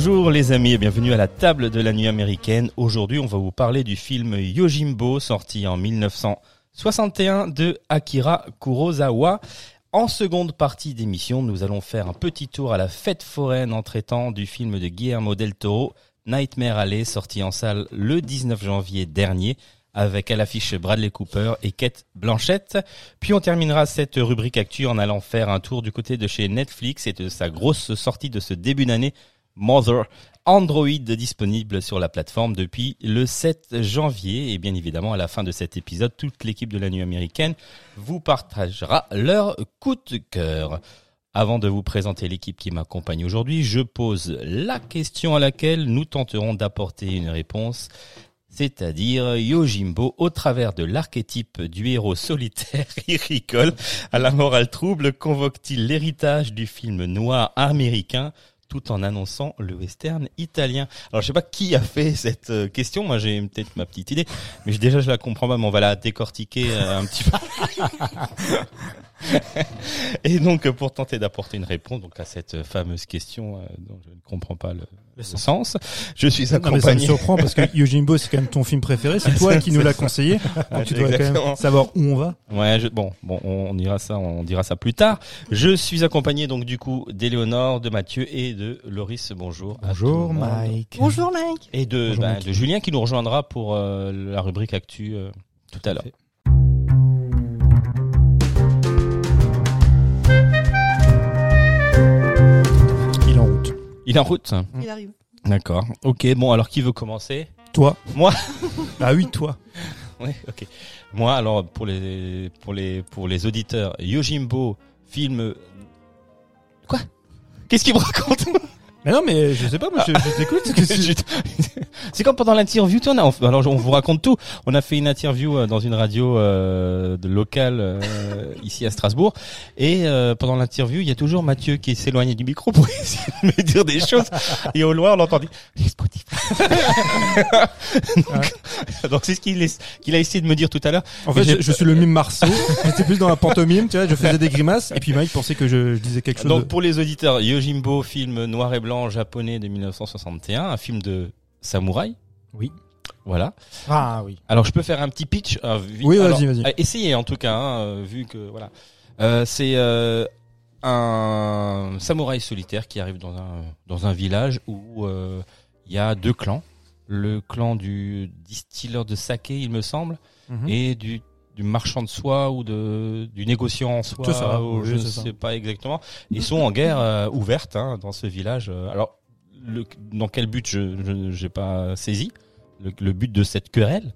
Bonjour les amis et bienvenue à la table de la nuit américaine. Aujourd'hui, on va vous parler du film Yojimbo sorti en 1961 de Akira Kurosawa. En seconde partie d'émission, nous allons faire un petit tour à la fête foraine en traitant du film de Guillermo del Toro, Nightmare Alley, sorti en salle le 19 janvier dernier avec à l'affiche Bradley Cooper et Kate Blanchett. Puis on terminera cette rubrique actu en allant faire un tour du côté de chez Netflix et de sa grosse sortie de ce début d'année Mother Android disponible sur la plateforme depuis le 7 janvier. Et bien évidemment, à la fin de cet épisode, toute l'équipe de la nuit américaine vous partagera leur coup de cœur. Avant de vous présenter l'équipe qui m'accompagne aujourd'hui, je pose la question à laquelle nous tenterons d'apporter une réponse c'est-à-dire Yojimbo au travers de l'archétype du héros solitaire et à la morale trouble convoque-t-il l'héritage du film noir américain tout en annonçant le western italien. Alors je sais pas qui a fait cette euh, question, moi j'ai peut-être ma petite idée, mais déjà je la comprends pas, mais on va la décortiquer euh, un petit peu. Et donc euh, pour tenter d'apporter une réponse donc à cette fameuse question euh, dont je ne comprends pas le, le sens, je suis Non, mais ça me accompagné. surprend parce que Yojimbo c'est quand même ton film préféré, c'est toi qui nous l'as conseillé. Donc tu dois quand même savoir où on va. Ouais, je, bon, bon, on dira ça, on dira ça plus tard. Je suis accompagné donc du coup d'Éléonore, de Mathieu et de Loris. Bonjour. le monde. Bonjour Mike. Et de, Bonjour, ben, Mike. de Julien qui nous rejoindra pour euh, la rubrique actu euh, tout à l'heure. Il est en route. Il arrive. D'accord. Ok. Bon, alors qui veut commencer? Toi Moi. Ah oui, toi. Ouais. Ok. Moi, alors pour les pour les pour les auditeurs, Yojimbo film. Quoi? Qu'est-ce qu'il me raconte? Mais non, mais je sais pas, moi je, je t'écoute. C'est comme pendant l'interview, tu vois, on a- alors on vous raconte tout. On a fait une interview euh, dans une radio euh, de locale euh, ici à Strasbourg, et euh, pendant l'interview, il y a toujours Mathieu qui s'éloigne du micro pour essayer de me dire des choses. Et au loin, on Spotify. donc donc c'est ce qu'il est- qu'il a essayé de me dire tout à l'heure. En fait, je, je suis le mime Marceau. J'étais plus dans la pantomime, tu vois, je faisais des grimaces et puis Mike pensait que je, je disais quelque chose. Donc de- pour les auditeurs, Yojimbo, film noir et blanc japonais de 1961, un film de samouraï. Oui. Voilà. Ah oui. Alors je peux faire un petit pitch. euh, Oui, vas-y, vas-y. euh, Essayez en tout cas, hein, euh, vu que voilà. Euh, c'est un samouraï solitaire qui arrive dans un dans un village où il y a deux clans. Le clan du distilleur de saké, il me semble, Mhm. et du du marchand de soie ou de du négociant en soie, C'est ça, ou oui, je ne ça. sais pas exactement. Ils sont en guerre euh, ouverte hein, dans ce village. Euh, Alors le, dans quel but je j'ai pas saisi le, le but de cette querelle.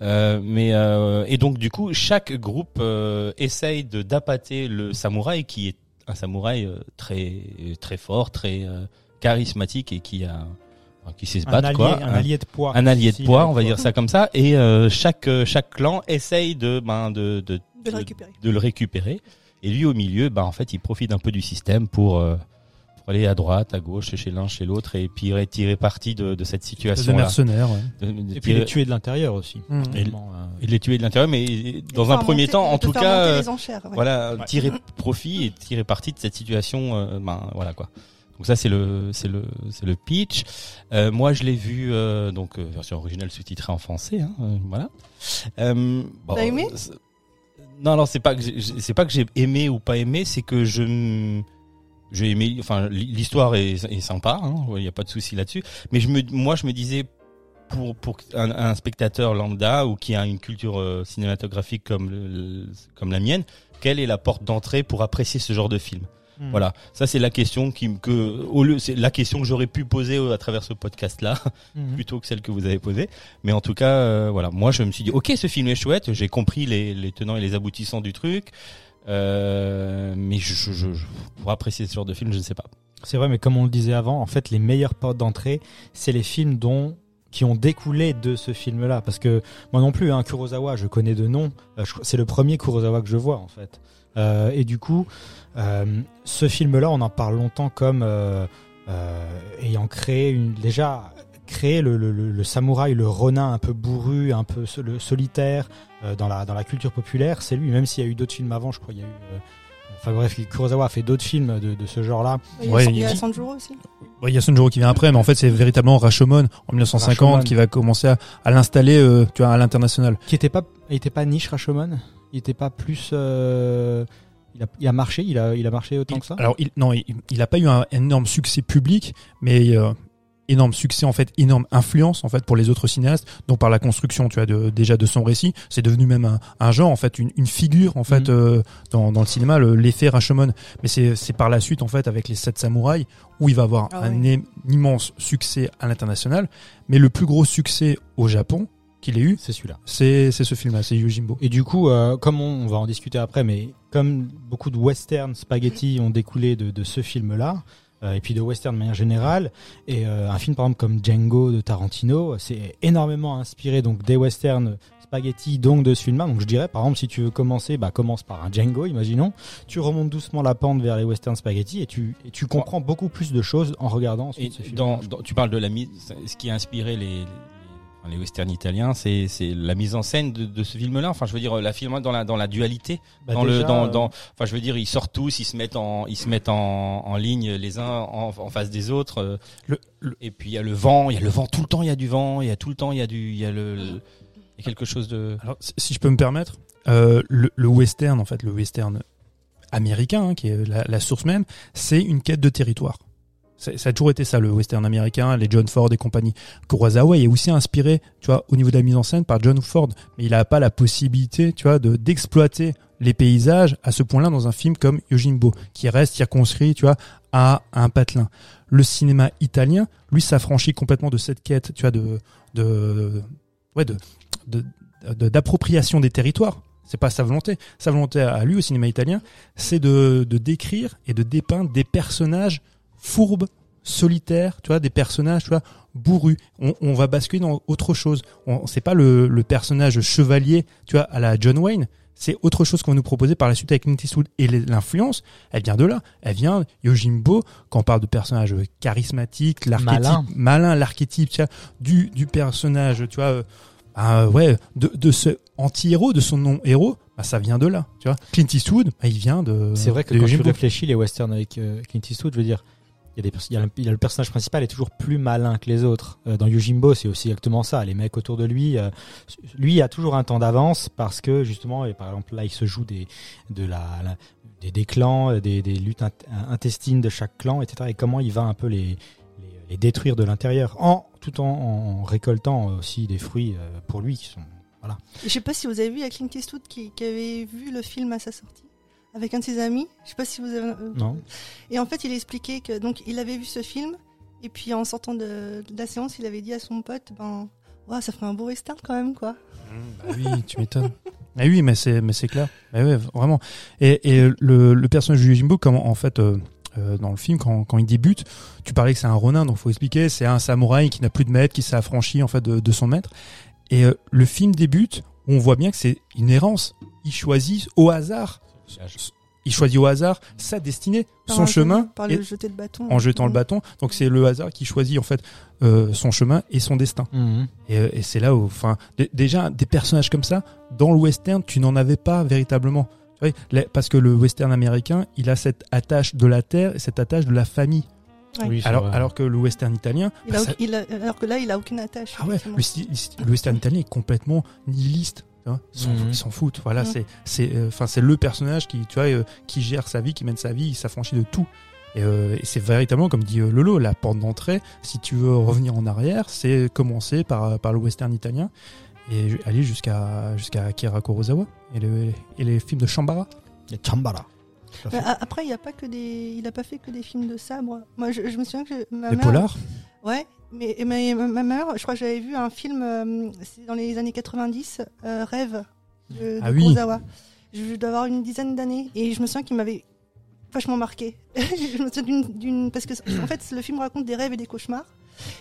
Euh, mais euh, et donc du coup chaque groupe euh, essaye de d'appâter le samouraï qui est un samouraï très très fort, très charismatique et qui a qui sait se un battre allié, quoi. un allié de poids. Un allié de poids, on va de dire ça comme ça. Et euh, chaque euh, chaque clan essaye de ben de de, De le récupérer. de le récupérer. Et lui au milieu, ben en fait, il profite un peu du système pour euh, pour aller à droite, à gauche, chez l'un, chez l'autre, et puis tirer- tirer parti de, de cette Des situation. mercenaires, ouais. Et puis les tuer de l'intérieur aussi. Mhm. Et- euh, de les tuer de l'intérieur, mais dans un premier temps, en de tout cas, enchères, ouais. voilà, Ouais. tirer profit et tirer parti de cette situation. euh, ben voilà quoi. Donc ça c'est le c'est le c'est le pitch. Euh, moi je l'ai vu euh, donc euh, version originale sous-titrée en français. Hein, euh, voilà. Euh, bon, T'as aimé? Non non c'est pas que c'est pas que j'ai aimé ou pas aimé, c'est que je j'ai aimé. Enfin l'histoire est, est sympa, hein, il y a pas de souci là-dessus. Mais je me moi je me disais pour pour un, un spectateur lambda ou qui a une culture euh, cinématographique comme le- le- comme la mienne, quelle est la porte d'entrée pour apprécier ce genre de film? Hmm. Voilà, ça c'est la question qui que au lieu c'est la question que j'aurais pu poser euh, à travers ce podcast là Mhm. plutôt que celle que vous avez posée. Mais en tout cas, euh, voilà, moi je me suis dit ok ce film est chouette, j'ai compris les, les tenants et les aboutissants du truc, euh, mais je, je, je- pour apprécier ce genre de film, je ne sais pas. C'est vrai, mais comme on le disait avant, en fait, les meilleures portes d'entrée, c'est les films dont qui ont découlé de ce film-là. Parce que moi non plus, hein, Kurosawa, je connais de nom. C'est le premier Kurosawa que je vois, en fait. Euh, et du coup, euh, ce film-là, on en parle longtemps comme euh, euh, ayant créé une déjà créé le, le, le- le samouraï, le ronin un peu bourru, un peu sol- solitaire euh, dans la dans la culture populaire. C'est lui, même s'il y a eu d'autres films avant, je crois. Il y a eu euh, Enfin bref, Kurosawa a fait d'autres films de, de ce genre-là. Il y a, Ouais, y Sanjuro aussi. Il y a Sunjuro qui vient après, mais en fait c'est véritablement Rashomon en 1950 Rashomon. qui va commencer à, à l'installer, euh, tu vois, à l'international. qui était pas était pas niche Rashomon? Il était pas plus euh, il, a, il a marché il a il a marché autant que ça? Alors il, non, il, il a pas eu un énorme succès public, mais euh, énorme succès en fait, énorme influence en fait pour les autres cinéastes. Donc par la construction, tu vois, de, déjà de son récit, c'est devenu même un, un genre en fait, une, une figure en fait Mhm. euh, dans, dans le cinéma, le- l'effet Rashomon. Mais c'est c'est par la suite en fait avec les sept samouraïs où il va avoir Ah un immense succès à l'international, mais le plus gros succès au Japon qu'il ait eu, c'est celui-là. c'est c'est ce film-là, c'est Yojimbo. et du coup euh, comme on, on va en discuter après mais comme beaucoup de western spaghetti ont découlé de, de ce film là et puis de western de manière générale et euh, un film par exemple comme Django de Tarantino c'est énormément inspiré donc des westerns spaghetti donc de ce film là donc je dirais par exemple si tu veux commencer bah commence par un Django imaginons. Tu remontes doucement la pente vers les western spaghetti et tu et tu comprends beaucoup plus de choses en regardant Et ce film. dans, dans- tu parles de la mise, ce qui a inspiré les, les westerns italiens, c'est c'est la mise en scène de, de ce film-là. Enfin, je veux dire, la film dans la dans la dualité, Bah, dans le déjà, dans, euh, dans, enfin, je veux dire, ils sortent tous, ils se mettent en ils se mettent en, en ligne les uns en, en face des autres. euh, Le- le- et puis il y a le vent, il y a le vent tout le temps, il y a du vent, il y a tout le temps, il y a du, il y a le, le- il y a quelque chose de. Alors, si- je peux me permettre, euh, le, le western, en fait, le western américain, hein, qui est la, la source même, c'est une quête de territoire. Ça a toujours été ça, le western américain, les John Ford et compagnie. Kurosawa est aussi inspiré, tu vois, au niveau de la mise en scène par John Ford, mais il n'a pas la possibilité, tu vois, de d'exploiter les paysages à ce point-là dans un film comme Yojimbo, qui reste circonscrit, tu vois, à un patelin. Le cinéma italien, lui, s'affranchit complètement de cette quête, tu vois, de, de, ouais, de, de, de- d'appropriation des territoires. C'est pas sa volonté. Sa volonté à lui au cinéma italien, c'est de, de décrire et de dépeindre des personnages fourbes, solitaires, tu vois, des personnages, tu vois, bourrus. On, on va basculer dans autre chose. On, c'est pas le, le personnage chevalier, tu vois, à la John Wayne. C'est autre chose qu'on va nous proposer par la suite avec Clint Eastwood. Et l'influence, elle vient de là. Elle vient, Yojimbo, quand on parle de personnages charismatiques, l'archétype, Malin. malin, l'archétype, tu vois, du, du personnage, tu vois, euh, ah ouais, de, de ce anti-héros, de son non-héros, bah, ça vient de là, tu vois. Clint Eastwood, bah, il vient de. C'est vrai que quand tu Yojimbo. réfléchis, les westerns avec euh, Clint Eastwood, je veux dire, il y, a le- personnage principal est toujours plus malin que les autres. Euh, dans Yojimbo, c'est aussi exactement ça. Les mecs autour de lui, euh, lui a toujours un temps d'avance parce que justement, et par exemple là, il se joue des de la, des, des clans, euh, des, des luttes int- intestines de chaque clan, etc. Et comment il va un peu les les, détruire de l'intérieur, en tout en, en récoltant aussi des fruits euh, pour lui qui sont Et je sais pas si vous avez vu, il y a Clint Eastwood qui avait vu le film à sa sortie avec un de ses amis. Je sais pas si vous avez. euh, non. Et en fait, il expliquait que donc il avait vu ce film et puis en sortant de, de la séance, il avait dit à son pote, ben, ouais, ça ferait un beau western quand même, quoi. Bah oui, tu m'étonnes. Ah oui, mais c'est mais c'est clair. Bah ouais, vraiment. Et, et le, le personnage de Yojimbo, comment en fait euh, euh, dans le film quand, quand il débute, tu parlais que c'est un ronin, donc faut expliquer, c'est un samouraï qui n'a plus de maître, qui s'est affranchi en fait de, de son maître. Et euh, le film débute, où on voit bien que c'est une errance. Il choisit au hasard, il choisit au hasard sa destinée, Par son chemin, Par et- le jeter le bâton. en jetant le bâton. Donc c'est le hasard qui choisit en fait euh, son chemin et son destin. Mhm. Et, euh, et c'est là où, enfin, dé- déjà des personnages comme ça dans le western, tu n'en avais pas véritablement. Parce que le western américain, il a cette attache de la terre et cette attache de la famille. Ouais. Oui, c'est Alors, vrai. alors que le western italien, Il bah, a ça- aucun- il a- alors que là, il a aucune attache. ah ouais, le western italien est complètement nihiliste. S'en Mhm. ils s'en foutent. Voilà, Mhm. c'est c'est euh, enfin c'est le personnage qui tu vois euh, qui gère sa vie, qui mène sa vie, il s'affranchit de tout. Et, euh, et c'est véritablement comme dit euh, Lolo, la porte d'entrée. Si tu veux revenir en arrière, c'est commencer par par le western italien et aller jusqu'à jusqu'à Akira Kurosawa et, le, et les films de Chambara. tout à fait. Mais a- après, il y a pas que des, il a pas fait que des films de sabre. Moi, je, je me souviens que je- ma Des mère, polars? Ouais, mais, ma, mère, je crois que j'avais vu un film, euh, c'est dans les années 90, euh, Rêve de, Ah de oui. Kurosawa. Je dois avoir une dizaine d'années et je me souviens qu'il m'avait vachement marqué. je me souviens d'une, d'une- parce que en fait, le film raconte des rêves et des cauchemars.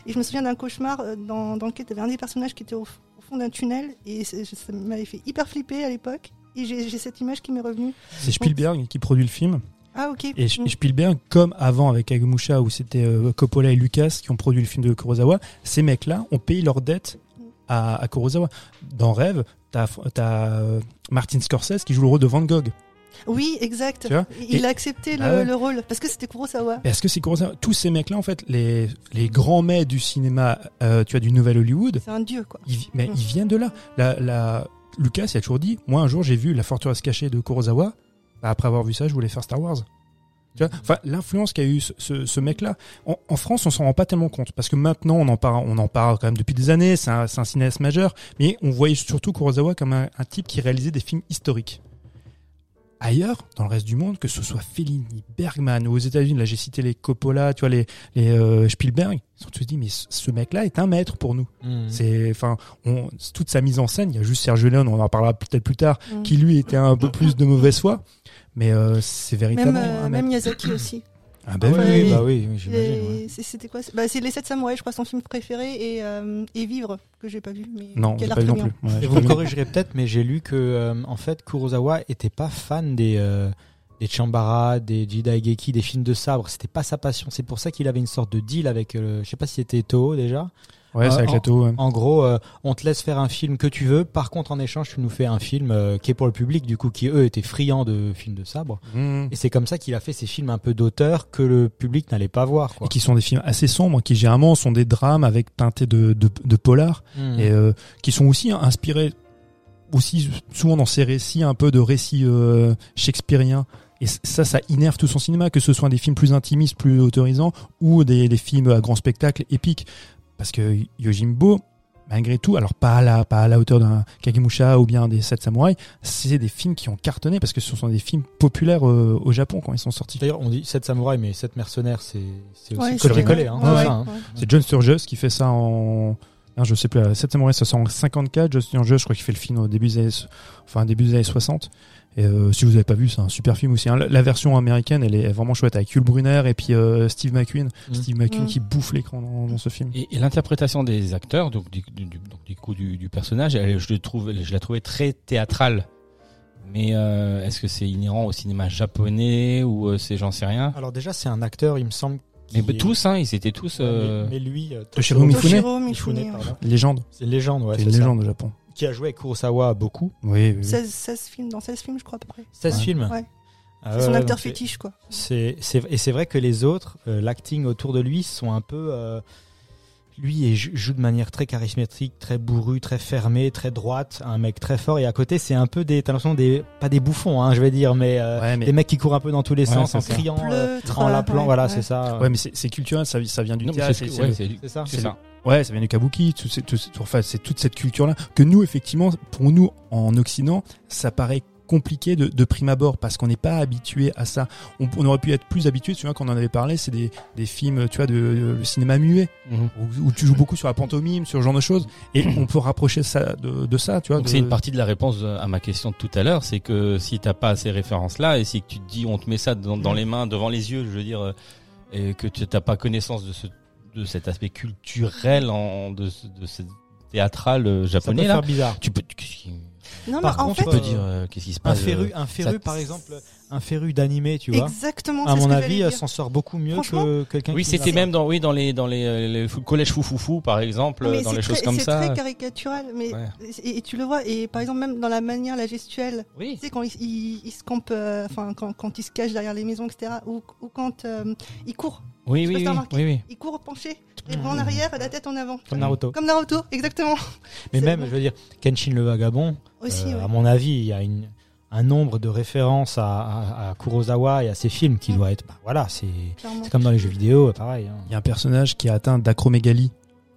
Et je me souviens d'un cauchemar euh, dans, dans lequel il y avait un des personnages qui était au, au fond d'un tunnel et c'est- ça m'avait fait hyper flipper à l'époque. Et j'ai, j'ai cette image qui m'est revenue. C'est Spielberg qui produit le film. Ah ok. Et Sch- Mm. et Spielberg, comme avant avec Agemusha, où c'était euh, Coppola et Lucas qui ont produit le film de Kurosawa, ces mecs-là ont payé leurs dettes à, à Kurosawa. Dans Rêve, t'as as, Martin Scorsese qui joue le rôle de Van Gogh. Oui, exact. Tu vois il Et- a accepté le, Ah ouais. le rôle parce que c'était Kurosawa. Est-ce que c'est Kurosawa? Tous ces mecs-là, en fait, les, les grands maîtres du cinéma, euh, tu as du Nouvel Hollywood, C'est un dieu quoi. mais Mm. ils viennent de là. La, la, Lucas, il a toujours dit, moi un jour j'ai vu La forteresse cachée de Kurosawa, bah, après avoir vu ça, je voulais faire Star Wars. Enfin, l'influence qu'a eu ce, mec-là. En, France, on s'en rend pas tellement compte parce que maintenant, on en parle, on en parle quand même depuis des années. C'est un, cinéaste majeur, mais on voyait surtout Kurosawa comme un type qui réalisait des films historiques. Ailleurs, dans le reste du monde, que ce soit Fellini, Bergman ou aux États-Unis, là j'ai cité les Coppola, tu vois les, les euh, Spielberg, ils se sont tous dit mais ce- ce mec-là est un maître pour nous. Mhm. C'est, enfin, on, toute sa mise en scène. Il y a juste Sergio Leone, on en parlera peut-être plus tard, Mm. qui lui était un peu plus de mauvaise foi, mais euh, c'est Même, véritablement euh, un mec. même Miyazaki aussi. Ah bah Ah oui, Ouais, bah oui, oui, j'imagine. Ouais. C'était quoi? C'est- bah, C'est Les 7 Samouraïs, je crois, son film préféré, et, euh, et Vivre, que j'ai pas vu. Mais Non, j'ai pas vu non plus. Ouais, Et vous me corrigerez peut-être, mais j'ai lu que euh, en fait Kurosawa était pas fan des euh, des Chambara, des Jidaigeki, des films de sabre. C'était pas sa passion. C'est pour ça qu'il avait une sorte de deal avec, euh, je sais pas si c'était Toho déjà. Ouais, c'est Euh, avec en- ouais. En gros, euh, on te laisse faire un film que tu veux. Par contre, en échange, tu nous fais un film euh, qui est pour le public, du coup, qui eux étaient friands de films de sabre. Mmh. Et c'est comme ça qu'il a fait ces films un peu d'auteur que le public n'allait pas voir. Quoi. Et qui sont des films assez sombres, qui généralement sont des drames avec teintés de, de, de polar, Mhm. et euh, qui sont aussi inspirés, aussi souvent dans ces récits, un peu de récits euh, shakespeariens. Et ça, ça innerve tout son cinéma, que ce soit des films plus intimistes, plus autorisants, ou des, des films à grand spectacle épiques. Parce que Yojimbo, malgré tout, alors pas à la, pas à la hauteur d'un Kagemusha ou bien des Sept Samouraïs, c'est des films qui ont cartonné parce que ce sont des films populaires euh, au Japon quand ils sont sortis. D'ailleurs, on dit 7 samouraïs, mais 7 mercenaires, c'est c'est aussi Ouais, c'est copier-coller. Hein, Ouais, ouais, hein. ouais. C'est John Sturges qui fait ça en. Non, je sais plus, euh, Sept Samouraïs, ça sort en 54. John Sturges, je crois qu'il fait le film au début des années, enfin, début des années 60. Et euh, si vous avez pas vu, c'est un super film aussi. hein. La, la version américaine, elle est vraiment chouette avec Hugh Brunner et puis euh, Steve McQueen. Mm. Steve McQueen Mm. qui bouffe l'écran dans, dans ce film. Et, et l'interprétation des acteurs, donc du, du, du- donc, du coup du, du personnage, elle, je, le trouve, je la trouvais très théâtrale. Mais euh, est-ce que c'est inhérent au cinéma japonais ou euh, c'est j'en sais rien Alors déjà, c'est un acteur, il me semble. Mais est- tous, hein, ils étaient tous. euh, Mais, mais lui, Toshiro Mifune Toshiro Mifune, Mifune. pardon. Légende. C'est une légende, ouais. c'est une ça. légende au Japon. Qui a joué avec Kurosawa beaucoup. Oui, oui, oui. 16, 16 films, dans 16 films, je crois, à peu près. 16 Ouais. films. Ouais. Ah C'est son acteur fétiche, quoi. C'est, c'est, et c'est vrai que les autres, euh, l'acting autour de lui sont un peu. euh, lui il joue de manière très charismatique, très bourru, très fermé, très droite, un mec très fort. Et à côté, c'est un peu des, t'as l'impression des, pas des bouffons, hein, je vais dire, mais, euh, Ouais, mais- des mecs qui courent un peu dans tous les Ouais, sens en ça. criant, euh, Pleutre, en l'appelant. ouais, voilà, ouais. c'est ça. Ouais, mais c'est culturel, ça, ça vient du non, théâtre. C'est ça. c'est ça. Ouais, ça vient du kabuki, tout, c'est- tout, c'est- enfin, c'est toute cette culture-là que nous, effectivement, pour nous, en Occident, ça paraît compliqué de, de prime abord parce qu'on n'est pas habitué à ça. On, on aurait pu être plus habitué, tu vois, quand on en avait parlé, c'est des, des films, tu vois, de, de- le cinéma muet, Mhm. où, où tu joues beaucoup sur la pantomime, sur ce genre de choses, et on peut rapprocher ça de, de ça, tu vois. C'est une partie de la réponse à ma question de tout à l'heure, c'est que si t'as pas ces références-là et si tu te dis on te met ça dans, dans les mains, devant les yeux, je veux dire, euh, et que tu t'as pas connaissance de ce de cet aspect culturel en de, ce- de ce théâtral euh, Ça peut japonais là, faire bizarre. tu peux qu'est-ce qui- Non, Par mais en contre, tu peux dire euh, qu'est-ce qui se Un passe féru, euh, un féru, ça- par exemple, un féru d'animé, tu vois. exactement, À c'est ce mon que avis, euh, dire. s'en sort beaucoup mieux que quelqu'un Oui, qui c'était même dans oui dans les dans les, euh, les collèges foufoufou par exemple, mais dans c'est les très- choses comme C'est ça. très caricatural, mais Ouais. et, et tu le vois. Et par exemple, même dans la manière, la gestuelle, Oui. tu sais, quand il, il, il se campe, euh, enfin, quand, quand il se cache derrière les maisons, etc., ou, ou quand euh, il court, Oui oui oui, remarqué. oui oui. il court penché, les bras en arrière, la tête en avant. Comme Naruto. Comme Naruto, exactement. Mais C'est même, bon. je veux dire, Kenshin le vagabond, Aussi, euh, ouais. à mon avis, il y a une, un nombre de références à, à- à Kurosawa et à ses films qui doit être, bah, voilà, c'est comme dans les jeux vidéo, pareil. hein. Il y a un personnage qui a atteint d'acromégalie.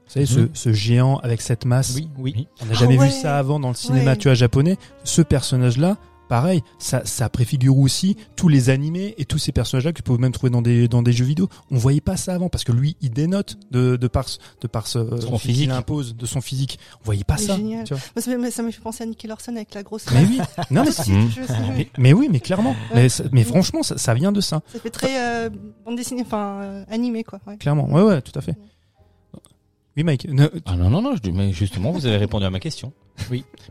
Vous savez, ce, Mhm. ce géant avec cette masse. Oui, oui. On n'a jamais Ah ouais. vu ça avant dans le cinéma, Ouais. tu vois, japonais. Ce personnage-là, pareil, ça, ça préfigure aussi tous les animés et tous ces personnages-là que tu peux même trouver dans des, dans des jeux vidéo. On voyait pas ça avant parce que lui, il dénote de, de par, de par ce, Son ce qu'il physique. impose, de son physique. On voyait pas C'est ça. génial. tu vois. Moi, ça m'a- ça m'a fait penser à Nicky Larson avec la grosse. Mais oui, non mais, Mm. je sais, mais, mais oui, mais clairement. Mais, mais franchement, ça, ça vient de ça, Ça fait très euh, bande dessinée, enfin euh, animé quoi. Ouais. clairement. Ouais, ouais, tout à fait. Oui, Mike. ne- Ah non, non, non, je- mais justement, vous avez répondu à ma question.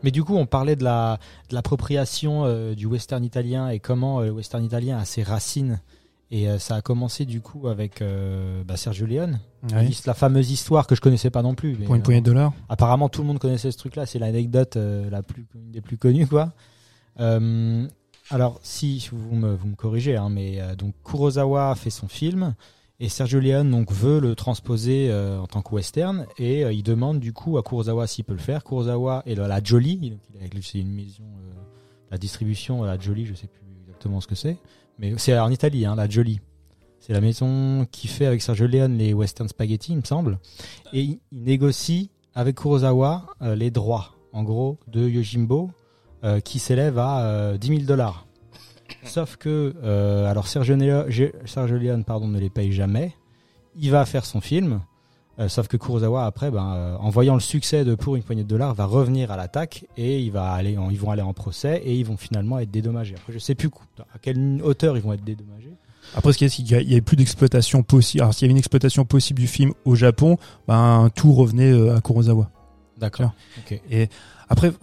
Mais du coup, on parlait de la de l'appropriation euh, du western italien et comment euh, le western italien a ses racines. Et euh, ça a commencé du coup avec euh, bah, Sergio Leone. Ouais. La fameuse histoire que je connaissais pas non plus. mais, Pour une poignée de dollars. Apparemment, tout le monde connaissait ce truc-là. C'est l'anecdote euh, la plus une des plus connues, quoi. Euh, alors, si vous me, vous me corrigez, hein, mais euh, donc Kurosawa fait son film et Sergio Leone donc veut le transposer euh, en tant que western et euh, il demande du coup à Kurosawa s'il peut le faire. Kurosawa et la, la Jolie, c'est une maison, euh, la distribution, la Jolie, je sais plus exactement ce que c'est, mais c'est en Italie, hein, la Jolie. C'est la maison qui fait avec Sergio Leone les western spaghetti, il me semble. Et il, négocie avec Kurosawa les droits, en gros, de Yojimbo, qui s'élèvent à euh, 10 000 dollars. Sauf que, euh, alors Sergio, Neo- Ge- Sergio Leone pardon, ne les paye jamais. Il va faire son film. euh, sauf que Kurosawa, après, ben, euh, en voyant le succès de Pour une poignée de dollars, va revenir à l'attaque et il va aller en- ils vont aller en procès et ils vont finalement être dédommagés. Après, je sais plus à quelle hauteur ils vont être dédommagés. Après, ce qu'il y a, c'est qu'il y a- il y avait plus d'exploitation possible. Alors, s'il y avait une exploitation possible du film au Japon, ben, tout revenait à Kurosawa. D'accord. Et après,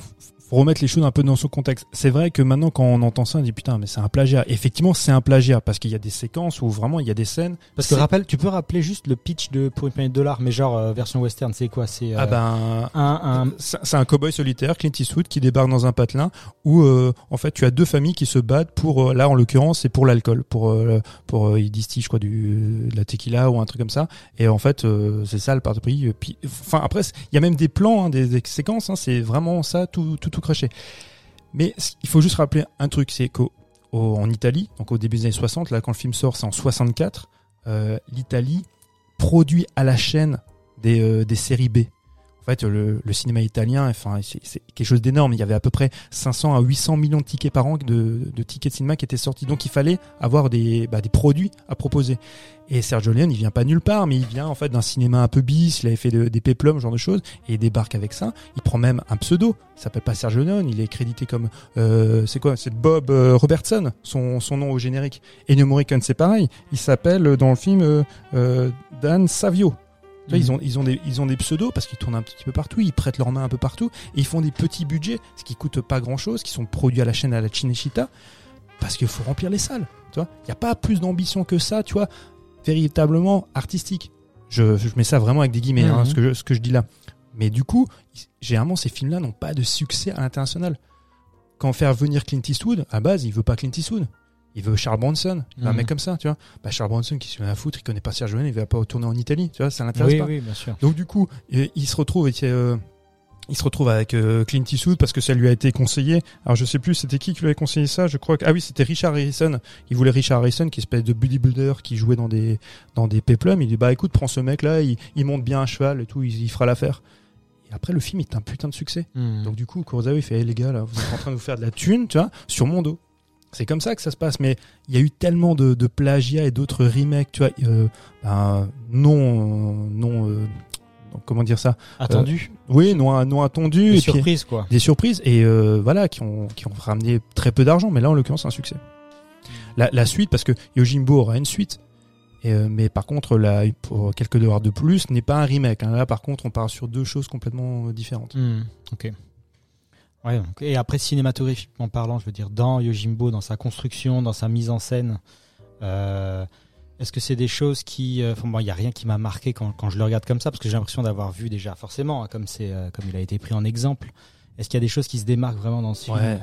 faut remettre les choses un peu dans son contexte. C'est vrai que maintenant, quand on entend ça, on dit putain, mais c'est un plagiat. Effectivement, c'est un plagiat parce qu'il y a des séquences où vraiment il y a des scènes. Parce que rappelle, tu peux rappeler juste le pitch de Pour une poignée de dollars, mais genre euh, version western, c'est quoi? C'est euh, Ah ben, un, un, c'est un cowboy solitaire, Clint Eastwood, qui débarque dans un patelin où euh, en fait tu as deux familles qui se battent pour euh, là en l'occurrence c'est pour l'alcool, pour euh, pour euh, ils distillent je crois du de la tequila ou un truc comme ça. Et en fait euh, c'est ça le parti pris. Puis enfin après il y a même des plans, hein, des, des séquences, hein, c'est vraiment ça tout tout tout. Mais il faut juste rappeler un truc, c'est qu'en en Italie, donc au début des années 60, là quand le film sort, c'est en 64, euh, l'Italie produit à la chaîne des, euh, des séries B. En fait, le, le cinéma italien, enfin, c'est quelque chose d'énorme. Il y avait à peu près 500 à 800 millions de tickets par an de, de tickets de cinéma qui étaient sortis. Donc, il fallait avoir des, bah, des produits à proposer. Et Sergio Leone, il vient pas nulle part, mais il vient en fait d'un cinéma un peu bis. Il avait fait de- des péplums, genre de choses, et il débarque avec ça. Il prend même un pseudo. Il s'appelle pas Sergio Leone. Il est crédité comme, euh, c'est quoi? C'est Bob euh, Robertson, son, son nom au générique. Ennio Morricone, c'est pareil. Il s'appelle euh, dans le film euh, euh, Dan Savio. Tu vois, ils ont, ils ont des, ils ont des pseudos parce qu'ils tournent un petit peu partout, ils prêtent leurs mains un peu partout, et ils font des petits budgets, ce qui coûte pas grand chose, qui sont produits à la chaîne à la Cinecittà, parce qu'il faut remplir les salles. Tu vois, il y a pas plus d'ambition que ça, tu vois, véritablement artistique. Je, je mets ça vraiment avec des guillemets, hein, Mhm. ce que je, ce que je dis là. Mais du coup, généralement, ces films-là n'ont pas de succès à l'international. Quand faire venir Clint Eastwood, à base, il veut pas Clint Eastwood. Il veut Charles Bronson, il veut un Mhm. mec comme ça, tu vois. Bah, Charles Bronson, qui se met à foutre, il connaît pas Sergio Leone, il va pas tourner en Italie, tu vois, ça l'intéresse Oui, pas. oui, bien sûr. Donc du coup, euh, il se retrouve avec, euh, il se retrouve avec euh, Clint Eastwood parce que ça lui a été conseillé. Alors je sais plus, c'était qui qui lui avait conseillé ça Je crois que ah oui, c'était Richard Harrison. Il voulait Richard Harrison, qui est espèce de bodybuilder qui jouait dans des dans des péplums. Il dit bah écoute, prends ce mec là, il, il monte bien à cheval et tout, il, il fera l'affaire. Et après le film est un putain de succès. Hmm. Donc du coup, Kurosawa il fait hey, les gars là, vous êtes en train de vous faire de la thune, tu vois, sur mon dos. C'est comme ça que ça se passe. Mais il y a eu tellement de, de plagiat et d'autres remakes, tu vois, euh, ben, non, non, euh, comment dire ça attendu, Oui, non, non attendu. des et puis- surprises quoi. des surprises et euh, voilà qui ont qui ont ramené très peu d'argent mais là en l'occurrence c'est un succès la, la suite parce que Yojimbo aura une suite et, euh, mais par contre là pour quelques dollars de plus n'est pas un remake hein. là par contre on part sur deux choses complètement euh, différentes Hmm, ok. Ouais, et après cinématographiquement parlant, je veux dire dans Yojimbo, dans sa construction, dans sa mise en scène, euh, est-ce que c'est des choses qui, euh, bon, il y a rien qui m'a marqué quand, quand je le regarde comme ça, parce que j'ai l'impression d'avoir vu déjà forcément, hein, comme c'est, euh, comme il a été pris en exemple. Est-ce qu'il y a des choses qui se démarquent vraiment dans ce film? Ouais.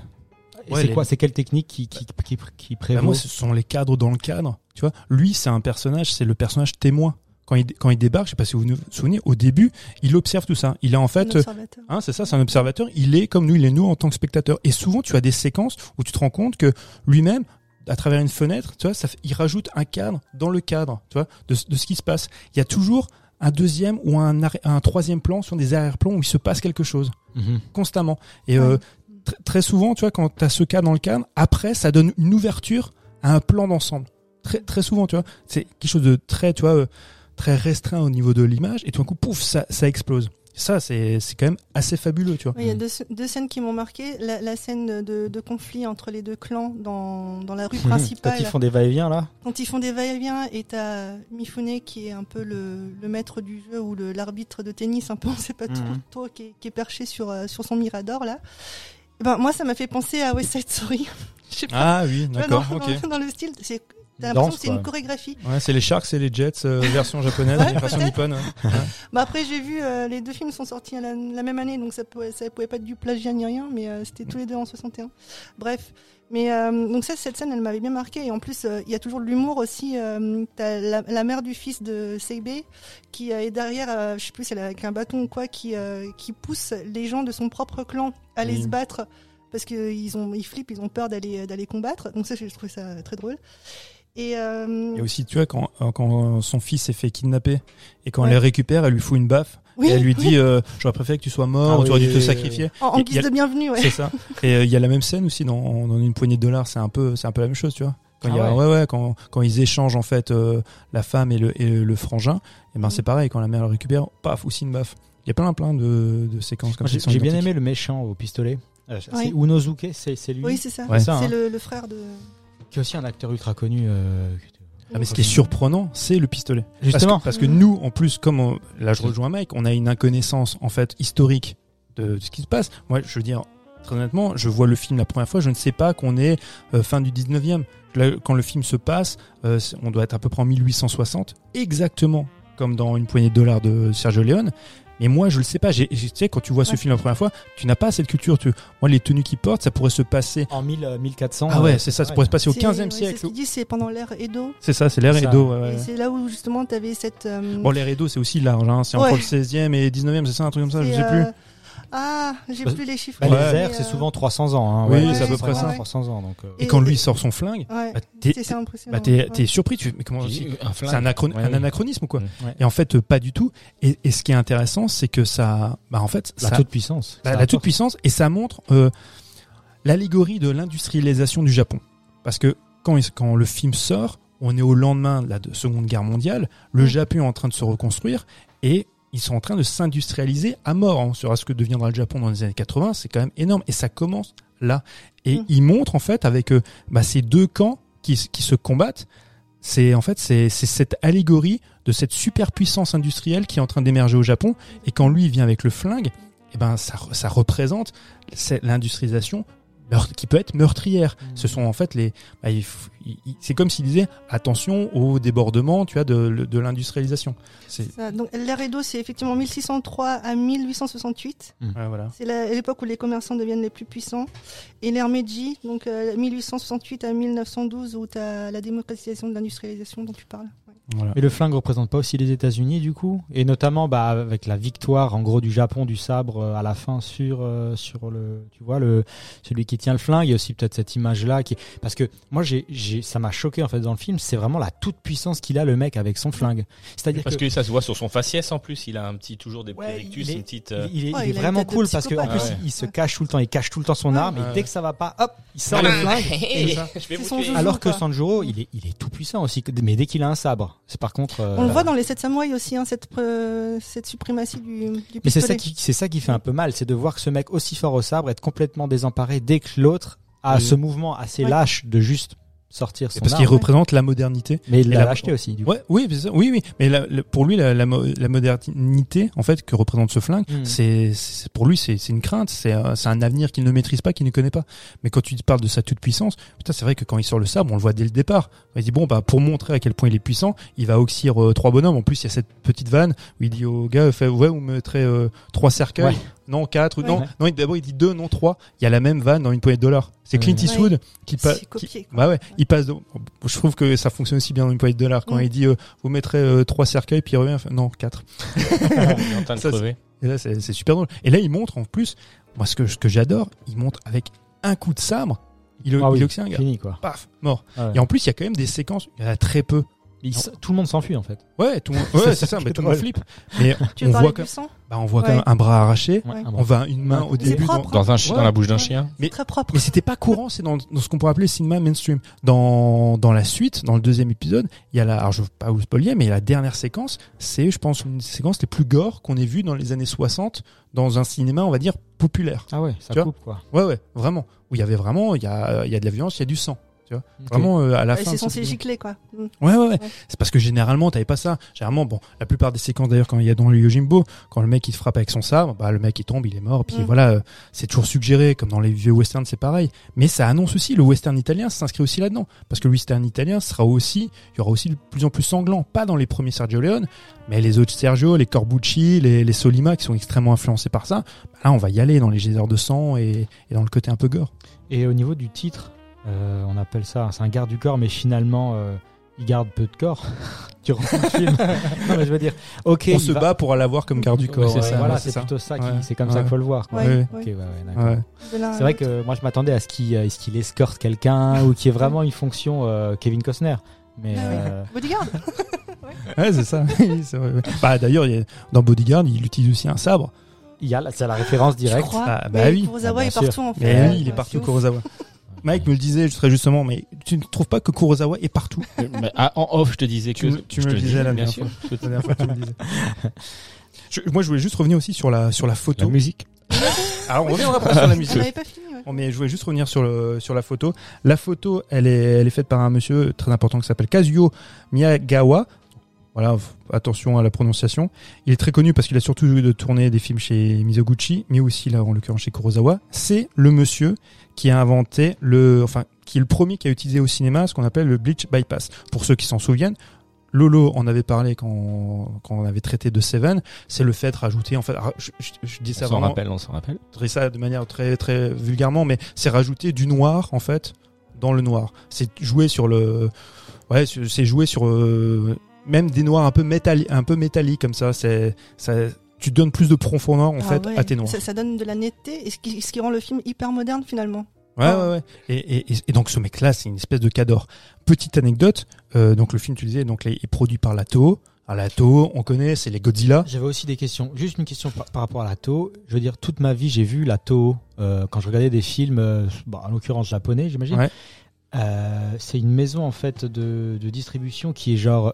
Ouais, c'est les- quoi C'est quelle technique qui qui qui, qui Bah, prévaut? moi ce sont les cadres dans le cadre tu vois lui c'est un personnage c'est le personnage témoin quand il quand il débarque je sais pas si vous vous souvenez au début il observe tout ça il est en Un fait observateur. Hein, c'est ça, c'est un observateur. Il est comme nous, il est nous en tant que spectateur. Et souvent, tu as des séquences où tu te rends compte que lui-même, à travers une fenêtre, tu vois, ça, il rajoute un cadre dans le cadre, tu vois, de, de ce qui se passe. Il y a toujours un deuxième ou un, troisième plan sur des arrière-plans où il se passe quelque chose Mhm. constamment. Et euh, Tr- très souvent, tu vois, quand tu as ce cas dans le cadre, après, ça donne une ouverture à un plan d'ensemble. Très, très souvent, tu vois, c'est quelque chose de très, tu vois, euh, très restreint au niveau de l'image, et tout d'un coup, pouf, ça, ça explose. Ça, c'est c'est quand même assez fabuleux, tu vois. Il y a deux, deux scènes qui m'ont marqué. La, la scène de, de conflit entre les deux clans dans, dans la rue Quand principale. ils font des va-et-vient là. Quand ils font des va-et-vient et t'as Mifune qui est un peu le, le maître du jeu ou le- l'arbitre de tennis, un peu, on sait pas trop, trop, qui, est, qui est perché sur, euh, sur son mirador là. Ben, moi, ça m'a fait penser à West Side Story. Je sais pas. Ah oui, d'accord, dans, ok. dans- dans le style, c'est, t'as l'impression que c'est une chorégraphie. Ouais, c'est les Sharks et les Jets, euh, version japonaise, Ouais, version nippone. ouais. Bah après, j'ai vu, euh, les deux films sont sortis à la, la même année, donc ça pouvait, ça pouvait pas être du plagiat ni rien, mais euh, c'était tous les deux en 61. Bref. Mais euh, donc ça, cette scène, elle m'avait bien marqué. Et en plus, euh, il y a toujours de l'humour aussi. Euh, T'as la, la mère du fils de Seibei qui euh, est derrière, euh, je sais plus, c'est avec un bâton ou quoi, qui, euh, qui pousse les gens de son propre clan à aller Oui. se battre parce qu'ils ont, ils flippent, ils ont peur d'aller d'aller combattre. Donc ça, je trouve ça très drôle. Et euh, Et aussi, tu vois, quand, euh, quand son fils s'est fait kidnapper et quand Ouais. elle le récupère, elle lui fout une baffe oui, et elle lui dit euh, J'aurais préféré que tu sois mort, Ah ou tu aurais dû te sacrifier. en, en guise a- de bienvenue, ouais. C'est ça. Et euh, il y a la même scène aussi dans, dans une poignée de dollars. C'est un peu, c'est un peu la même chose, tu vois. Quand il y a, Ah ouais. ouais, quand, quand ils échangent en fait euh, la femme et le, et le frangin, et ben Mm. c'est pareil. Quand la mère le récupère, paf, aussi une baffe. Il y a plein, plein de, de séquences comme ça. J'ai bien aimé le méchant au pistolet. Euh. C'est Unozuke, c'est lui. Oui, c'est ça. Ouais. C'est hein. le, le frère de. Qui est aussi un acteur ultra connu. euh, Ah, mais ce qui est surprenant, c'est le pistolet. Justement. Parce que, parce que nous, en plus, comme on- là je rejoins Mike, on a une inconnaissance en fait historique de, de ce qui se passe. Moi, je veux dire, très honnêtement, je vois le film la première fois, je ne sais pas qu'on est euh, fin du 19e. Là, quand le film se passe, euh, on doit être à peu près en 1860, exactement comme dans Une poignée de dollars de Sergio Leone. Mais moi, je le sais pas. J'ai- j'ai- Tu sais, quand tu vois ce film la première fois, tu n'as pas cette culture. Tu... Moi, les tenues qu'ils portent, ça pourrait se passer. En 1000, euh, 1400. Ah ouais, euh, c'est ça, ça pourrait se passer au C'est- 15e ouais, C'est siècle. ce qu'il dit, c'est pendant l'ère Edo. C'est ça, c'est l'ère. Edo. Et c'est là où justement tu avais cette. euh, Bon, l'ère Edo, c'est aussi large. Hein. C'est Ouais. encore le 16e et 19e, c'est ça, un truc comme ça, je sais plus. Euh, Ah, j'ai Bah, plus les chiffres. Bah, Ouais. Les airs, euh, c'est souvent 300 ans. Hein. Oui, Ouais, c'est à peu près 300, ça. 300 ans. Donc, euh, Et quand lui sort son flingue, Ouais, bah, t'es, bah, t'es, ouais. surpris. Tu mais comment. C'est un, un anachronisme ou quoi ouais. Et en fait, euh, pas du tout. Et, et ce qui est intéressant, c'est que ça, bah, en fait, La ça, toute puissance. la, ça la toute puissance et ça montre euh, l'allégorie de l'industrialisation du Japon. Parce que quand, il- quand le film sort, on est au lendemain de la de- Seconde Guerre mondiale, le. Japon est en train de se reconstruire et ils sont en train de s'industrialiser à mort. On saura ce que deviendra le Japon dans les années 80, c'est quand même énorme et ça commence là. Et Mm. il montre en fait avec euh, bah, ces deux camps qui, qui se combattent. C'est en fait c'est cette allégorie de cette superpuissance industrielle qui est en train d'émerger au Japon et quand lui vient avec le flingue, eh ben ça, ça représente l'industrialisation qui peut être meurtrière. Ce sont en fait les bah, il c'est comme s'il disait attention au débordement, tu vois de, de l'industrialisation. Donc l'ère Edo, c'est effectivement 1603 à 1868. ouais, voilà. C'est l'époque où les commerçants deviennent les plus puissants. Et l'ère Meiji, donc euh, 1868 à 1912, où tu as la démocratisation de l'industrialisation dont tu parles. Ouais. voilà. Mais le flingue représente pas aussi les États-Unis du coup, et notamment bah avec la victoire en gros du Japon du sabre euh, à la fin sur euh, sur le tu vois le celui qui tient le flingue. Il y a aussi peut-être cette image là qui parce que moi j'ai ça m'a choqué en fait dans le film. C'est vraiment la toute puissance qu'il a le mec avec son flingue. C'est-à-dire Parce que que ça se voit sur son faciès en plus, il a un petit toujours des Ouais, périctus, il est- une petite. euh, il, il est, il il une vraiment cool parce que en plus ouais. il se cache tout le temps, il cache tout le temps son Ouais. arme et dès que ça va pas, hop, il sort le flingue. Alors que. Sanjuro, il est, il est tout puissant aussi, mais dès qu'il a un sabre, c'est par contre. euh, On le voit dans les 7 samouraïs aussi, hein, cette, euh, cette suprématie du, du Mais c'est ça qui, c'est ça qui fait un peu mal, c'est de voir que ce mec aussi fort au sabre être complètement désemparé dès que l'autre a Oui. ce mouvement assez lâche de juste sortir son parce qu'il représente la modernité. Mais il l'a lâcheté aussi, du coup. Ouais, oui, oui, oui. Mais la- pour lui, la, la, mo- la modernité, en fait, que représente ce flingue, Mhm. c'est, pour lui, c'est, une crainte, c'est, c'est un avenir qu'il ne maîtrise pas, qu'il ne connaît pas. Mais quand tu parles de sa toute puissance, putain, c'est vrai que quand il sort le sabre, on le voit dès le départ. Il dit bon, bah, pour montrer à quel point il est puissant, il va oxyre euh, trois bonhommes. En plus, il y a cette petite vanne où il dit au gars, fait, ouais, vous mettrez euh, trois cercueils. Ouais. Non, quatre, Ouais. non, Ouais. non, d'abord il dit deux, non, trois. Il y a la même vanne dans une poignée de dollars. C'est Clint Ouais. Eastwood qui passe. Copié, quoi. Bah ouais, il passe. de- Je trouve que ça fonctionne aussi bien dans une poignée de dollars quand Mm. il dit euh, vous mettrez euh, trois cercueils puis il revient. non, quatre. Il est en train de Ça, crever. Et là, c'est super drôle. Et là, il montre en plus, moi, ce que, ce que j'adore, il montre avec un coup de sabre, il, Ah il un gars. Fini, quoi. Paf, mort. Ah ouais. Et en plus, il y a quand même des séquences, il y en a très peu, Il tout le monde s'enfuit en fait. Ouais, tout le monde, ouais, C'est ça ça, qui mais tout le monde flippe. Mais Tu on veux parler voit, du sang? Bah, on voit quand même un bras arraché. Ouais. On voit une main au début. propre, dans- Dans un chi- Ouais. dans la bouche d'un chien. Mais- Très propre. Mais c'était pas courant, c'est dans, dans ce qu'on pourrait appeler le cinéma mainstream. Dans, dans la suite, dans le deuxième épisode, il y a la, alors je veux pas vous spoiler, mais la dernière séquence, c'est, je pense, une des séquences les plus gore qu'on ait vues dans les années 60 dans un cinéma, on va dire, populaire. Ah ouais, ça Tu coupe quoi. Ouais, ouais, vraiment. Où il y avait vraiment, il y a, il y a de la violence, il y a du sang. Ok. Vraiment, euh, à la Ouais, fin. c'est censé gicler, quoi. Mm. Ouais, ouais, ouais. Ouais. C'est parce que généralement, t'avais pas ça. Généralement, bon, la plupart des séquences d'ailleurs, quand il y a dans le Yojimbo, quand le mec il te frappe avec son sabre, bah le mec il tombe, il est mort. Puis Mm. voilà, euh, c'est toujours suggéré, comme dans les vieux westerns, c'est pareil. Mais ça annonce aussi le western italien s'inscrit aussi là-dedans, parce que le western italien sera aussi, il y aura aussi de plus en plus sanglant, pas dans les premiers Sergio Leone, mais les autres Sergio, les Corbucci, les, les Solima qui sont extrêmement influencés par ça. Bah là, on va y aller dans les geysers de sang et, et dans le côté un peu gore. Et au niveau du titre, euh, on appelle ça, c'est un garde du corps, mais finalement, euh, il garde peu de corps durant le film. non, mais je veux dire, ok. on se va- bat pour aller voir comme garde du corps. ouais, ouais, ouais, voilà, c'est c'est ça. plutôt ça, qui- Ouais. c'est comme Ouais. ça qu'il faut le voir. C'est vrai que moi je m'attendais à ce qu'il euh, ce qu'il escorte quelqu'un ou qu'il y ait vraiment une fonction euh, Kevin Costner. Mais Ah oui. euh, Bodyguard Ouais, c'est ça. C'est. Bah, d'ailleurs, il y a- dans Bodyguard, il utilise aussi un sabre. il y a la- c'est la référence directe. Ah, bah oui. Kurosawa Ah, est partout en fait. Mais Ouais, oui, il est partout, c'est. Kurosawa. Mike me le disait très justement, mais tu ne trouves pas que Kurosawa est partout Mais, ah, en off, je te disais Tu que. tu je me le disais la bien dernière sûr. La dernière fois, tu me disais. Je- moi, je voulais juste revenir aussi sur la, sur la photo. La musique. Alors, on reviendra pas sur la On musique. n'avait pas fini, ouais. Mais je voulais juste revenir sur, le, sur la photo. La photo, elle est, elle est faite par un monsieur très important qui s'appelle Kazuyo Miyagawa. Voilà, attention à la prononciation. Il est très connu parce qu'il a surtout de tourné des films chez Mizoguchi, mais aussi là en l'occurrence chez Kurosawa. C'est le monsieur qui a inventé le, enfin, qui est le premier qui a utilisé au cinéma ce qu'on appelle le bleach bypass. Pour ceux qui s'en souviennent, Lolo en avait parlé quand, quand on avait traité de Seven. C'est le fait de rajouter, en fait, je, je- je dis ça On s'en vraiment rappelle, on s'en rappelle. je dirais ça de manière très très vulgairement, mais c'est rajouter du noir en fait dans le noir. C'est jouer sur le, ouais, c'est c'est jouer sur euh, même des noirs un peu métalli un peu métalliques comme ça. C'est ça, tu donnes plus de profondeur en Ah fait ouais. à tes noirs. Ça, ça donne de la netteté et ce qui, ce qui rend le film hyper moderne finalement. Ouais, ouais, ouais. Et, et, et- et donc ce mec-là, c'est une espèce de cador. Petite anecdote, euh, donc le film, tu le disais, donc est produit par la Toho. À la Toho, on connaît, c'est les Godzilla. J'avais aussi des questions. Juste une question par, par rapport à la Toho. Je veux dire, toute ma vie, j'ai vu la Toho euh, quand je regardais des films, euh, bah, en l'occurrence japonais, j'imagine. Ouais. Euh, c'est une maison en fait de, de distribution qui est genre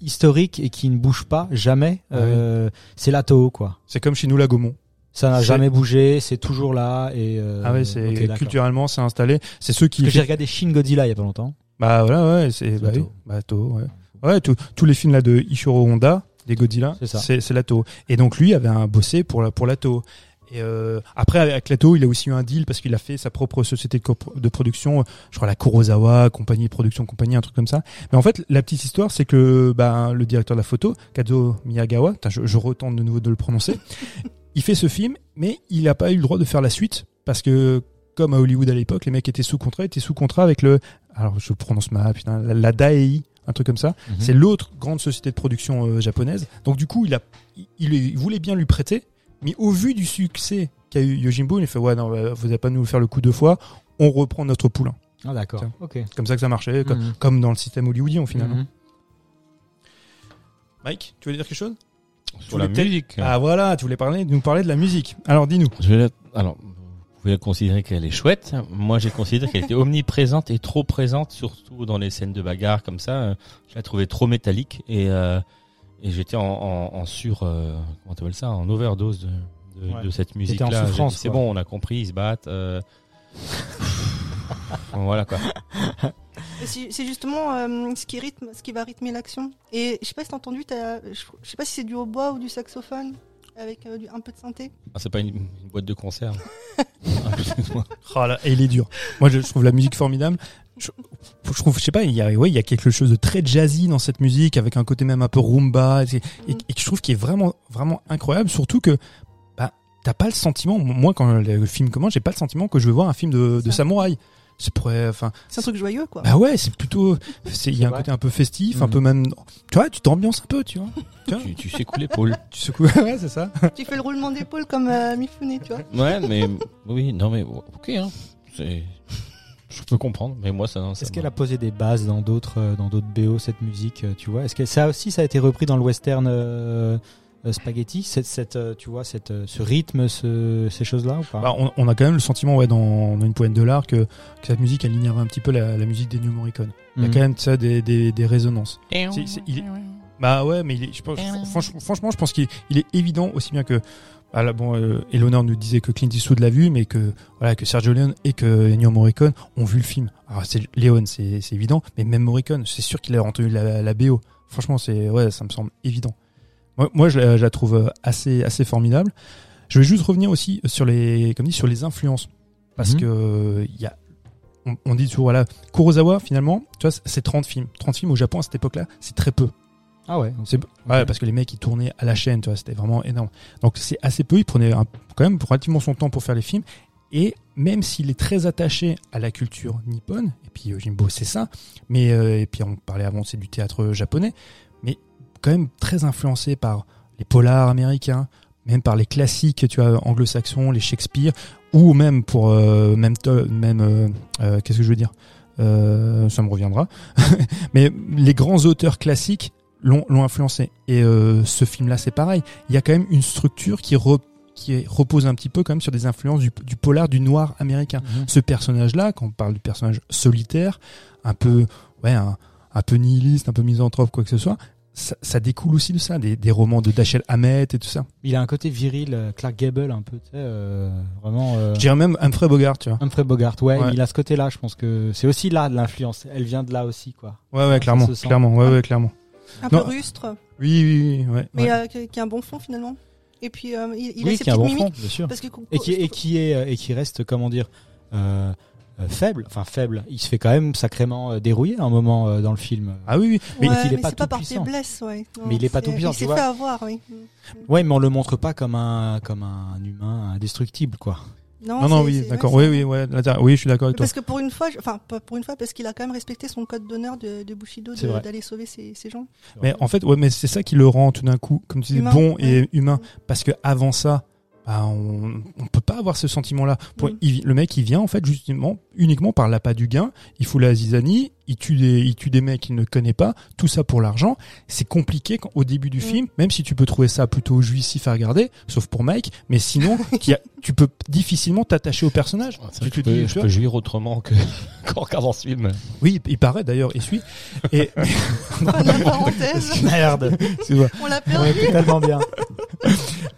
historique et qui ne bouge pas jamais. Ah Euh, C'est la Toho quoi. C'est comme chez nous la Gaumont. Ça n'a jamais bougé, c'est toujours là et. euh, ah ouais, c'est culturellement, c'est installé. C'est ceux qui j'ai regardé Shin Godzilla il y a pas longtemps. Bah voilà, ouais, c'est bah, oui, Toho. bah Toho, ouais. Ouais, tous- tous les films là de Ishiro Honda, des Godzilla, C'est ça. c'est c'est la Toho. Et donc lui avait un bossé pour la pour la Toho. Et euh, après avec la Toho, il a aussi eu un deal parce qu'il a fait sa propre société de, de production, je crois la Kurosawa, compagnie production compagnie, un truc comme ça. Mais en fait, la petite histoire, c'est que bah, le directeur de la photo, Kazuo Miyagawa, je, je retente de nouveau de le prononcer, il fait ce film, mais il n'a pas eu le droit de faire la suite parce que comme à Hollywood à l'époque, les mecs étaient sous contrat, étaient sous contrat avec le, alors je prononce ma putain, la, la Daei, un truc comme ça. Mhm. C'est l'autre grande société de production euh, japonaise. Donc du coup, il a, il, il voulait bien lui prêter, mais au vu du succès qu'a eu Yojimbo, il a fait ouais non, euh, vous n'allez pas nous faire le coup deux fois, on reprend notre poulain. Ah d'accord. Ok. Comme ça que ça marchait, comme, Mhm. comme dans le système hollywoodien au final. Mhm. Mike, tu veux dire quelque chose? Sur la musique. Ah voilà, tu voulais parler, nous parler de la musique. Alors dis-nous. Je vais la- Alors, vous pouvez considérer qu'elle est chouette. Moi, j'ai considéré qu'elle était omniprésente et trop présente, surtout dans les scènes de bagarre comme ça. Je la trouvais trop métallique et, euh, et j'étais en, en, en sur, euh, comment t'appelles ça, en overdose de, de, Ouais. de cette musique-là. C'est bon, on a compris, ils se battent. euh. voilà quoi. C'est justement euh, ce qui rythme, ce qui va rythmer l'action. Et je sais pas si t'as entendu, t'as- je, sais pas si c'est du hautbois ou du saxophone avec euh, du- un peu de synthé. Ah, c'est pas une, une boîte de conserve. Ah. Oh là, et il est dur. Moi, je trouve la musique formidable. Je, je trouve, je sais pas, il y a, ouais, il y a quelque chose de très jazzy dans cette musique, avec un côté même un peu rumba, et, et, et que je trouve qui est vraiment, vraiment incroyable. Surtout que, bah, t'as pas le sentiment. Moi, quand le film commence, j'ai pas le sentiment que je veux voir un film de, de samouraï. C'est pour, enfin, C'est un truc joyeux, quoi. bah ouais, c'est plutôt, c'est, il y a un vrai. côté un peu festif, un Mhm. peu même, tu vois, tu t'ambiances un peu, tu vois. tu, tu secoues l'épaule. Tu secoues, ouais, c'est ça. Tu fais le roulement d'épaule comme euh, Mifune, tu vois. Ouais, mais oui, non mais ok. Hein. C'est je peux comprendre, mais moi ça. ça Est-ce qu'elle a posé des bases dans d'autres euh, dans d'autres BO cette musique, euh, tu vois? Est-ce que ça aussi ça a été repris dans le western euh, spaghetti, cette, cette tu vois cette ce rythme, ce, ces choses-là ou pas? Bah, on, on a quand même le sentiment, ouais, dans, dans une pointe de l'art, que, que cette musique alignerait un petit peu la, la musique des New Morricone. Il y a Mhm. quand même ça des, des, des résonances. Il est- Bah ouais, mais il est, je pense, franchement, franchement, je pense qu'il il est évident aussi bien que. Ah là, bon, euh, Eleanor nous disait que Clint Eastwood l'a vu, mais que voilà que Sergio Leone et que Ennio Morricone ont vu le film. Alors c'est Leone, c'est évident, mais même Morricone, c'est sûr qu'il a entendu la, la BO. Franchement, c'est ouais, ça me semble évident. Moi, moi je, la, je la trouve assez assez formidable. Je vais juste revenir aussi sur les comme dit sur les influences parce Mhm. que il y a on, on dit toujours voilà Kurosawa finalement, tu vois, c'est 30 films. 30 films au Japon à cette époque-là, c'est très peu. Ah ouais. C'est ouais, parce que les mecs ils tournaient à la chaîne, tu vois, c'était vraiment énorme. Donc c'est assez peu, il prenait un- quand même relativement son temps pour faire les films. Et même s'il est très attaché à la culture nippone, et puis euh, Jimbo c'est ça, mais euh, et puis on parlait avant c'est du théâtre japonais, mais quand même très influencé par les polars américains, même par les classiques, tu vois, anglo-saxons, les Shakespeare, ou même pour euh, même même euh, euh, qu'est-ce que je veux dire, Euh, ça me reviendra. mais les grands auteurs classiques l'ont l'ont influencé. Et euh, ce film-là, c'est pareil. Il y a quand même une structure qui, re- qui repose un petit peu quand même sur des influences du, du polar, du noir américain. Mhm. Ce personnage-là, quand on parle du personnage solitaire, un peu, ouais, un, un peu nihiliste, un peu misanthrope, quoi que ce soit, ça, ça découle aussi de ça, des, des romans de Dashiell Hammett et tout ça. Il a un côté viril, euh, Clark Gable un peu, tu sais, euh, vraiment. euh, Je dirais même Humphrey Bogart, tu vois. Humphrey Bogart, ouais, Ouais. il a ce côté-là, je pense que c'est aussi là de l'influence. Elle vient de là aussi, quoi. Ouais, ouais, clairement, clairement, ouais, ouais, clairement. Un Non. peu rustre, Oui, oui, oui, ouais. mais ouais. euh, qui qui a un bon fond finalement. Et puis euh, il, il a oui, ses qui a un bon fond, bien sûr. Parce que, Et qui, et qui est, euh, et qui reste, comment dire, euh, euh, faible, enfin faible. Il se fait quand même sacrément dérouiller à un moment euh, dans le film. Ah oui, oui. mais Ouais, il est mais pas pas tout par puissant. faiblesse, ouais. Non, Mais il est pas tout puissant, Il tu s'est vois. fait avoir, oui. Ouais, mais on le montre pas comme un, comme un humain indestructible, quoi. Non, non, oui, d'accord. Oui, oui, ouais. Oui, je suis d'accord avec toi. Parce que pour une fois, je- enfin pas pour une fois, parce qu'il a quand même respecté son code d'honneur de, de Bushido d'aller sauver ces, ces gens. Mais en fait, ouais, mais c'est ça qui le rend tout d'un coup, comme tu dis, bon et ouais. humain. Parce que avant ça, bah, on, on peut pas avoir ce sentiment-là. Mm. le mec, il vient en fait justement uniquement par l'appât du gain. Il fout la zizanie, il tue des, il tue des mecs qu'il ne connaît pas. Tout ça pour l'argent. C'est compliqué quand- au début du Mm. film, même si tu peux trouver ça plutôt jouissif à regarder, sauf pour Mike. Mais sinon, qu'il y a- tu peux difficilement t'attacher au personnage. Ah, Tu peux, dis, je peux jouir autrement que qu'en regardant ce film. oui, il paraît d'ailleurs, et suit. Et la parenthèse, Merde. on l'a perdu. tellement bien.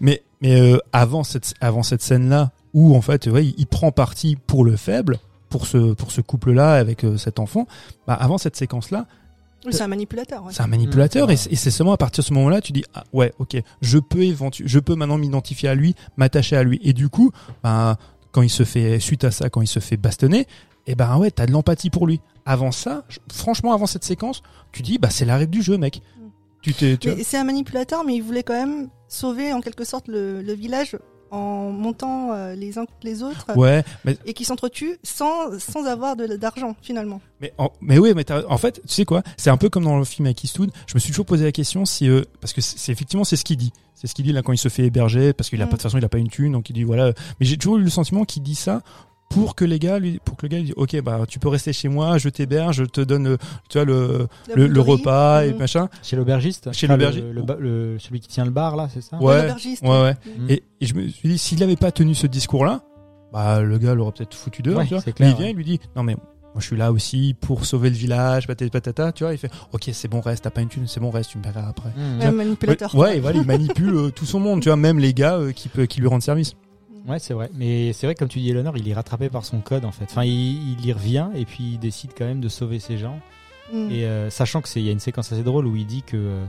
Mais mais euh, avant cette avant cette scène là où en fait ouais, il, il prend parti pour le faible pour ce pour ce couple là avec euh, cet enfant bah avant cette séquence là Oui, c'est un manipulateur. ouais. c'est un manipulateur Mmh, et c'est et c'est seulement à partir de ce moment là tu dis ah, ouais ok je peux éventu je peux maintenant m'identifier à lui m'attacher à lui et du coup bah quand il se fait suite à ça quand il se fait bastonner et ben ouais t'as de l'empathie pour lui avant ça franchement avant cette séquence tu dis bah c'est la règle du jeu mec Mm. tu t'es C'est un manipulateur, mais il voulait quand même sauver en quelque sorte le, le village en montant euh, les uns contre les autres ouais mais et qui s'entretuent sans, sans avoir de- d'argent finalement. Mais, en, mais oui, mais en fait, tu sais quoi? C'est un peu comme dans le film avec Eastwood. Je me suis toujours posé la question si, euh, parce que c'est effectivement c'est ce qu'il dit. C'est ce qu'il dit là quand il se fait héberger, parce qu'il a Mm. pas de façon il a pas une thune, donc il dit voilà. Mais j'ai toujours eu le sentiment qu'il dit ça pour que les gars, lui, pour que le gars lui dise ok bah tu peux rester chez moi, je t'héberge, je te donne, tu vois le le, repas et Mm. machin. Chez l'aubergiste Chez l'aubergiste. le, le ba- le- Celui qui tient le bar, là, c'est ça? Ouais, l'aubergiste, ouais, ouais. Mm. Et, et je me suis dit s'il avait pas tenu ce discours là, bah le gars l'aurait peut-être foutu dehors. Ouais, tu vois. c'est clair, mais il vient, ouais. il lui dit non mais moi je suis là aussi pour sauver le village, patata, patata, tu vois. Il fait ok c'est bon reste, t'as pas une thune, c'est bon reste, tu me paieras après. Mmh. Un manipulateur. Ouais, il manipule euh, tout son monde, tu vois, même les gars euh, qui, peut, qui lui rendent service. Ouais, c'est vrai. Mais c'est vrai, comme tu dis, Eleanor, il est rattrapé par son code, en fait. Enfin, il, il y revient et puis il décide quand même de sauver ces gens. Mm. Et euh, sachant que c'est, il y a une séquence assez drôle où il dit que euh,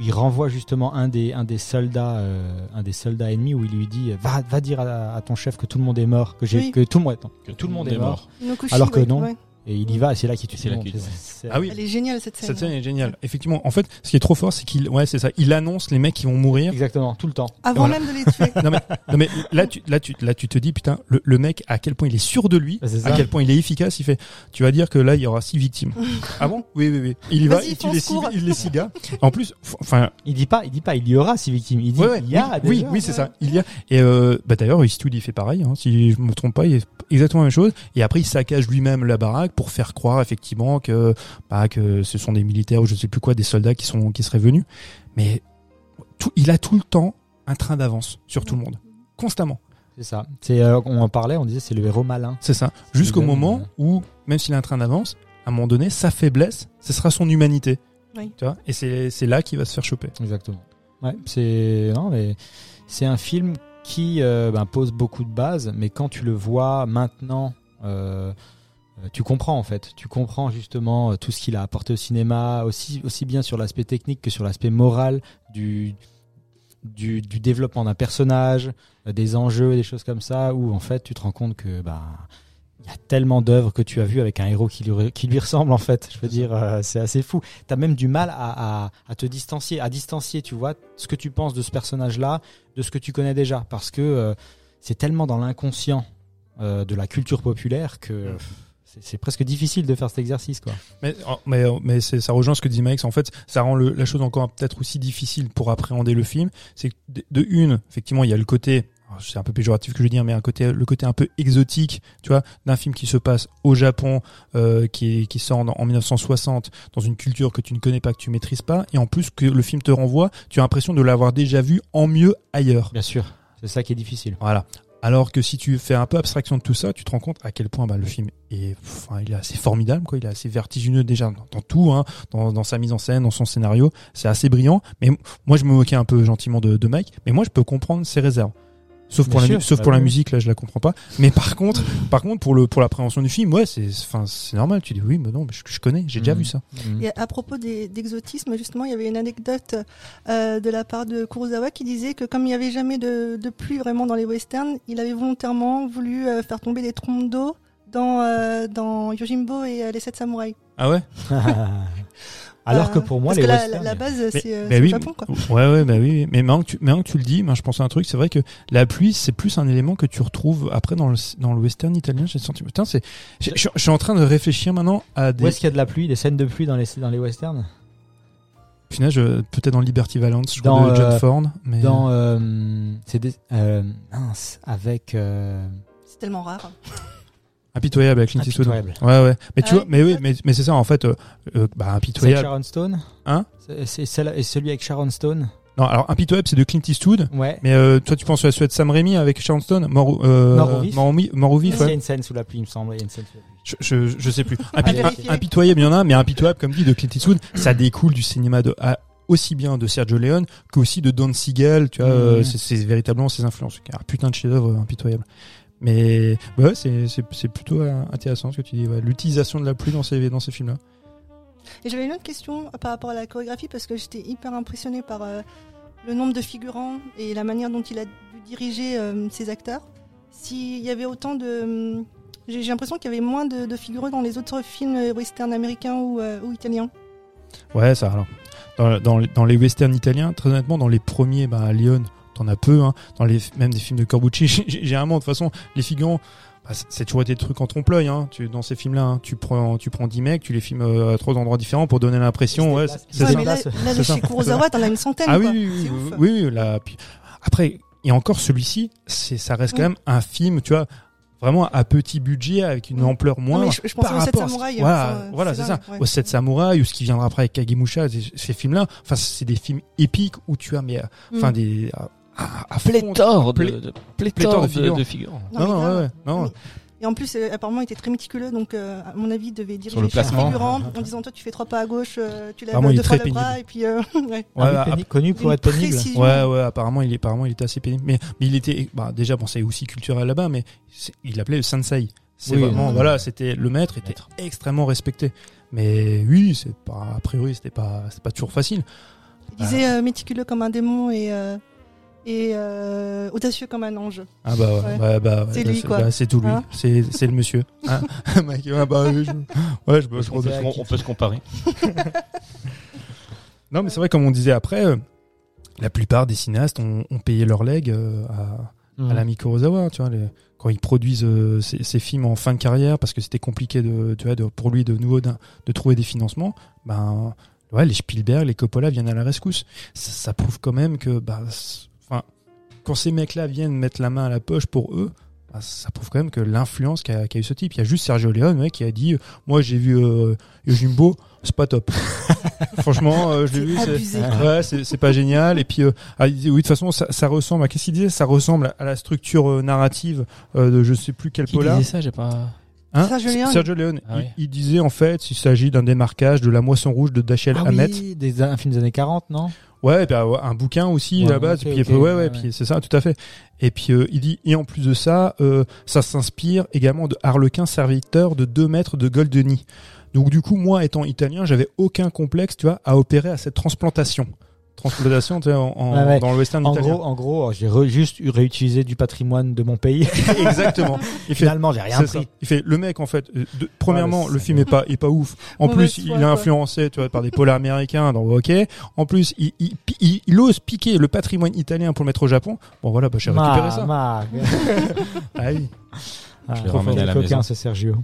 il renvoie justement un des un des soldats euh, un des soldats ennemis où il lui dit va va dire à, à ton chef que tout le monde est mort que j'ai Oui. que tout le monde attends, que tout le monde est mort. Alors que non. ouais. Et il y va et c'est là qu'il tue C'est là monde. qu'il tue, C'est- ouais. c'est- Ah oui. Elle est géniale cette scène. Cette scène est géniale. Effectivement, en fait, ce qui est trop fort, c'est qu'il, ouais, c'est ça. Il annonce les mecs qui vont mourir. Exactement, tout le temps. Avant Voilà. même de les tuer. Non mais, non mais là, tu, là, tu, là, tu te dis, putain, le, le mec, à quel point il est sûr de lui, Bah, à quel point il est efficace. Il fait, tu vas dire que là, il y aura six victimes. ah bon? Oui, oui, oui. Il y va, il tue les six, il les six gars. En plus, enfin, Il dit pas, il dit pas, il y aura six victimes. Il dit, Ouais, ouais, il y a oui, déjà. oui, oui, c'est ça. Il y a et euh, bah d'ailleurs Eastwood il fait pareil. Hein, si je me trompe pas, il est exactement la même chose. Et après il saccage lui-même la baraque pour faire croire effectivement que bah, que ce sont des militaires ou je sais plus quoi, des soldats qui sont qui seraient venus. Mais tout, il a tout le temps un train d'avance sur tout le monde, constamment. C'est ça. C'est, euh, on en parlait, on disait c'est le héros malin. C'est ça. Jusqu'au moment ouais. où même s'il a un train d'avance, à un moment donné, sa faiblesse, ce sera son humanité. Oui. Tu vois? Et c'est c'est là qu'il va se faire choper. Exactement. Ouais, c'est non mais c'est un film qui euh, ben, pose beaucoup de bases, mais quand tu le vois maintenant, euh, euh, tu comprends en fait. Tu comprends justement euh, tout ce qu'il a apporté au cinéma, aussi aussi bien sur l'aspect technique que sur l'aspect moral du du, du développement d'un personnage, euh, des enjeux, des choses comme ça, où en fait tu te rends compte que bah il y a tellement d'œuvres que tu as vues avec un héros qui lui, qui lui ressemble en fait. Je veux dire, euh, c'est assez fou. T'as même du mal à, à, à te distancier, à distancier, tu vois, ce que tu penses de ce personnage-là, de ce que tu connais déjà, parce que euh, c'est tellement dans l'inconscient euh, de la culture populaire que c'est- presque difficile de faire cet exercice, quoi. Mais, mais, mais ça rejoint ce que dit Max. En fait, ça rend le- la chose encore peut-être aussi difficile pour appréhender le film. C'est que de, de une, effectivement, il y a le côté, c'est un peu péjoratif que je veux dire, mais un côté, le côté un peu exotique, tu vois, d'un film qui se passe au Japon, euh, qui, qui sort en, en 1960, dans une culture que tu ne connais pas, que tu maîtrises pas, et en plus que le film te renvoie, tu as l'impression de l'avoir déjà vu en mieux ailleurs. Bien sûr. C'est ça qui est difficile. Voilà. Alors que si tu fais un peu abstraction de tout ça, tu te rends compte à quel point bah, le film est, enfin, il est assez formidable, quoi. Il est assez vertigineux déjà dans, tout, hein, dans, sa mise en scène, dans son scénario. C'est assez brillant. Mais moi, je me moquais un peu gentiment de Mike. Mais moi, je peux comprendre ses réserves. Sauf pour Bien la, sûr, mu- sauf bah pour la oui. musique, là, je la comprends pas. Mais par contre, par contre, pour le, pour l'appréhension du film, ouais, c'est, enfin, c'est normal. Tu dis oui, mais non, mais je, je connais, j'ai déjà Mhm. vu ça. Mhm. Et à propos des- d'exotisme, justement, il y avait une anecdote euh, de la part de Kurosawa qui disait que comme il n'y avait jamais de, de pluie vraiment dans les westerns, il avait volontairement voulu euh, faire tomber des trompes d'eau dans, euh, dans Yojimbo et euh, les sept samouraïs. Ah ouais? Alors que pour moi, parce les que la, westerns, la, la base, c'est euh, bah oui, Japon, quoi. Ouais, ouais, bah oui. Mais maintenant que tu, maintenant que tu le dis, ben, je pense à un truc. C'est vrai que la pluie, c'est plus un élément que tu retrouves après dans le, dans le western italien. J'ai senti, putain, c'est, je, suis en train de réfléchir maintenant à Où des, est-ce qu'il y a de la pluie, des scènes de pluie dans les dans les westerns? Peut-être dans Liberty Valance, je Dans, crois, de John euh, Ford. Mais Dans euh, c'est des euh, mince avec euh, C'est tellement rare. Impitoyable avec Clint Eastwood. Impitoyable. Ouais, ouais. Mais tu Ah vois, mais oui, mais, mais c'est ça, en fait, euh, euh, bah, C'est avec impitoyable. Sharon Stone Hein? C'est- C'est celle et celui avec Sharon Stone Non, alors, impitoyable, c'est de Clint Eastwood. Ouais. Mais, euh, toi, tu penses à celui de Sam Raimi avec Sharon Stone? Mort, euh, Mort au vif Il y a une scène sous la pluie, il me semble. Il y a une scène sous la pluie. Je, je, je sais plus. Vérifier. impitoyable, il y en a, mais impitoyable, comme dit de Clint Eastwood, ça découle du cinéma de, à- aussi bien de Sergio Leone qu'aussi de Don Siegel, tu vois, Mhm. euh, c'est- c'est véritablement ses influences. Un putain de chef-d'œuvre euh, impitoyable. Mais bah ouais, c'est plutôt euh, intéressant ce que tu dis. ouais. L'utilisation de la pluie dans ces dans ces films-là. Et j'avais une autre question par rapport à la chorégraphie parce que j'étais hyper impressionnée par euh, le nombre de figurants et la manière dont il a dû diriger euh, ses acteurs. S'il y avait autant de. hum, J'ai l'impression qu'il y avait moins de, de figurants dans les autres films euh, western américains ou, euh, ou italiens. Ouais, ça alors. Dans, dans, les- dans les westerns italiens, très honnêtement, dans les premiers, bah, à Lyon, t'en as peu. Hein. Dans les même des films de Corbucci, généralement, de toute façon, les figurants, bah, c'est- toujours été des trucs en trompe-l'œil. Hein. Tu, dans ces films-là, hein, tu prends tu prends 10 mecs, tu les filmes euh, à trois endroits différents pour donner l'impression. Ouais, c'est Ouais, là, là, chez Kurosawa, t'en as une centaine. Ah oui, quoi. oui, oui, là, puis- après, et encore celui-ci, c'est, ça reste quand Oui. même un film, tu vois, vraiment à petit budget avec une Oui. ampleur moindre. je, je pensais par aux sept rapport à ce- samouraïs. Voilà, enfin, voilà, c'est ça. ouais. Aux Sept Samouraïs ou ce qui viendra après avec Kagemusha, ces, ces films-là. Enfin, c'est des films épiques où tu as, mais, euh, enfin, Mm. des, à, Pléthore de, Plé- de, pléthore de de, figurants. de figurants. Non, Non, non, grave. ouais, ouais, non. Oui. Et en plus, euh, apparemment, il était très méticuleux, donc euh, à mon avis, il devait diriger le placement. figurant en disant toi, tu fais trois pas à gauche, euh, tu lèves deux fois très le bras, et puis euh, ouais. Ah oui, Ouais, péni- connu pour être pénible. précision. Ouais, ouais, apparemment, il est, apparemment, il était assez pénible. Mais, mais il était, bah, déjà, bon, c'est aussi culturel là-bas, mais il l'appelait le sensei. C'est Oui, vraiment, oui. voilà, c'était, le maître était Maître. extrêmement respecté. Mais oui, c'est pas, a priori, c'était pas, c'était pas toujours facile. Il disait euh, méticuleux comme un démon et, euh, et euh, audacieux comme un ange. Ah bah ouais, bah, ouais, C'est bah, lui, quoi. bah, c'est tout lui. Hein c'est c'est le monsieur. Hein Mec, ouais, bah, je... ouais, je On peut, se- on peut se comparer. Non, mais c'est vrai, comme on disait après, euh, la plupart des cinéastes ont, ont payé leur leg euh, à, Mm. à l'ami Kurosawa, tu vois, les- quand ils produisent ces, ces films en fin de carrière parce que c'était compliqué de, tu vois, de, pour lui de nouveau de trouver des financements, ben ouais, les Spielberg, les Coppola viennent à la rescousse. Ça, ça prouve quand même que, bah, enfin, quand ces mecs-là viennent mettre la main à la poche pour eux. bah, ça prouve quand même que l'influence qu'a eu ce type. Il y a juste Sergio Leone ouais, qui a dit euh, Moi j'ai vu euh, Yojimbo, c'est pas top. Franchement, euh, je l'ai vu. C'est. Ouais, pas génial. Et puis, euh, ah, oui, de toute façon, ça, ça ressemble à qu'est-ce qu'il disait? Ça ressemble à la structure euh, narrative euh, de je sais plus quel Qui polar. disait ça? J'ai pas. Hein? Sergio Leone. Sergio Leone. Ah il, oui. il disait en fait, il s'agit d'un démarquage de la moisson rouge de Dashiell Ah Hammett. oui, des, un film des années 40, non? Ouais, euh, un bouquin aussi Ouais, à la base. puis, ouais, ouais, ouais, puis ouais. c'est ça, tout à fait. Et puis euh, il dit et en plus de ça, euh, ça s'inspire également de Harlequin serviteur de 2 mètres de Goldeni. Donc du coup, moi étant italien, j'avais aucun complexe, tu vois, à opérer à cette transplantation. Transplantation, tu en, en- ouais. dans le western En italien. gros, en gros, j'ai re- juste eu- réutilisé du patrimoine de mon pays. Exactement. Il fait, Finalement, j'ai rien ça. pris. Il fait le mec en fait. euh, de- premièrement, Ouais, le film est pas est pas ouf. En plus, il est quoi. influencé, tu vois, par des polars américains. Donc ok. En plus, il, il, il, il ose piquer le patrimoine italien pour le mettre au Japon. Bon voilà, bah, j'ai récupéré ça. Ma- Ah oui. Ah, Je l'ai trop ramené fort. à la coquin, maison. ce Sergio.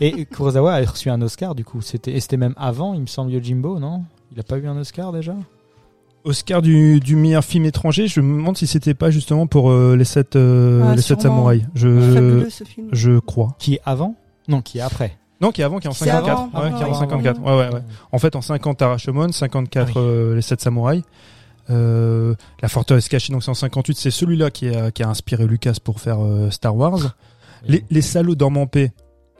Et Kurosawa a reçu un Oscar, du coup. C'était, et c'était même avant, il me semble, Yojimbo, non? Il a pas eu un Oscar déjà? Oscar du, du meilleur film étranger. Je me demande si c'était pas justement pour euh, les sept euh, Ah, les sept samouraïs. Je Fabuleux ce film. je crois. Qui est avant Non, qui est après. Non, qui est avant, qui est en C'est 54. avant, ouais, avant, qui est en ouais. 54. Ouais, ouais, ouais. En fait, en 50, Rashomon, 54, Ah oui. euh, les 7 samouraïs. Euh, la forteresse cachée, donc c'est en 58, c'est celui-là qui a, qui a inspiré Lucas pour faire euh, Star Wars. Les, les salauds dorment en paix,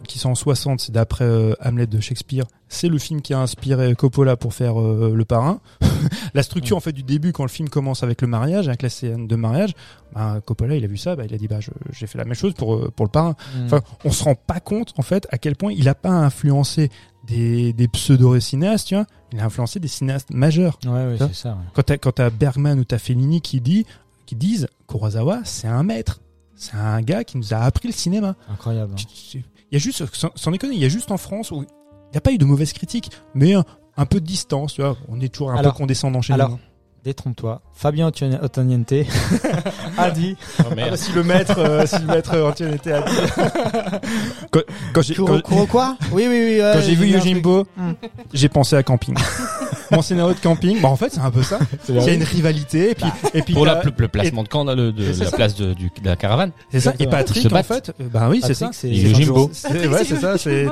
qui sont en 60, c'est d'après euh, Hamlet de Shakespeare. C'est le film qui a inspiré Coppola pour faire euh, Le Parrain. la structure en fait du début, quand le film commence avec le mariage, avec la scène de mariage, bah, Coppola il a vu ça, bah, il a dit bah j'ai fait la même chose pour euh, pour le Parrain. Mm. Enfin, on se rend pas compte en fait à quel point il a pas influencé des, des pseudo-cinéastes, tu vois. Il a influencé des cinéastes majeurs. ouais, ouais, c'est ça. ouais. Quand t'as quand t'as Bergman ou t'as Fellini qui dit qui disent Kurosawa c'est un maître, c'est un gars qui nous a appris le cinéma. Incroyable. hein. Il y a juste sans, sans déconner, il y a juste en France où il n'y a pas eu de mauvaise critique, mais un, un peu de distance, tu vois. On est toujours un Alors- peu condescendant chez alors, nous. Détrompe-toi. Fabien Ottoniente a dit Oh, Ah bah, si le maître, euh, si le maître était à quand, quand j'ai Kuro, quand- Kuro quoi? Oui, oui, oui. ouais, Quand j'ai vu a Yojimbo, Mm. j'ai pensé à camping. Mon scénario de camping, bah en fait c'est un peu ça. Il y a une rivalité et puis et puis Pour la, le placement de camp, là, le- de, Et c'est la ça. place de, du- de la caravane. c'est ça. Et Patrick en fait, euh, bah oui c'est ça. C'est- Patrick, ouais, c'est ça, c'est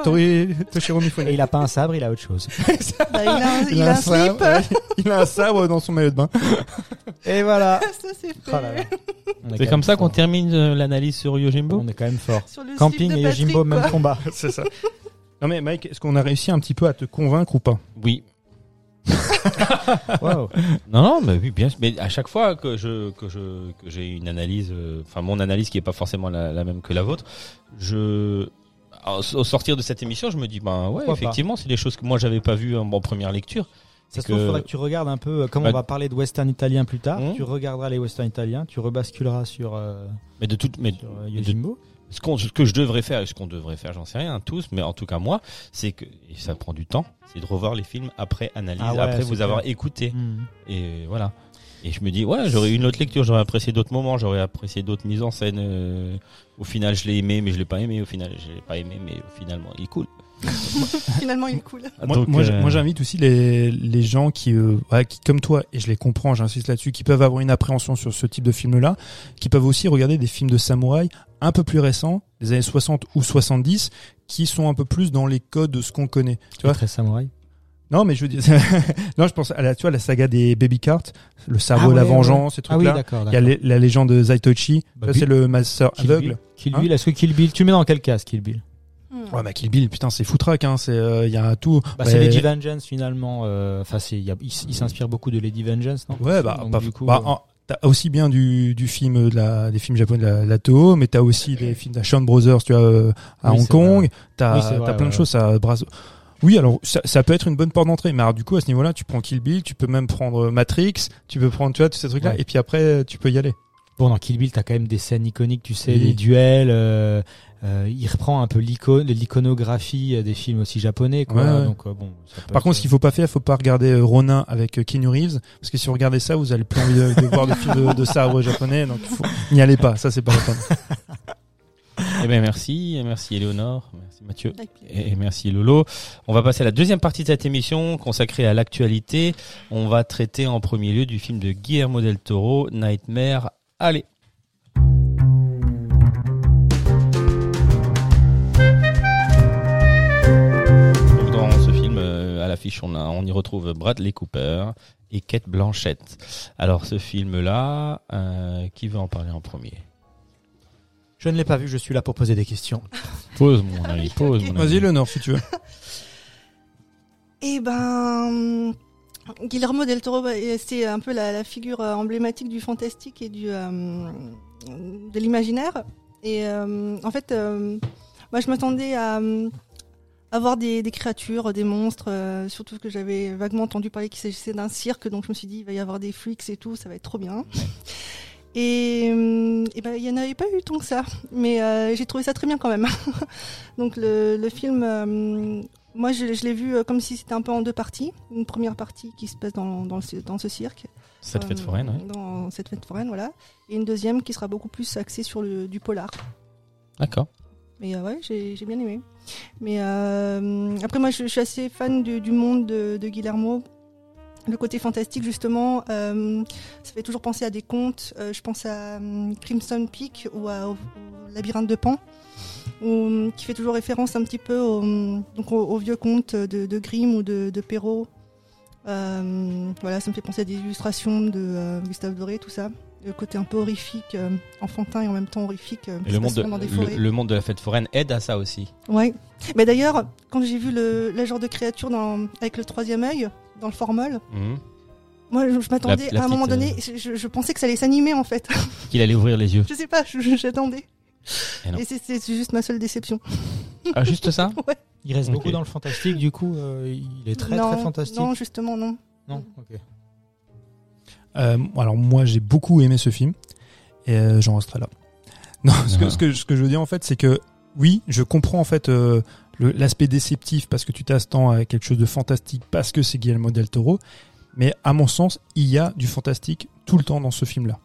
Toshiro Mifune. Et il a pas un sabre, il a autre chose. Bah, il a un, il a un slip. il a un sabre dans son maillot de bain. Et voilà. Ça c'est fait. Oh C'est comme ça qu'on termine euh, l'analyse sur Yojimbo On est quand même fort. Camping et Yojimbo, même combat. C'est ça. Non mais Mike, est-ce qu'on a réussi un petit peu à te convaincre ou pas? Oui. Wow. Non, non, mais oui, bien sûr. Mais à chaque fois que je que je que j'ai une analyse, euh, enfin mon analyse qui est pas forcément la, la même que la vôtre, je au sortir de cette émission, je me dis ben ouais, Pourquoi effectivement, c'est des choses que moi j'avais pas vues en, en première lecture. Ça C'est se trouve, que- faudrait que tu regardes un peu, euh, comme Bah- on va parler de western italien plus tard, Mmh. tu regarderas les western italiens, tu rebasculeras sur, euh, Mais de toute, mais sur euh, Yojimbo. Ce, qu'on- ce que je devrais faire, et ce qu'on devrait faire, j'en sais rien, tous, mais en tout cas moi, c'est que et ça prend du temps, c'est de revoir les films après analyse, Ah ouais, après vous clair. avoir écouté, Mmh. et voilà. Et je me dis ouais, j'aurais eu une autre lecture, j'aurais apprécié d'autres moments, j'aurais apprécié d'autres mises en scène. euh, au final, je l'ai aimé, mais je l'ai pas aimé. Au final, je l'ai pas aimé, mais finalement, il est cool. Finalement, il est cool. Moi, Donc, moi, j'- euh, moi, j'invite aussi les, les gens qui, euh, ouais, qui, comme toi, et je les comprends, j'insiste là-dessus, qui peuvent avoir une appréhension sur ce type de film-là, qui peuvent aussi regarder des films de samouraï un peu plus récents, des années 60 ou 70, qui sont un peu plus dans les codes de ce qu'on connaît. Tu vois très samouraï. Non, mais je veux dire, non, je pense à la, tu vois, la saga des Baby Cart, le sabre, Ah ouais, la ouais. vengeance, ces Ah oui, trucs-là. d'accord. Il y a les- la légende de Zaitochi, Bah, c'est le master Kill aveugle. Bill. Kill Hein Bill, est-ce que Kill Bill, tu le mets dans quel cas, Kill Bill? Hmm. Ouais, bah Kill Bill, putain, c'est foutraque, hein, c'est, euh, il y a tout. bah, C'est Lady Vengeance finalement. euh, Enfin, c'est, il, y a- il s'inspire beaucoup de Lady Vengeance, non? Ouais, bah, Donc, pas- du coup, bah, euh, en- t'as aussi bien du, du film de la, des films japonais de la, la Toho, mais t'as aussi des films d'Ashan Brothers, tu vois, euh, à Oui, Hong Kong. T'as, Oui, t'as plein ouais, de choses, ça brasse. Oui, alors ça, ça peut être une bonne porte d'entrée, mais alors du coup à ce niveau-là, tu prends Kill Bill, tu peux même prendre Matrix, tu peux prendre tu vois tous ces trucs-là, Ouais. et puis après tu peux y aller. Bon, dans Kill Bill, t'as quand même des scènes iconiques, tu sais, Oui. les duels. euh, euh, il reprend un peu l'ico- l'iconographie euh, des films aussi japonais, quoi. Ouais, ouais. Donc euh, bon. Par être- contre, ce qu'il faut pas faire, faut pas regarder euh, Ronin avec Keanu Reeves, parce que si vous regardez ça, vous allez plus envie de, de voir des films de, de sabre japonais, donc faut- n'y allez pas, ça c'est pas la peine. Eh ben merci, merci Éléonore, merci Mathieu. Et merci Lolo. On va passer à la deuxième partie de cette émission consacrée à l'actualité. On va traiter en premier lieu du film de Guillermo del Toro, Nightmare. Allez. À l'affiche, on, a- on y retrouve Bradley Cooper et Kate Blanchett. Alors ce film-là, euh, qui veut en parler en premier? Je ne l'ai pas vu, je suis là pour poser des questions. Pose mon ami, pose mon ami. Vas-y, le Nord, si tu veux. Eh ben, Guillermo del Toro, bah, c'est un peu la, la figure euh, emblématique du fantastique et du euh, de l'imaginaire. Et euh, en fait, euh, moi, je m'attendais à avoir des, des créatures, des monstres, euh, surtout que j'avais vaguement entendu parler qu'il s'agissait d'un cirque, donc je me suis dit, il va y avoir des freaks et tout, ça va être trop bien. Et, euh, et ben, il y en avait pas eu tant que ça, mais euh, j'ai trouvé ça très bien quand même. donc le, le film, euh, moi, je, je l'ai vu comme si c'était un peu en deux parties. Une première partie qui se passe dans, dans, ce, dans ce cirque. Cette fête foraine, ouais. Dans cette fête foraine, voilà. Et une deuxième qui sera beaucoup plus axée sur le, du polar. D'accord. Mais ouais, j'ai j'ai bien aimé. Mais euh, après, moi, je, suis assez fan du, monde de, Guillermo. Le côté fantastique, justement, euh, ça fait toujours penser à des contes. Euh, je pense à Crimson Peak ou à, au, Labyrinthe de Pan, qui fait toujours référence un petit peu au, donc aux, vieux contes de, Grimm ou de, Perrault. Voilà, ça me fait penser à des illustrations de Gustave Doré, tout ça. Le côté un peu horrifique, euh, enfantin et en même temps horrifique. euh, Et le se monde, de, dans des le, forêts. le monde de la fête foraine aide à ça aussi. Ouais. Mais d'ailleurs, quand j'ai vu le, le genre de créature dans, avec le troisième œil dans le formol, Mhm. moi je, je m'attendais à un moment donné, je, je- je pensais que ça allait s'animer en fait. Qu'il allait ouvrir les yeux. je sais pas, j'attendais. Et c'est juste ma seule déception. Ah, juste ça Il reste beaucoup dans le fantastique, du coup, euh, il est très non, très fantastique. Non, justement, non. Non, ok. Euh, alors moi j'ai beaucoup aimé ce film et euh, j'en resterai là. Non, ce que, ce que ce que je veux dire en fait c'est que oui, je comprends en fait euh, le- l'aspect déceptif parce que tu t'attends à quelque chose de fantastique parce que c'est Guillermo del Toro, mais à mon sens il y a du fantastique tout le temps dans ce film là.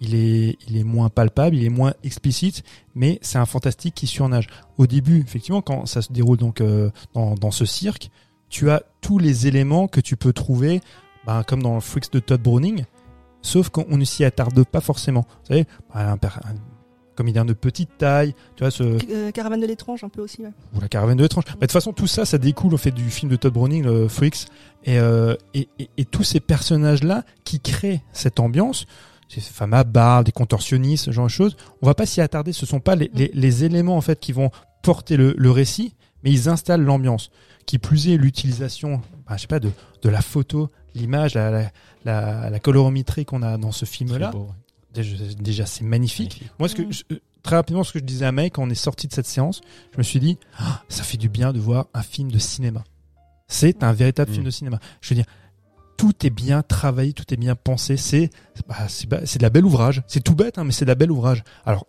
Il est, il est moins palpable, il est moins explicite, mais c'est un fantastique qui surnage. Au début, effectivement, quand ça se déroule donc euh, dans, dans ce cirque, tu as tous les éléments que tu peux trouver, ben, comme dans Freaks de Todd Browning, sauf qu'on ne s'y attarde pas forcément. Vous savez, un, per- un comédien de petite taille, tu vois, ce, Euh, Caravane de l'étrange un peu aussi. ouais. ou la caravane de l'étrange. Bah, de toute façon, tout ça, ça découle au fait du film de Todd Browning, le Freaks, et, euh, et, et, et tous ces personnages-là qui créent cette ambiance, ces femmes à barbe, des contorsionnistes, ce genre de choses, on va pas s'y attarder. Ce sont pas les, les, les éléments en fait qui vont porter le, le récit, mais ils installent l'ambiance. Qui plus est l'utilisation, bah, je sais pas, de, de la photo, l'image, la, la, la, la colorimétrie qu'on a dans ce film-là. Ouais. Déjà, déjà, c'est magnifique. Magnifique. Moi, ce que Mm. je- euh, très rapidement, ce que je disais à Mike quand on est sorti de cette séance, je me suis dit, Ah, ça fait du bien de voir un film de cinéma. C'est un véritable Mm. film de cinéma. Je veux dire, tout est bien travaillé, tout est bien pensé. C'est, bah, c'est, bah, c'est de la belle ouvrage. C'est tout bête, hein, mais c'est de la belle ouvrage. Alors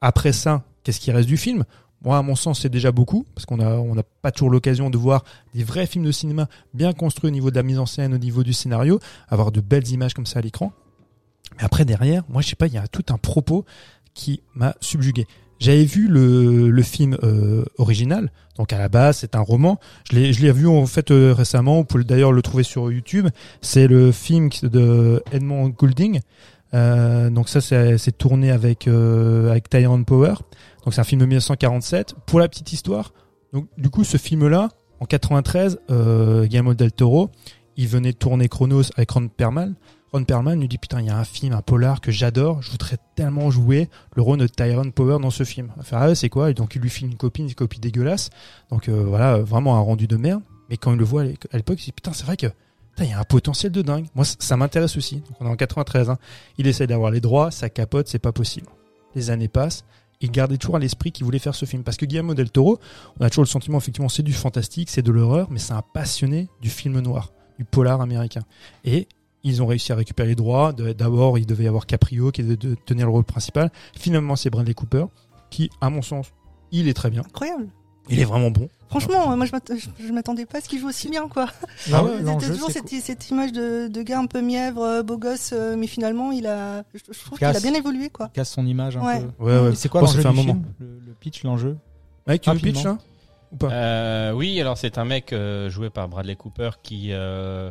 après ça, qu'est-ce qui reste du film? Moi, à mon sens, c'est déjà beaucoup parce qu'on a, on n'a pas toujours l'occasion de voir des vrais films de cinéma bien construits au niveau de la mise en scène, au niveau du scénario, avoir de belles images comme ça à l'écran. Mais après, derrière, moi, je sais pas, il y a tout un propos qui m'a subjugué. J'avais vu le, le film euh, original, donc à la base c'est un roman. Je l'ai, je l'ai vu en fait euh, récemment. Vous pouvez d'ailleurs le trouver sur YouTube. C'est le film de Edmond Goulding. Euh, donc ça c'est, c'est tourné avec euh, avec Tyrone Power. Donc c'est un film de 1947. Pour la petite histoire, donc du coup ce film-là en 93, euh, Guillermo del Toro, il venait de tourner Chronos avec Ron Perlman. Ron Perlman lui dit putain il y a un film, un polar que j'adore, je voudrais tellement jouer le rôle de Tyrone Power dans ce film. Faire ah c'est quoi? Et donc il lui filme une copie, une copie dégueulasse. Donc euh, voilà, vraiment un rendu de merde. Mais quand il le voit à l'é- à l'époque, il dit putain c'est vrai que il y a un potentiel de dingue. Moi ça m'intéresse aussi. Donc on est en 93. Hein. Il essaie d'avoir les droits, ça capote, c'est pas possible. Les années passent il gardait toujours à l'esprit qu'il voulait faire ce film. Parce que Guillermo del Toro, on a toujours le sentiment, effectivement, c'est du fantastique, c'est de l'horreur, mais c'est un passionné du film noir, du polar américain. Et ils ont réussi à récupérer les droits. D'abord, il devait y avoir Caprio qui devait de- tenir le rôle principal. Finalement, c'est Bradley Cooper, qui, à mon sens, il est très bien. Incroyable. Il est vraiment bon. Franchement, moi je m'att- je je m'attendais pas à ce qu'il joue aussi bien quoi. Ah ouais, C'était l'enjeu, toujours cette, cool. cette image de, de gars un peu mièvre, euh, beau gosse, euh, mais finalement il a, je, je trouve qu'il a bien évolué quoi. casse son image un Ouais. peu. Ouais, ouais. C'est quoi Bon, l'enjeu un moment. film le, le pitch, l'enjeu? Mec, tu veux le pitch, là? Ou pas? Euh, oui, alors c'est un mec euh, joué par Bradley Cooper qui. Euh,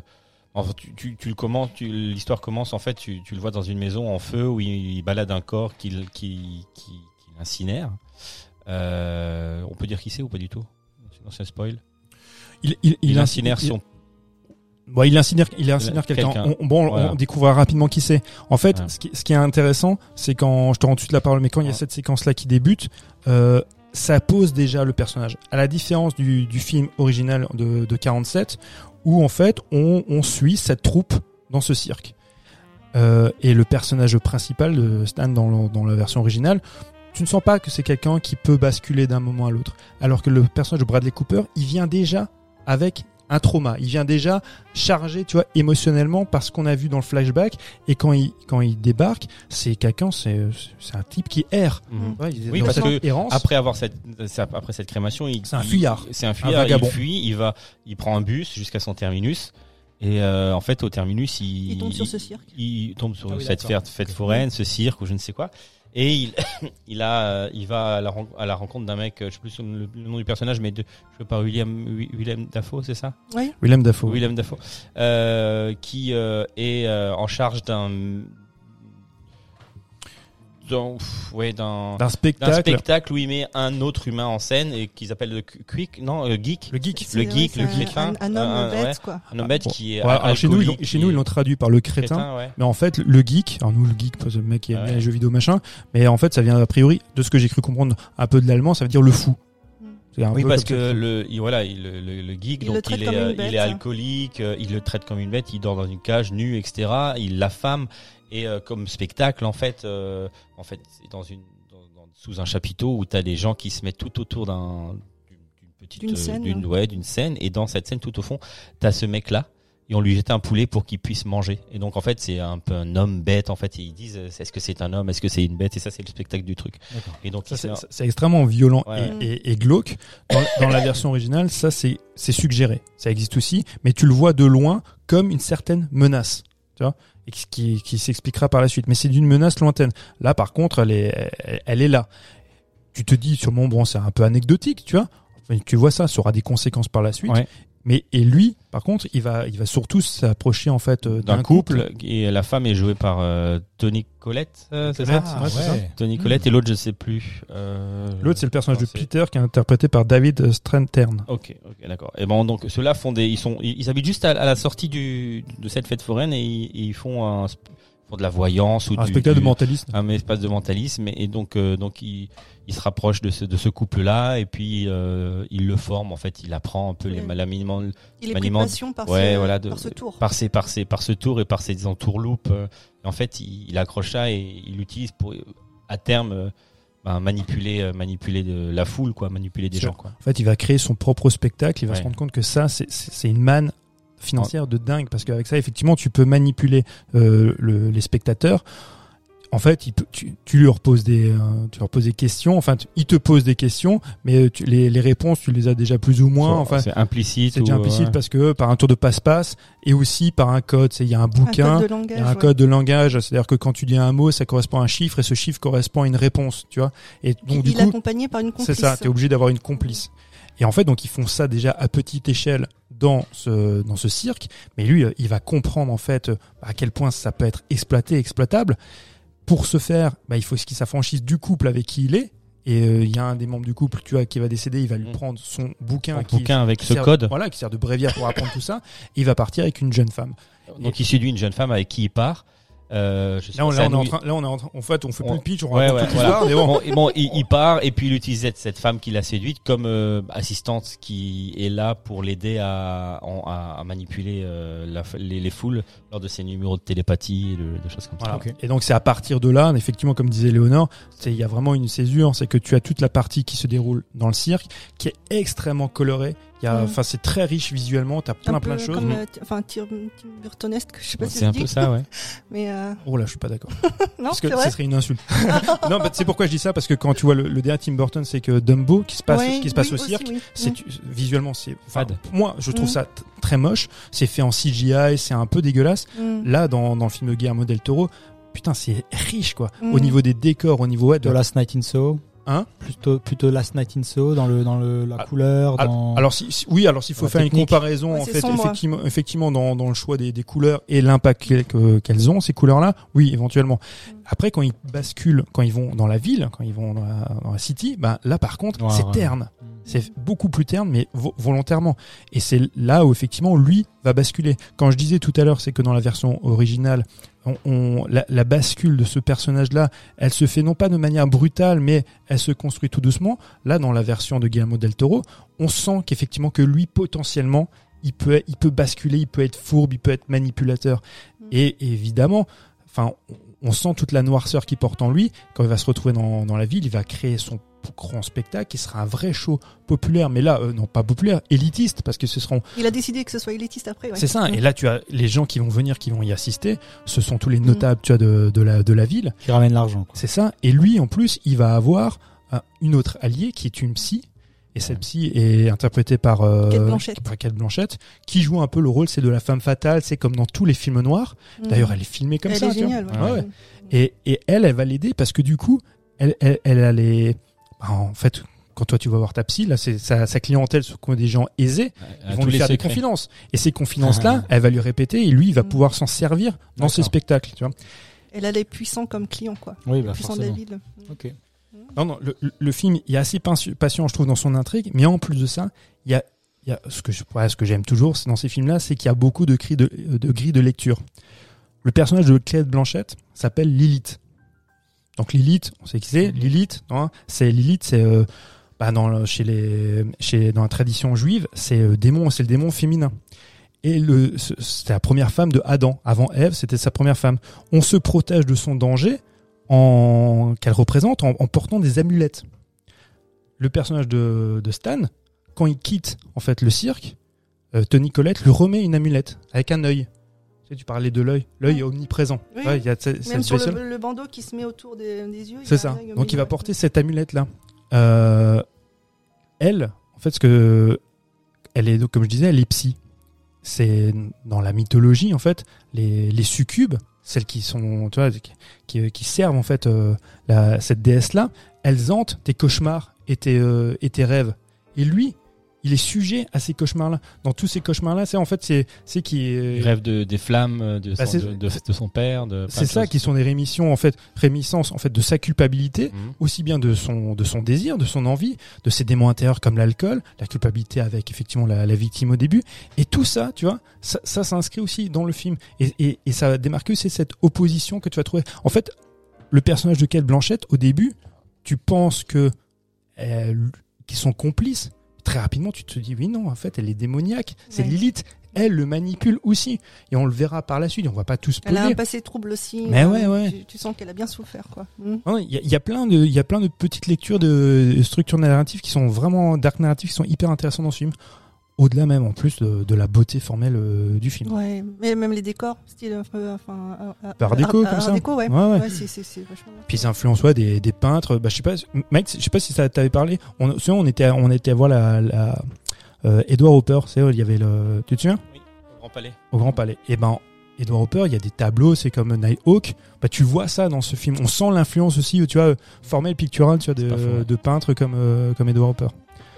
enfin, tu, tu, tu le commences, tu- l'histoire commence en fait, tu, tu le vois dans une maison en feu où il, il balade un corps qu'il qui, qui, qu'il incinère. Euh, on peut dire qui c'est ou pas du tout? Sinon c'est spoil. il, il, Il, inc- incinère il- son. Bon, il incinère, il incinère quelqu'un. On- Bon, Voilà. on découvrira rapidement qui c'est. En fait, Ouais. ce, qui, ce qui est intéressant, c'est quand je te rends tout de suite la parole, mais quand il y a Ouais. cette séquence-là qui débute, euh, ça pose déjà le personnage. À la différence du, du film original de, de 47, où en fait on, on suit cette troupe dans ce cirque. Euh, et le personnage principal de Stan dans, le- dans la version originale, tu ne sens pas que c'est quelqu'un qui peut basculer d'un moment à l'autre. Alors que le personnage de Bradley Cooper, il vient déjà avec un trauma. Il vient déjà chargé, tu vois, émotionnellement par ce qu'on a vu dans le flashback. Et quand il, quand il débarque, c'est quelqu'un, c'est, c'est un type qui erre. Mhm. Ouais, il est Oui, parce que errance. Après avoir cette, après cette crémation, il, C'est un fuyard. C'est un fuyard. vagabond. Il fuit, il va, il prend un bus jusqu'à son terminus. Et euh, en fait, au terminus, il, Il tombe sur ce cirque. Il tombe sur Ah oui, cette fête, fête foraine, ce cirque ou je ne sais quoi. Et il, il a, euh, il va à la, ren- à la rencontre d'un mec, euh, je sais plus le, le nom du personnage, mais de, je sais pas, William, Wi- Willem Dafoe, c'est ça? Oui. Willem Dafoe. Willem Dafoe, euh, qui euh, est euh, en charge d'un, d'un, pff, ouais, d'un, spectacle. spectacle où il met un autre humain en scène et qu'ils appellent le quick, non, euh, geek, Le geek. le C'est- geek, ouais, le crétin, Un, un homme un- bête ouais. quoi. un homme bête Bon. qui est Ouais, alors chez nous, ils chez nous, ils l'ont traduit par le crétin. crétin, ouais. Mais en fait, le geek, alors nous, le geek, parce que le mec qui aime les jeux vidéo machin, mais en fait, ça vient a priori, de ce que j'ai cru comprendre un peu de l'allemand, ça veut dire le fou. Mm. Un Oui, parce que ça. le, il, voilà, il, le, geek, Il donc le il est, euh, bête, il est alcoolique, euh, il le traite comme une bête, il dort dans une cage, nu, etc. Il l'affame et euh, comme spectacle, en fait, euh, en fait, c'est dans une, dans- dans- sous un chapiteau où t'as des gens qui se mettent tout autour d'un, d'une petite, D'une euh, scène, d'une, ouais, d'une scène, et dans cette scène, tout au fond, t'as ce mec-là. Et on lui jette un poulet pour qu'il puisse manger. Et donc en fait c'est un peu un homme bête en fait. Et ils disent est-ce que c'est un homme, est-ce que c'est une bête? Et ça c'est le spectacle du truc. D'accord. Et donc Ça, c'est, extrêmement violent Ouais. et, et- et glauque. Dans, dans la version originale, ça c'est, c'est suggéré. Ça existe aussi, mais tu le vois de loin comme une certaine menace. Tu vois? Qui, qui, s'expliquera par la suite. Mais c'est d'une menace lointaine. Là, par contre, elle est, elle, elle est là. Tu te dis sûrement, bon, c'est un peu anecdotique, tu vois. Tu vois ça, ça aura des conséquences par la suite. Ouais. Mais et lui, par contre, il va, il va surtout s'approcher en fait euh, d'un couple, et la femme est jouée par euh, Tony Collette, euh, c'est ça Collette, ouais, ça. Tony Collette et l'autre je sais plus. Euh, L'autre, c'est le personnage de Peter qui est interprété par David Strantern. Ok, ok, d'accord. Et bon, donc ceux-là font des, ils sont, ils, ils habitent juste à, à la sortie du de cette fête foraine et ils, et ils font un, de la voyance ou Un du, spectacle du- de mentalisme. un espace de mentalisme et, et donc euh, donc il, il se rapproche de ce de ce couple-là et puis euh, il le forme en fait, il apprend un peu les Ouais. la minimum Il est pris de Maniement- passion par, ouais, ce, voilà, de- par ce tour. par ses par ses par ce tour et par ses entourloupes. euh, et en fait, il, il accroche ça et il l'utilise pour à terme euh, ben, manipuler euh, manipuler de la foule quoi, manipuler des gens quoi. En fait, il va créer son propre spectacle. Il va Ouais. se rendre compte que ça, c'est une manne financière de dingue parce qu'avec ça, effectivement, tu peux manipuler euh, le- les spectateurs. En fait, il tu, tu leur poses des, euh, tu leur poses des questions. Enfin, tu- il te pose des questions, mais tu- les, les réponses, tu les as déjà plus ou moins. Enfin, c'est implicite. c'est déjà implicite ouais. parce que par un tour de passe-passe et aussi par un code. C'est il y a un Un bouquin. code de langage. Il y a un ouais. code de langage, c'est-à-dire que quand tu dis un mot, ça correspond à un chiffre et ce chiffre correspond à une réponse, tu vois. Et donc il du il coup, est accompagné par une complice. c'est ça, tu es obligé d'avoir une complice. Et en fait, donc ils font ça déjà à petite échelle dans ce dans ce cirque, mais lui, euh, il va comprendre en fait euh, à quel point ça peut être exploité, exploitable. Pour ce faire, bah, il faut qu'il s'affranchisse du couple avec qui il est. Et euh, il y a un des membres du couple, tu vois, qui va décéder, il va lui Mm. prendre son bouquin, qui, bouquin avec qui ce sert- code. voilà, qui sert de bréviaire pour apprendre tout ça. Et il va partir avec une jeune femme. Donc il séduit une jeune femme avec qui il part. Euh, je sais Là, on, là, on est en train, là, on est en train, en fait, on fait plus Ouais. le pitch, on Ouais, ouais, voilà. mais bon. Bon, et bon, il, il part et puis il utilise cette- femme qui l'a séduite comme euh, assistante qui est là pour l'aider à, à, à manipuler euh, la les, les foules lors de ses numéros de télépathie et de, de choses comme Voilà. Ok. Et donc c'est à partir de là, effectivement, comme disait Léonore, c'est il y a vraiment une césure, c'est que tu as toute la partie qui se déroule dans le cirque, qui est extrêmement colorée. Il y a, enfin, c'est très riche visuellement. T'as plein un plein de choses. Euh, enfin, Tim Burtonesque, je sais pas si C'est un dis, peu ça, ouais. mais euh, Oh là, je suis pas d'accord. non, parce que ce serait une insulte. non, bah, c'est pourquoi je dis ça parce que quand tu vois le, le dernier Tim Burton, c'est que Dumbo qui se passe, Ouais, qui se passe oui, au cirque. aussi, oui. C'est Mm. visuellement, c'est Fade. moi, je trouve Mhm. ça t- très moche. C'est fait en CGI, c'est un peu dégueulasse. Mm. Là, dans, dans le film de Guillermo del Toro, putain, c'est riche quoi. Au niveau des décors, au niveau ouais, de De Last Night in Soho. Hein Plutôt plutôt Last Night in Soho dans le dans le la Ah, couleur. Dans... Alors si, si- oui, alors s'il faut faire technique. une comparaison Ouais, en fait sombre. effectivement effectivement dans, dans le choix des, des couleurs et l'impact qu'elles- que- qu'elles ont ces couleurs là, oui éventuellement. Mm. Après quand ils basculent, quand ils vont dans la ville, quand ils vont dans la, dans la city, bah là par contre Ouais, c'est ouais. terne. C'est beaucoup plus terne, mais vo- volontairement. Et c'est là où effectivement lui va basculer. Quand je disais tout à l'heure, c'est que dans la version originale, on, on- la, la bascule de ce personnage-là, elle se fait non pas de manière brutale, mais elle se construit tout doucement. Là, dans la version de Guillermo del Toro, on sent qu'effectivement que lui potentiellement, il peut, il peut basculer, il peut être fourbe, il peut être manipulateur. Mm. Et évidemment, enfin, on sent toute la noirceur qu'il porte en lui. Quand il va se retrouver dans, dans la ville, il va créer son grand spectacle qui sera un vrai show populaire, mais là, euh, non pas populaire, élitiste, parce que ce seront Il a décidé que ce soit élitiste après. Ouais. c'est ça. Mm. Et là, tu as les gens qui vont venir, qui vont y assister. Ce sont tous les notables, tu vois, de, de la de la ville. Qui ramène l'argent. C'est ça. Et lui, en plus, il va avoir euh, une autre alliée qui est une psy. Et cette psy est interprétée par euh, Kate Blanchett. par Kate Blanchett, qui joue un peu le rôle, c'est de la femme fatale. C'est comme dans tous les films noirs. Mm. D'ailleurs, elle est filmée comme elle ça. est tu vois. géniale. Ouais, ouais. Et, et elle, elle va l'aider parce que du coup, elle, elle, elle a les. bah, en fait, quand toi tu vas voir ta psy, là, c'est sa, sa clientèle, ce sont des gens aisés. Ils vont lui faire des confidences. Et ces confidences-là, elle va lui répéter et lui, il va Mm. pouvoir s'en servir dans ses spectacles. Tu vois. Elle a les puissants comme clients, quoi. Oui, bah puissants de la ville. Ok. Non, non, le, le- film, il est assez patient, je trouve, dans son intrigue, mais en plus de ça, il y a, il y a ce que je, ouais, ce que j'aime toujours dans ces films-là, c'est qu'il y a beaucoup de, cris de, de grilles de lecture. Le personnage de Claire Blanchette s'appelle Lilith. Donc Lilith, on sait qui c'est. Lilith, non, c'est Lilith, c'est euh, bah, dans le- chez les, chez dans la tradition juive, c'est euh, démon, c'est le démon féminin. Et le, c'était la première femme de Adam. Avant Ève, c'était sa première femme. On se protège de son danger en qu'elle représente en, en portant des amulettes. Le personnage de, de Stan, quand il quitte en fait le cirque, euh, Tony Collette lui remet une amulette avec un œil. Tu, sais, tu parlais de l'œil, l'œil est omniprésent. Oui. Ouais, il y a cette- Même sur le, le bandeau qui se met autour des, des yeux. C'est ça. Donc il va porter cette amulette là. Euh, elle, en fait, ce que elle est, comme je disais, elle est psy. C'est dans la mythologie en fait, les, les succubes, celles qui sont, tu vois, qui, qui, qui servent en fait euh, cette déesse là, elles hantent tes cauchemars et tes, euh, et tes rêves. Et lui, il est sujet à ces cauchemars là. Dans tous ces cauchemars là, c'est en fait c'est c'est qui Il rêve de, des flammes de, Bah, son, de, de- de son père. c'est ça qui sont des rémissions en fait, rémissances en fait de sa culpabilité Mhm. aussi bien de son de son désir, de son envie, de ses démons intérieurs comme l'alcool, la culpabilité avec effectivement la, la victime au début, et tout ça, tu vois, ça, ça s'inscrit aussi dans le film, et, et, et ça démarque c'est cette opposition que tu vas trouver. En fait, le personnage de Kate Blanchette au début, tu penses que elle- qu'ils sont complices. Très rapidement, tu te dis oui non, en fait, elle est démoniaque. C'est Ouais. Lilith. Elle le manipule aussi, et on le verra par la suite. On va pas tous Elle a un passé trouble aussi. Mais euh, ouais, ouais. Tu, tu sens qu'elle a bien souffert, quoi. Mm. Il y, a- il y a plein de, il y a plein de petites lectures de, de structures narratives qui sont vraiment dark narratives qui sont hyper intéressantes dans ce film. Au-delà même en plus de, de la beauté formelle euh, du film. Ouais, mais même les décors, style un peu, enfin, euh, euh, Par euh, déco, euh, comme ça. déco, ouais. Ouais, ouais. Ouais, c'est, c'est, c'est vachement. Puis ils influencent ouais, des, des peintres. Bah, je sais pas, Mike, je sais pas si ça t'avait parlé. On, souvent, on était, on était à voir la, la euh, Edward Hopper. C'est il y avait le, tu te souviens? Oui, au Grand Palais. au Grand Palais. Et ben, Edward Hopper, il y a des tableaux, c'est comme Nighthawk. Bah, tu vois ça dans ce film. On sent l'influence aussi, tu vois, formelle, picturale, tu vois, de peintres comme, euh, comme Edward Hopper.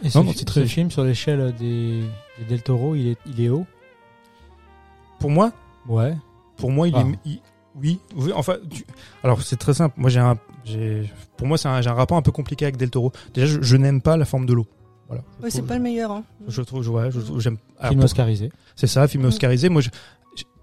Et ce, Non, c'est très- ce film sur l'échelle des, des Del Toro, il est, il est haut. Pour moi, Ouais. Pour moi, il Ah. est. il- oui, oui, enfin. tu- alors, c'est très simple. Moi, j'ai un. j'ai- Pour moi, c'est un, j'ai un rapport un peu compliqué avec Del Toro. Déjà, je, je n'aime pas la forme de l'eau. Voilà. Ouais, c'est pas le meilleur. Hein. Je trouve, je- ouais, j'aime. alors, Film pour- oscarisé. C'est ça, film Mm. oscarisé. Moi, je-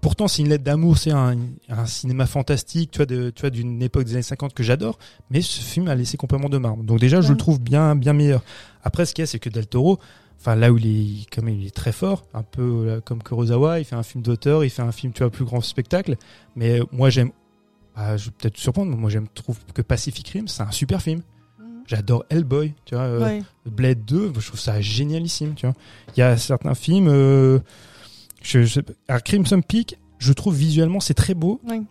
pourtant c'est une lettre d'amour, c'est un, un cinéma fantastique, tu vois, de, tu vois, d'une époque des années 50 que j'adore, mais ce film a laissé complètement de marbre. Donc déjà, je le trouve bien, bien meilleur. Après, ce qu'il y a, c'est que Del Toro, enfin là où il est, comme il est très fort, un peu euh, comme Kurosawa, il fait un film d'auteur, il fait un film, tu vois, plus grand spectacle. Mais euh, moi, j'aime, ah, je vais peut-être te surprendre, mais moi, j'aime, trouve que Pacific Rim, c'est un super film. Mhm. J'adore Hellboy, tu vois. euh, Ouais. Blade 2, je trouve ça génialissime, tu vois. Il y a certains films, euh, je, Crimson Peak, je trouve visuellement c'est très beau. Ouais.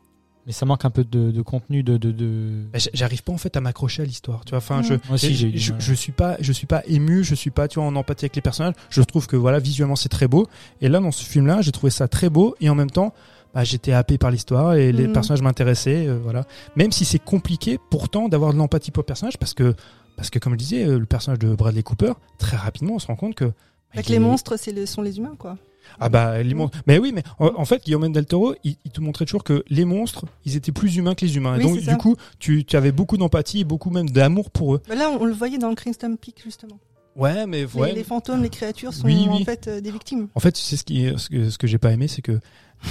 Mais ça manque un peu de, de contenu, de, de, j'- J'arrive pas en fait à m'accrocher à l'histoire, tu vois. Enfin, Mhm. je, Moi aussi, je, suis pas, je suis pas ému, je suis pas, tu vois, en empathie avec les personnages. Je trouve que voilà, visuellement c'est très beau. Et là, dans ce film-là, j'ai trouvé ça très beau et en même temps, bah, j'étais happé par l'histoire et les Mhm. personnages m'intéressaient, euh, voilà. Même si c'est compliqué, pourtant, d'avoir de l'empathie pour le personnage, parce que, parce que comme je disais, euh, le personnage de Bradley Cooper, très rapidement, on se rend compte que bah, Avec les est- monstres, c'est le, sont les humains, quoi. Ah bah les monstres. Mais oui, mais en, fait, Guillaume del Toro, il, il te montrait toujours que les monstres, ils étaient plus humains que les humains. Oui, et donc du ça. coup, tu, tu avais beaucoup d'empathie et beaucoup même d'amour pour eux. Bah là, on, on le voyait dans le Crimson Peak, justement. Ouais, mais Les- ouais. Les, fantômes, les créatures sont Oui, en fait euh, des victimes. En fait, c'est ce qui, ce que, ce que j'ai pas aimé, c'est que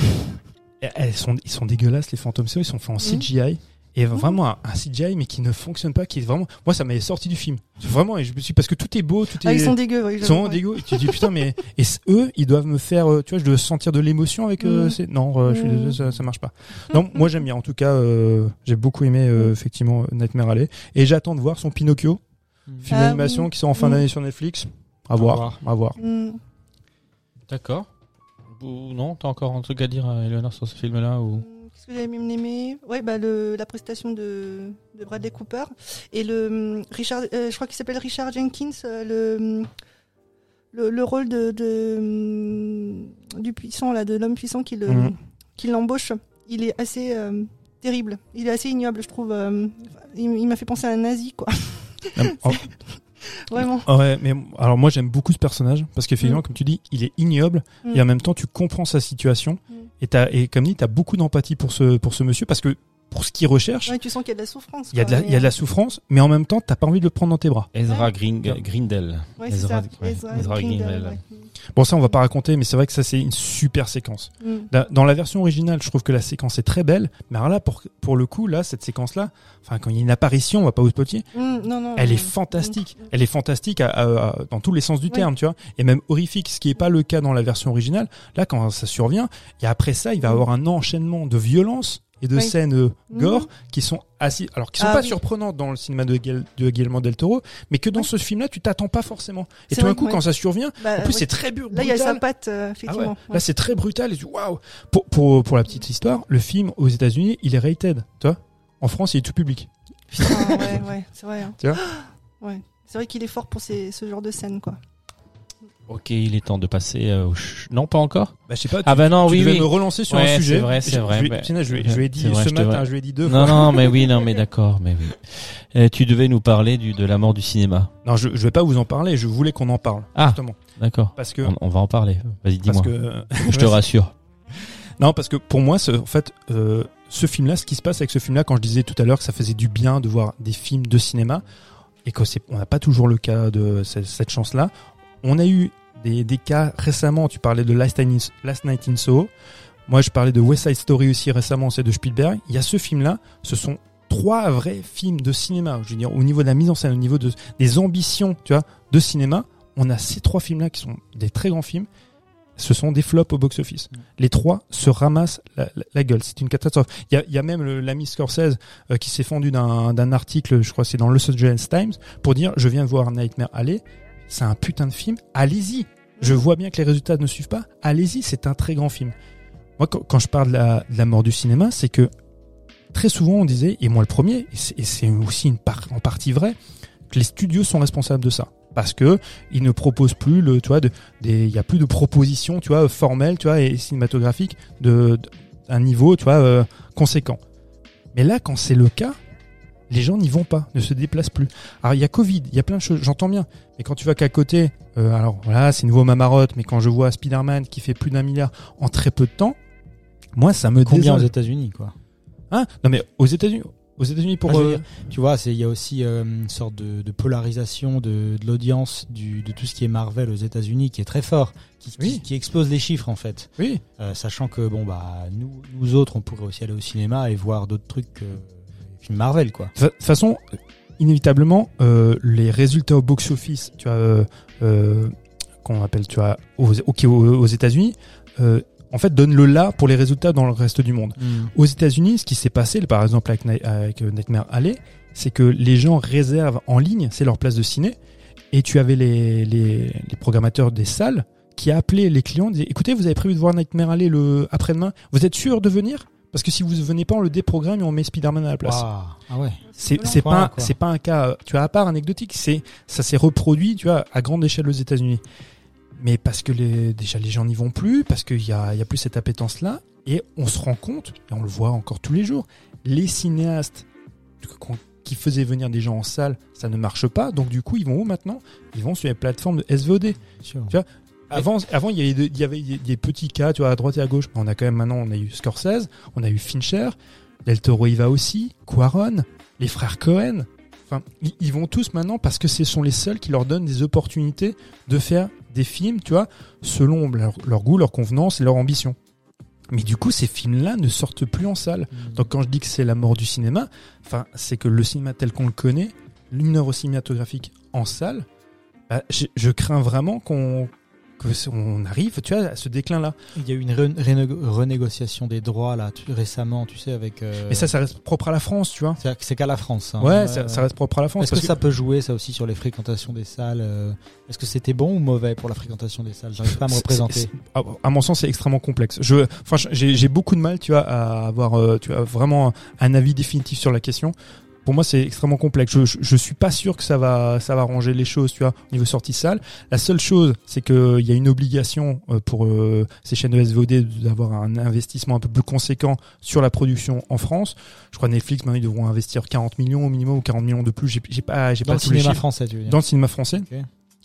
elles sont, ils sont dégueulasses les fantômes. Ils sont faits en Mhm. CGI. Et vraiment un, un CGI mais qui ne fonctionne pas, qui est vraiment. Moi, ça m'avait sorti du film. Vraiment, et je me suis parce que tout est beau, tout est. Ah, ils sont dégueux, oui. Ils sont ouais. dégueux. Et tu te dis putain mais et eux ils doivent me faire euh, tu vois je dois sentir de l'émotion avec euh, Mm. ces- non euh, je suis Mm. désolé ça, ça marche pas. Non moi j'aime bien en tout cas euh, j'ai beaucoup aimé euh, effectivement Nightmare Alley et j'attends de voir son Pinocchio film Ah, d'animation oui. qui sort en fin d'année sur Netflix. À voir, voir. à voir. D'accord. Ou non, t'as encore un truc à dire, à Eleanor, sur ce film-là ou... Que bien aimé Ouais, bah le, la prestation de, de Bradley Cooper et le Richard, euh, je crois qu'il s'appelle Richard Jenkins, euh, le, le le rôle de, de hum, du puissant là, de l'homme puissant qui le Mhm. qui l'embauche. Il est assez euh, terrible. Il est assez ignoble, je trouve. il il m'a fait penser à un nazi, quoi. Oh, Vraiment. oh, ouais, mais alors moi j'aime beaucoup ce personnage parce qu'effectivement Mm. comme tu dis il est ignoble Mm. et en même temps tu comprends sa situation Mm. Et t'as et comme dit t'as beaucoup d'empathie pour ce pour ce monsieur parce que pour ce qu'il recherche Ouais, tu sens qu'il y a de la souffrance. il y a de la il y a de la souffrance mais en même temps t'as pas envie de le prendre dans tes bras. Ezra Ouais. Grindel. Ouais, c'est Ezra- ça. ouais, Ezra Ezra Grindel. Bon ça on va pas raconter mais c'est vrai que ça c'est une super séquence. Mm. Dans- la version originale, je trouve que la séquence est très belle, mais alors là, pour, pour le coup, là, cette séquence-là, enfin, quand il y a une apparition, on va pas vous spoiler, Mm, non, non, elle non. est fantastique. Mm. Elle est fantastique à- à- à- dans tous les sens du terme, tu vois, et même horrifique, ce qui est pas le cas dans la version originale. Là, quand ça survient, et après ça, il va y avoir un enchaînement de violence et de Oui. scènes euh, Mhm. gore qui sont assez, alors qui sont Ah pas oui. surprenantes dans le cinéma de, Guil- de Guillermo del Toro, mais que dans Oui. ce film-là, tu t'attends pas forcément. Et tout d'un coup, ouais. quand ça survient, Bah, en plus, c'est très brutal. Là, il y a sa patte, euh, Ah ouais. effectivement. Là, c'est très brutal. Et tu waouh. Pour, pour, pour la petite histoire, le film aux États-Unis, il est rated. Tu vois En France, il est tout public. Putain, ouais, ouais, c'est vrai. hein. Tu vois Ouais. C'est vrai qu'il est fort pour ces, ce genre de scène, quoi. Ok, il est temps de passer euh, au... ch- Non, pas encore? Bah, je sais pas. Ah bah non, tu oui, devais oui. me relancer sur Ouais, un sujet. c'est vrai, c'est Je- vrai, Je, bah, je, ai- je lui ai dit vrai, ce je matin, je lui ai dit deux Non, fois. non, mais oui, non, mais d'accord, mais oui. Euh, tu devais nous parler du, de la mort du cinéma. Non, je, je vais pas vous en parler. Je voulais qu'on en parle. Ah. Justement. D'accord. Parce que, On, on va en parler. Vas-y, parce dis-moi. que, Je te rassure. non, parce que pour moi, ce, en fait, euh, ce film-là, ce qui se passe avec ce film-là, quand je disais tout à l'heure que ça faisait du bien de voir des films de cinéma, et que c'est, on n'a pas toujours le cas de cette chance-là. On a eu des, des cas récemment. Tu parlais de Last Night in, Last Night in Soho. Moi, je parlais de West Side Story aussi récemment, c'est de Spielberg. Il y a ce film-là. Ce sont trois vrais films de cinéma. Je veux dire, au niveau de la mise en scène, au niveau de, des ambitions, tu vois, de cinéma, on a ces trois films-là qui sont des très grands films. Ce sont des flops au box-office. Les trois se ramassent la, la- la gueule. C'est une catastrophe. Il y a, y a même le- l'ami Scorsese euh, qui s'est fendu d'un article, je crois c'est dans Los Angeles Times, pour dire je viens de voir Nightmare Alley. C'est un putain de film. Allez-y. Je vois bien que les résultats ne suivent pas. Allez-y, c'est un très grand film. Moi, quand, je parle de la, mort du cinéma, c'est que très souvent on disait, et moi le premier, et c'est- aussi une part, en partie vrai, que les studios sont responsables de ça. Parce que ils ne proposent plus le, tu vois, de, des, il y a plus de propositions, tu vois, formelles, tu vois, et cinématographiques de- un niveau, tu vois, euh, conséquent. Mais là, quand c'est le cas, les gens n'y vont pas, ne se déplacent plus. Alors il y a Covid, il y a plein de choses, j'entends bien. Mais quand tu vois qu'à côté, euh, alors voilà, c'est nouveau Mamarotte, mais quand je vois Spider-Man qui fait plus d'un milliard en très peu de temps, moi ça me Combien aux. États-Unis, quoi? Hein? Non mais aux États-Unis, aux États-Unis pour. Ah, euh, dire, tu vois, c'est il y a aussi euh, une sorte de, de polarisation de, de l'audience du de tout ce qui est Marvel aux États-Unis qui est très fort, qui, qui- Oui. qui explose les chiffres en fait. Oui. Sachant que bon bah nous nous autres on pourrait aussi aller au cinéma et voir d'autres trucs que Marvel quoi. De toute façon, inévitablement, euh, les résultats au box-office, tu vois, euh, euh, qu'on appelle, tu vois, aux, ok, aux, aux États-Unis, en fait, donnent le là pour les résultats dans le reste du monde. Aux États-Unis, ce qui s'est passé, par exemple avec, Ni- avec Nightmare Alley, c'est que les gens réservent en ligne, c'est leur place de ciné, et tu avais les, les, les programmateurs des salles qui appelaient les clients, disaient écoutez, vous avez prévu de voir Nightmare Alley le après-demain, vous êtes sûr de venir? Parce que si vous venez pas, on le déprogramme et on met Spider-Man à la place. Waouh. Ah ouais. C'est pas c'est pas un cas tu vois à part anecdotique c'est ça s'est reproduit tu vois à grande échelle aux États-Unis mais parce que les, déjà les gens n'y vont plus parce qu'il y a y a plus cette appétence là et on se rend compte et on le voit encore tous les jours les cinéastes qui faisaient venir des gens en salle ça ne marche pas donc du coup ils vont où maintenant? Ils vont sur les plateformes de SVOD. Tu vois, avant, avant, il y avait, de- il y avait des petits cas, tu vois, à droite et à gauche. On a quand même maintenant, on a eu Scorsese, on a eu Fincher, Del Toro y va aussi, Quaron, les frères Cohen. Enfin, ils, vont tous maintenant parce que ce sont les seuls qui leur donnent des opportunités de faire des films, tu vois, selon leur, leur goût, leur convenance et leur ambition. Mais du coup, ces films-là ne sortent plus en salle. Donc quand je dis que c'est la mort du cinéma, enfin, c'est que le cinéma tel qu'on le connaît, l'une cinématographique en salle, bah, je, je crains vraiment qu'on que c- on arrive, tu vois, à ce déclin-là. Il y a eu une renégociation des droits là tu- récemment, tu sais avec. euh, Mais ça, ça reste propre à la France, tu vois. c'est qu'à la France. hein. Ouais, ça, ça reste propre à la France. Est-ce que, ça peut jouer ça aussi sur les fréquentations des salles euh, Est-ce que c'était bon ou mauvais pour la fréquentation des salles? J'arrive pas à me représenter. c'est- À, à mon sens, c'est extrêmement complexe. Je, enfin, j'ai j'ai beaucoup de mal, tu vois, à avoir, euh, tu vois, vraiment un avis définitif sur la question. Pour moi, c'est extrêmement complexe. Je, je, je suis pas sûr que ça va, ça va ranger les choses, tu vois, au niveau sortie salle. La seule chose, c'est que il y a une obligation euh, pour euh, ces chaînes de SVOD d'avoir un investissement un peu plus conséquent sur la production en France. Je crois Netflix maintenant ils devront investir 40 millions au minimum ou 40 millions de plus. J'ai j'ai pas, j'ai Dans pas le cinéma français, tu veux dire dans le cinéma français. Ok.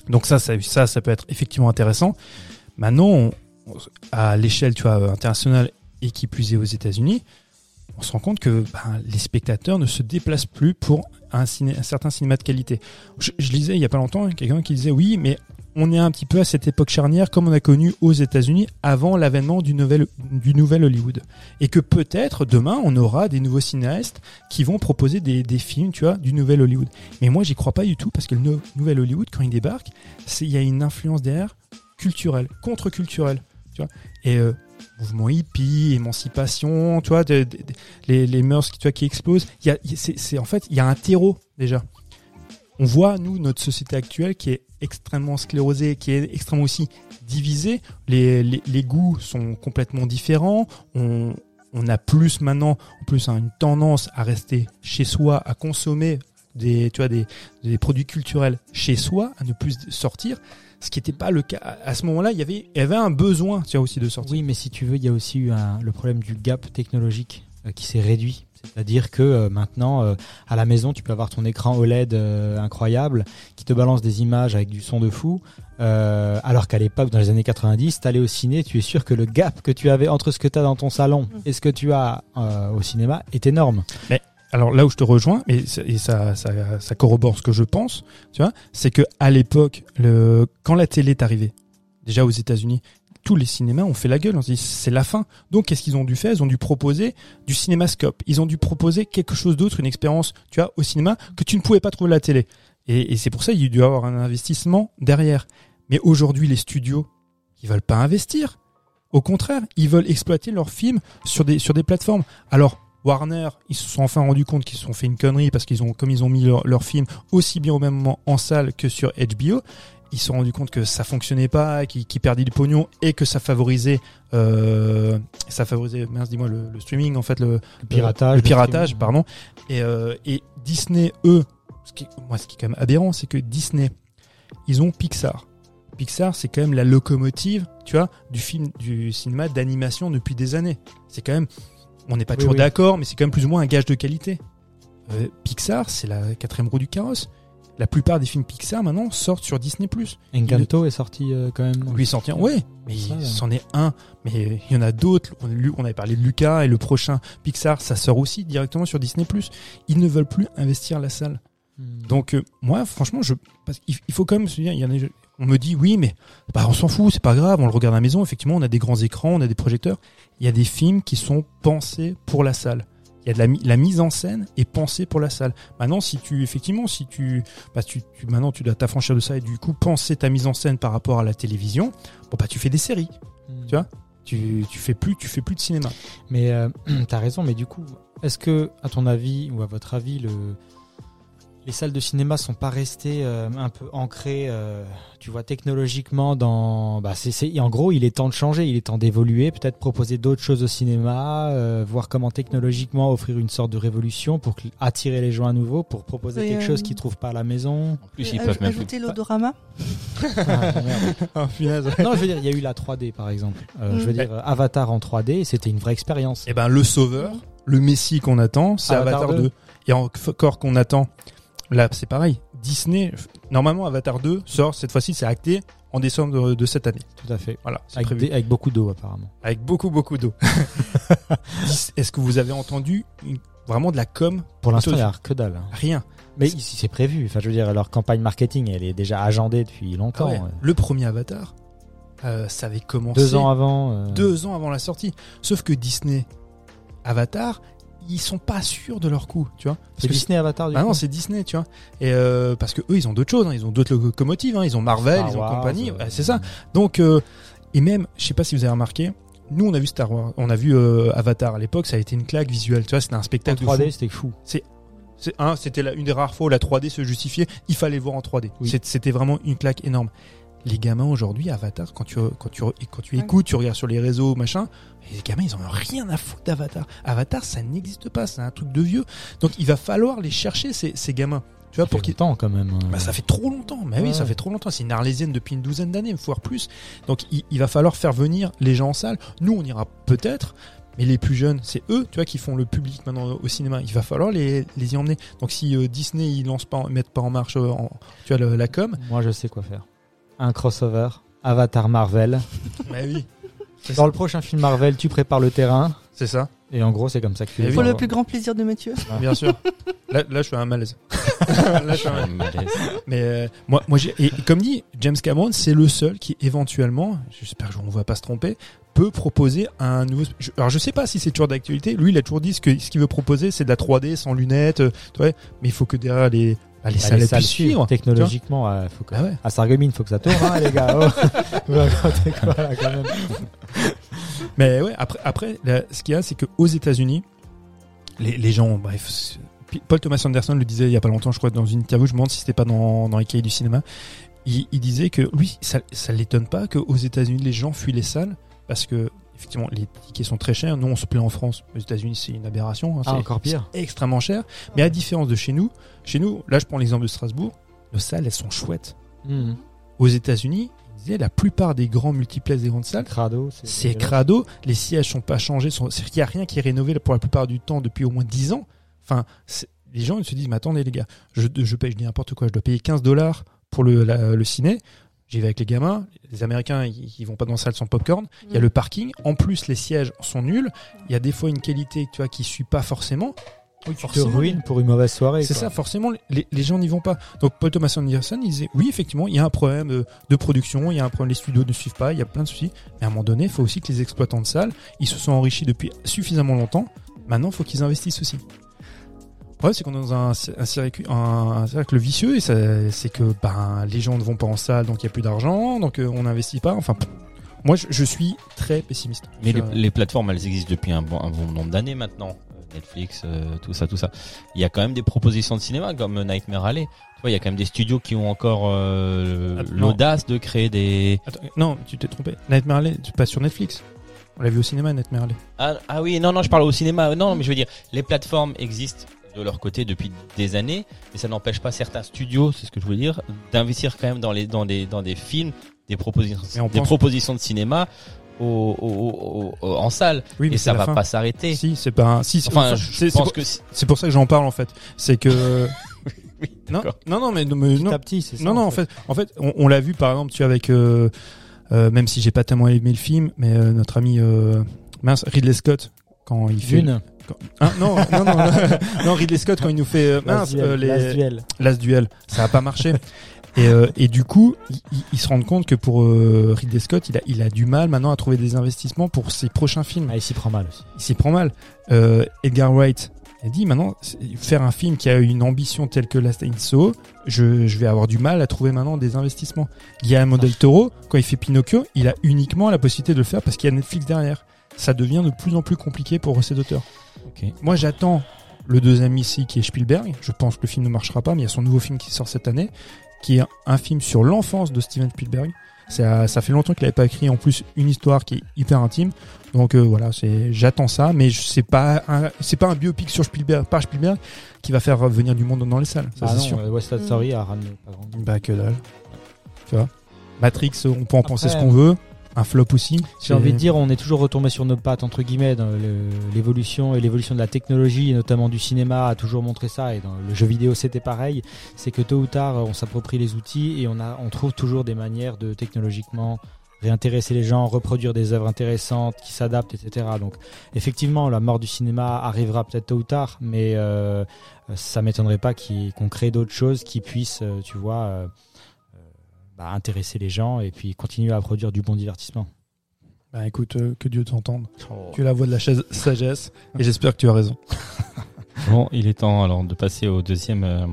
Donc ça, ça, ça, ça peut être effectivement intéressant. Maintenant, on- à l'échelle, tu vois, internationale et qui plus est aux États-Unis, on se rend compte que ben, les spectateurs ne se déplacent plus pour un, certain cinéma de qualité. Je, lisais il y a pas longtemps quelqu'un qui disait oui, mais on est un petit peu à cette époque charnière comme on a connu aux États-Unis avant l'avènement du nouvel, Hollywood. Et que peut-être demain on aura des nouveaux cinéastes qui vont proposer des, films, tu vois, du nouvel Hollywood. Mais moi j'y crois pas du tout parce que le nou- nouvel Hollywood quand il débarque, il y a une influence derrière culturelle, contre-culturelle. Et euh, mouvement hippie, émancipation, tu vois, les, les mœurs qui, tu qui explosent. Y a, c'est- en fait, il y a un terreau déjà. On voit nous notre société actuelle qui est extrêmement sclérosée, qui est extrêmement aussi divisée. Les, les, les goûts sont complètement différents. On, on a plus maintenant, en plus, hein, une tendance à rester chez soi, à consommer des, tu vois, des, des produits culturels chez soi, à ne plus sortir. Ce qui n'était pas le cas. À ce moment-là, il y avait, il y avait un besoin, tu vois, aussi de sortir. Oui, mais si tu veux, il y a aussi eu un- le problème du gap technologique euh, qui s'est réduit. C'est-à-dire que euh, maintenant, euh, à la maison, tu peux avoir ton écran OLED euh, incroyable qui te balance des images avec du son de fou. Euh, alors qu'à l'époque, dans les années 90, t'allais au ciné, tu es sûr que le gap que tu avais entre ce que tu as dans ton salon et ce que tu as euh, au cinéma est énorme. Alors là où je te rejoins, et, ça- ça, ça, corrobore ce que je pense, tu vois, c'est que à l'époque, le, quand la télé est arrivée, déjà aux États-Unis, tous les cinémas ont fait la gueule. On se dit c'est la fin. Donc qu'est-ce qu'ils ont dû faire? Ils ont dû proposer du cinémascope. Ils ont dû proposer quelque chose d'autre, une expérience, tu vois, au cinéma que tu ne pouvais pas trouver la télé. Et, et c'est pour ça qu'il y a dû avoir un investissement derrière. Mais aujourd'hui, les studios, ils veulent pas investir. Au contraire, ils veulent exploiter leurs films sur des sur des plateformes. Alors Warner, ils se sont enfin rendus compte qu'ils se sont fait une connerie parce qu'ils ont, comme ils ont mis leur, leur film aussi bien au même moment en salle que sur HBO, ils se sont rendus compte que ça fonctionnait pas, qu'ils qu'ils perdaient du pognon et que ça favorisait, euh, ça favorisait, mince, dis-moi, le, le streaming en fait, le, Le piratage. le piratage, pardon. Et, euh, et Disney, eux, ce qui, moi, ce qui est quand même aberrant, c'est que Disney, ils ont Pixar. Pixar, c'est quand même la locomotive, tu vois, du film, du cinéma d'animation depuis des années. C'est quand même, on n'est pas Oui, toujours oui. d'accord, mais c'est quand même plus ou moins un gage de qualité. Euh, Pixar, c'est la quatrième roue du carrosse. La plupart des films Pixar maintenant sortent sur Disney+. Encanto est sorti euh, quand même. Lui sorti, ouais, mais c'en est un. Mais il y en a d'autres. On, avait parlé de Lucas et le prochain Pixar, ça sort aussi directement sur Disney+. Ils ne veulent plus investir la salle. Hmm. Donc euh, moi, franchement, je, parce qu'il il faut quand même se dire, il y en a, on me dit oui, mais bah, on s'en fout, c'est pas grave, on le regarde à la maison. Effectivement, on a des grands écrans, on a des projecteurs. Il y a des films qui sont pensés pour la salle. Il y a de la, mi- la mise en scène est pensée pour la salle. Maintenant, si tu effectivement, si tu, bah, tu, tu- maintenant tu dois t'affranchir de ça et du coup penser ta mise en scène par rapport à la télévision, bon bah tu fais des séries. Hmm. tu vois? Tu, tu fais plus, tu fais plus de cinéma. Mais euh, t'as raison, mais du coup, est-ce que, à ton avis, ou à votre avis, le... les salles de cinéma sont pas restées euh, un peu ancrées, euh, tu vois, technologiquement dans. Bah, c'est, c'est- En gros, il est temps de changer, il est temps d'évoluer, peut-être proposer d'autres choses au cinéma, euh, voir comment technologiquement offrir une sorte de révolution pour attirer les gens à nouveau, pour proposer Oui, quelque euh, chose qu'ils trouvent pas à la maison. En plus, Et ils aj- peuvent même ajouter l'odorama. Ah, merde. Ah, punaise, non, je veux dire, il y a eu la 3D par exemple. Euh, Mm. Je veux dire, euh, Avatar en 3D, c'était une vraie expérience. Eh ben, le sauveur, le Messie qu'on attend, c'est Avatar Avatar 2. 2. Et encore qu'on attend, là, c'est pareil. Disney, normalement, Avatar 2 sort, cette fois-ci, c'est acté en décembre de, de cette année. Tout à fait. Voilà, c'est Avec, prévu. des- avec beaucoup d'eau apparemment. Avec beaucoup, beaucoup d'eau. Est-ce que vous avez entendu une- vraiment de la com? Pour l'instant, il n'y a que dalle. hein. Rien. Mais c'est prévu. Enfin, je veux dire, leur campagne marketing, elle est déjà agendée depuis longtemps. Ah ouais. Le premier Avatar, euh, ça avait commencé Deux ans avant. euh, deux ans avant la sortie. Sauf que Disney, Avatar, ils sont pas sûrs de leur coup, tu vois. C'est Disney Avatar du Ah coup non, c'est Disney, tu vois. Et euh, parce que eux, ils ont d'autres choses. hein. Ils ont d'autres locomotives. hein. Ils ont Marvel, Star ils ont Wars, compagnie. euh, Ouais, c'est ça. Donc, euh, et même, je sais pas si vous avez remarqué, nous, on a vu Star Wars, on a vu euh, Avatar à l'époque. Ça a été une claque visuelle. Tu vois, c'était un En spectacle de 3D, fou. c'était fou. C'est c'était une des rares fois où la 3D se justifiait. Il fallait voir en 3D. Oui. C'est- C'était vraiment une claque énorme. Les gamins aujourd'hui, Avatar, quand tu quand tu quand tu Ouais. écoutes, tu regardes sur les réseaux, machin, les gamins, ils en ont rien à foutre d'Avatar. Avatar, ça n'existe pas, c'est un truc de vieux. Donc il va falloir les chercher ces, ces gamins. Tu vois, Ça pour fait quand même. euh. bah, ça fait trop longtemps. Mais oui, Ouais. ça fait trop longtemps. C'est une arlésienne depuis une douzaine d'années, voire plus. Donc, il, il va falloir faire venir les gens en salle. Nous, on ira peut-être, mais les plus jeunes, c'est eux, tu vois, qui font le public maintenant au cinéma. Il va falloir les, les y emmener. Donc, si euh, Disney, ils lancent pas, mettent pas en marche, euh, en- tu vois, le- la com. Moi, je sais quoi faire. Un crossover. Avatar Marvel. bah oui, Dans le prochain film Marvel, tu prépares le terrain. c'est ça. Et en gros, c'est comme ça que tu Eh. Pour vois. le plus grand plaisir de Mathieu. Bien sûr. Là, là, je suis à un malaise. là, je suis à un malaise. Mais euh, moi, moi j'ai, et comme dit James Cameron, c'est le seul qui éventuellement, j'espère qu'on ne va pas se tromper, peut proposer un nouveau. je- alors je sais pas si c'est toujours d'actualité. Lui, il a toujours dit ce que ce qu'il veut proposer, c'est de la 3D sans lunettes, euh, tu vois. Mais il faut que derrière les bah, les Bah, salles les salles suivre. Technologiquement, euh, faut que... Bah ouais. à Sarreguemines, faut que ça tourne, hein, les gars. Oh. Quoi, là, quand même Mais ouais, après, après là, ce qu'il y a, c'est que aux États-Unis, les, les gens, bref, Paul Thomas Anderson le disait il y a pas longtemps, je crois, dans une interview, je me demande si c'était pas dans, dans les cahiers du cinéma. Il, il disait que lui, ça, ça l'étonne pas qu'aux États-Unis, les gens fuient les salles parce que effectivement, les tickets sont très chers. Nous, on se plaît en France. Aux États-Unis, c'est une aberration. hein, Ah, c'est encore pire. extrêmement cher. Mais à différence de chez nous, chez nous, là, je prends l'exemple de Strasbourg, nos salles, elles sont chouettes. Mhm. Aux États-Unis, il la plupart des grands multiplex des grandes salles, Crado. c'est crado, les sièges sont pas changés, sont- c'est qu'il y a rien qui est rénové pour la plupart du temps depuis au moins 10 ans. Enfin, les gens ils se disent mais attendez les gars, je, je paye je dis n'importe quoi, je dois payer 15 dollars pour le, la- le ciné. J'y vais avec les gamins, les Américains ils, vont pas dans la salle sans popcorn. Il y a le parking, en plus les sièges sont nuls. Il y a des fois une qualité tu vois qui suit pas forcément. Oui, Tu te ruines pour une mauvaise soirée. c'est ça, forcément, les, les gens n'y vont pas. Donc Paul Thomas Anderson, il disait, oui, effectivement, il y a un problème de, de production, il y a un problème, les studios ne suivent pas, il y a plein de soucis. Mais à un moment donné, il faut aussi que les exploitants de salles, ils se sont enrichis depuis suffisamment longtemps. Maintenant, il faut qu'ils investissent aussi. Problème, c'est qu'on est dans un, un, cercle, un, un cercle vicieux et c'est que ben, les gens ne vont pas en salle, donc il n'y a plus d'argent, donc euh, on n'investit pas. Enfin, moi, je, je suis très pessimiste. Mais les, plateformes, elles existent depuis un bon, un bon nombre d'années maintenant. Euh, Netflix, euh, tout ça, tout ça. Il y a quand même des propositions de cinéma comme Nightmare Alley. Tu vois, il y a quand même des studios qui ont encore euh, l'audace de créer des. Attends, non, tu t'es trompé. Nightmare Alley, tu passes sur Netflix. On l'a vu au cinéma, Nightmare Alley. Ah, ah oui, non, non, je parle au cinéma. Non, mais je veux dire, les plateformes existent de leur côté depuis des années, mais ça n'empêche pas certains studios, c'est ce que je voulais dire, d'investir quand même dans les dans des dans des films, des propositions, des pense- propositions de cinéma au, au- au- au- en salle. Oui, mais et c'est ça va fin. pas s'arrêter. Si, c'est pas un. Si, c'est- Enfin, je pense pour- que C'est pour ça que j'en parle en fait. C'est que. Oui. Non, non, non, mais, mais Petit non, à petit, c'est ça. non, non, en fait, en fait, on, on l'a vu par exemple, tu vois, avec, euh, euh, même si j'ai pas tellement aimé le film, mais euh, notre ami euh, mince Ridley Scott quand il fait, Une. Quand- Hein, non, non, non, non, Ridley Scott quand il nous fait euh, mince Last duel, euh, les last duel. Last Duel, ça a pas marché. Et, euh, et du coup, il, il- il se rend compte que pour euh, Ridley Scott, il a, il a du mal maintenant à trouver des investissements pour ses prochains films. Ah, il s'y prend mal aussi. Il s'y prend mal. Euh, Edgar Wright a dit maintenant, faire un film qui a une ambition telle que Last So, je, je vais avoir du mal à trouver maintenant des investissements. Guillermo del Toro, quand il fait Pinocchio, il a uniquement la possibilité de le faire parce qu'il y a Netflix derrière. Ça devient de plus en plus compliqué pour cet auteur. Ok. Moi, j'attends le deuxième ici qui est Spielberg. Je pense que le film ne marchera pas, mais il y a son nouveau film qui sort cette année, qui est un film sur l'enfance de Steven Spielberg. Ça, ça fait longtemps qu'il n'avait pas écrit en plus une histoire qui est hyper intime. Donc euh, voilà, c'est j'attends ça, mais c'est pas un, c'est pas un biopic sur Spielberg par Spielberg qui va faire venir du monde dans les salles. Ça Ah c'est sûr. West Side. Story a ramené Bah que dalle. Tu vois? Matrix, on peut en penser ce qu'on veut. Un flop aussi. J'ai envie de dire, on est toujours retombé sur nos pattes, entre guillemets, dans l'évolution et l'évolution de la technologie, et notamment du cinéma, a toujours montré ça, et dans le jeu vidéo c'était pareil, c'est que tôt ou tard, on s'approprie les outils et on, a, on trouve toujours des manières de technologiquement réintéresser les gens, reproduire des œuvres intéressantes qui s'adaptent, etc. Donc effectivement, la mort du cinéma arrivera peut-être tôt ou tard, mais euh, ça m'étonnerait pas qu'on crée d'autres choses qui puissent, euh, tu vois, euh, bah, intéresser les gens et puis continuer à produire du bon divertissement. Bah écoute, euh, que Dieu t'entende. Tu es la voix de la chaise- sagesse et j'espère que tu as raison. Bon, il est temps alors de passer au deuxième euh,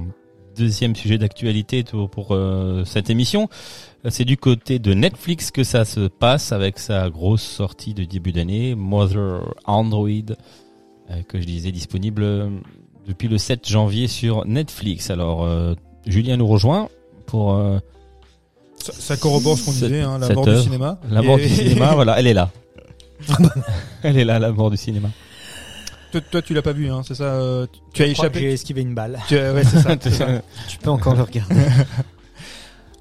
deuxième sujet d'actualité pour, pour, euh, cette émission. C'est du côté de Netflix que ça se passe avec sa grosse sortie de début d'année, Mother Android, euh, que je disais disponible depuis le 7 janvier sur Netflix. Alors, euh, Julien nous rejoint pour euh, Ça, ça corrobore ce qu'on disait, hein, la mort du cinéma. la mort Et- du cinéma. Voilà, elle est là. elle est là, la mort du cinéma. toi, toi, tu l'as pas vu, hein, c'est ça euh, tu- Tu as Je que J'ai échappé esquivé une balle. tu, ouais, c'est ça, ça. Tu peux encore le regarder.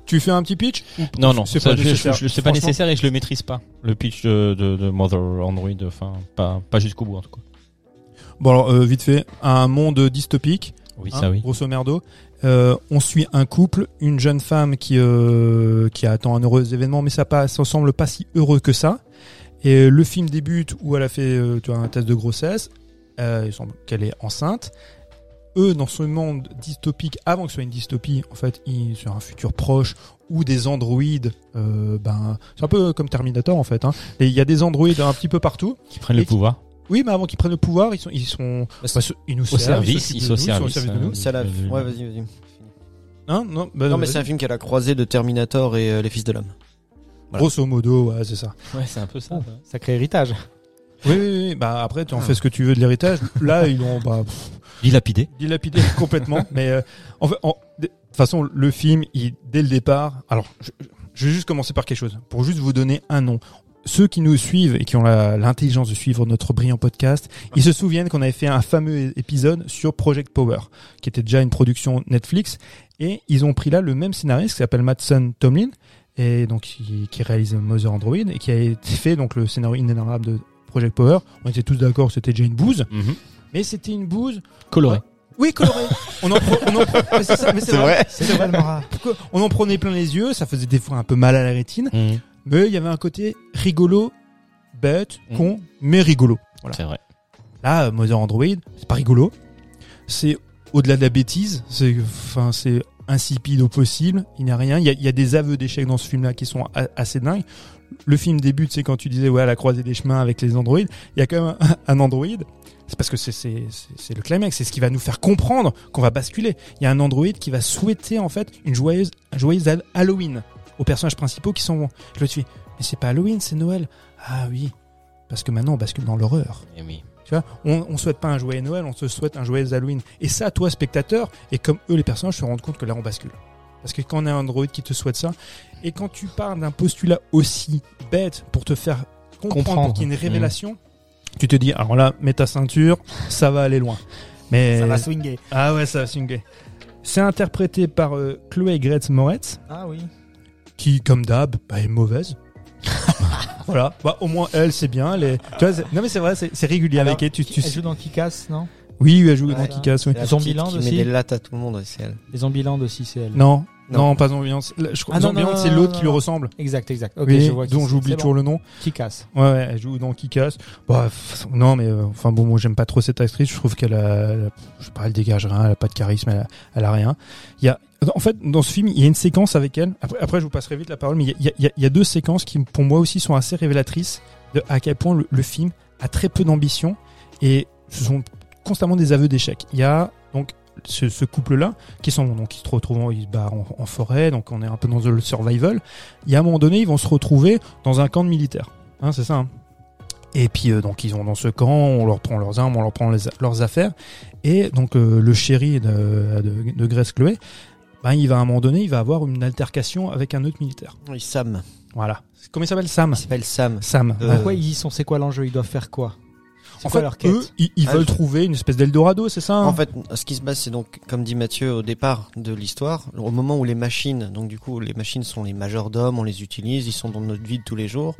Tu fais un petit pitch Non, non, C'est pas je- nécessaire. je- je- pas nécessaire et je le maîtrise pas. Le pitch de, de, de Mother Android, enfin, pas, pas jusqu'au bout en tout cas. Bon alors, euh, vite fait, un monde dystopique, Oui, hein, ça oui. grosso merdo. Euh, on suit un couple, une jeune femme qui euh, qui attend un heureux événement, mais ça pas, ça semble pas si heureux que ça. Et le film débute où elle a fait euh, tu vois, un test de grossesse. Euh, il semble qu'elle est enceinte. Eux, dans ce monde dystopique, avant que ce soit une dystopie, en fait, ils, sur un futur proche où des androïdes, euh, ben, c'est un peu comme Terminator en fait. Hein. Et il y a des androïdes un petit peu partout. Qui prennent le qui- pouvoir. Oui, mais avant qu'ils prennent le pouvoir, ils sont, ils sont, bah, ils nous servent, ils de sont au service, de nous. C'est la... Ouais, vas-y, vas-y. Hein non, bah, Non, mais vas-y. c'est un film qui a la croisée de Terminator et euh, Les Fils de l'Homme. Voilà. Grosso modo, ouais, c'est ça. Ouais, c'est un peu ça. Sacré héritage. Oui, oui, oui. Bah après, tu en fais ce que tu veux de l'héritage. Là, ils l'ont bah, pff, Dilapidé. dilapidé complètement. Mais euh, en fait, en- de toute façon, le film, il, dès le départ. Alors, je, je vais juste commencer par quelque chose pour juste vous donner un nom. Ceux qui nous suivent et qui ont l'intelligence de suivre notre brillant podcast, ils se souviennent qu'on avait fait un fameux épisode sur Project Power, qui était déjà une production Netflix, et ils ont pris là le même scénariste qui s'appelle Madsen Tomlin, et donc qui, qui réalise Mother Android et qui a été fait donc le scénario inénarrable de Project Power. On était tous d'accord que c'était déjà une bouse, mais c'était une bouse. Coloré. Oui, colorée. on en, pre- on en pre- mais c'est ça, mais c'est vrai. C'est vrai, le Mara. Pourquoi On en prenait plein les yeux, ça faisait des fois un peu mal à la rétine, Mhm. Mais il y avait un côté rigolo, bête, Mhm. con, mais rigolo. Voilà. C'est vrai. Là, euh, Mother Android, c'est pas rigolo. C'est au-delà de la bêtise. C'est, enfin, c'est insipide au possible. Il n'y a rien. Il y a, il y a des aveux d'échec dans ce film-là qui sont assez dingues. Le film débute, c'est quand tu disais, ouais, à la croisée des chemins avec les androïdes. Il y a quand même un, un androïde. C'est parce que c'est, c'est, c'est, c'est le climax. C'est ce qui va nous faire comprendre qu'on va basculer. Il y a un androïde qui va souhaiter, en fait, une joyeuse, un joyeuse Hall- Halloween aux personnages principaux qui s'en vont. Je le suis. Mais c'est pas Halloween, c'est Noël. Ah oui. Parce que maintenant, on bascule dans l'horreur. Eh oui. Tu vois, on, on souhaite pas un joyeux Noël, on se souhaite un joyeux Halloween. Et ça, toi, spectateur, et comme eux, les personnages, se rendent compte que là, on bascule. Parce que quand on a un Android qui te souhaite ça, et quand tu parles d'un postulat aussi bête pour te faire comprendre, qu'il y ait une révélation, tu te dis, alors là, mets ta ceinture, ça va aller loin. Mais Ça va swinguer. ah ouais, ça va swinguer. C'est interprété par euh, Chloé Grace Moretz, Ah oui. Qui, comme d'hab, bah, est mauvaise. voilà, bah, au moins elle, c'est bien. Elle est... tu vois, non mais c'est vrai, c'est régulier Alors, avec elle. Tu, tu Elle joue dans Kikas, non? Oui, oui, elle joue dans. Kick-Ass, oui. La Zombieland qui aussi? met des lattes à tout le monde, c'est elle. Les Zombieland aussi, c'est elle. Non, non, Non. pas Zombieland. Je crois Ah, Zombieland, c'est l'autre qui lui ressemble. Exact, exact. Ok, oui, je vois dont j'oublie toujours bon. le nom. Qui casse. Ouais, ouais, elle joue dans Kick-Ass. Bah, non, mais euh, enfin bon, moi j'aime pas trop cette actrice. Je trouve qu'elle a, elle a- je sais pas, elle dégage rien, elle a pas de charisme, elle a, elle a rien. Il y a, en fait, dans ce film, il y a une séquence avec elle. Après, je vous passerai vite la parole, mais il y a, deux séquences qui, pour moi aussi, sont assez révélatrices de à quel point le, film a très peu d'ambition et ce sont constamment des aveux d'échec. Il y a donc ce, couple-là qui sont donc ils se retrouvent, ils en, forêt, donc on est un peu dans le survival. Il y a un moment donné, ils vont se retrouver dans un camp de militaires. Hein, c'est ça. hein. Et puis euh, donc ils ont dans ce camp, on leur prend leurs armes, on leur prend leurs affaires. Et donc euh, le chéri de, de, de Grace Chloé, ben, il va à un moment donné, il va avoir une altercation avec un autre militaire. Oui, Sam. Voilà. Comment il s'appelle Sam Il s'appelle Sam. Sam. Euh. Pourquoi ils y sont? C'est quoi l'enjeu? Ils doivent faire quoi? En fait, leur eux, ils, ils Ah, veulent je- trouver une espèce d'Eldorado, c'est ça hein? En fait, ce qui se passe, c'est donc, comme dit Mathieu au départ de l'histoire, au moment où les machines, donc du coup, les machines sont les majordomes, on les utilise, ils sont dans notre vie de tous les jours.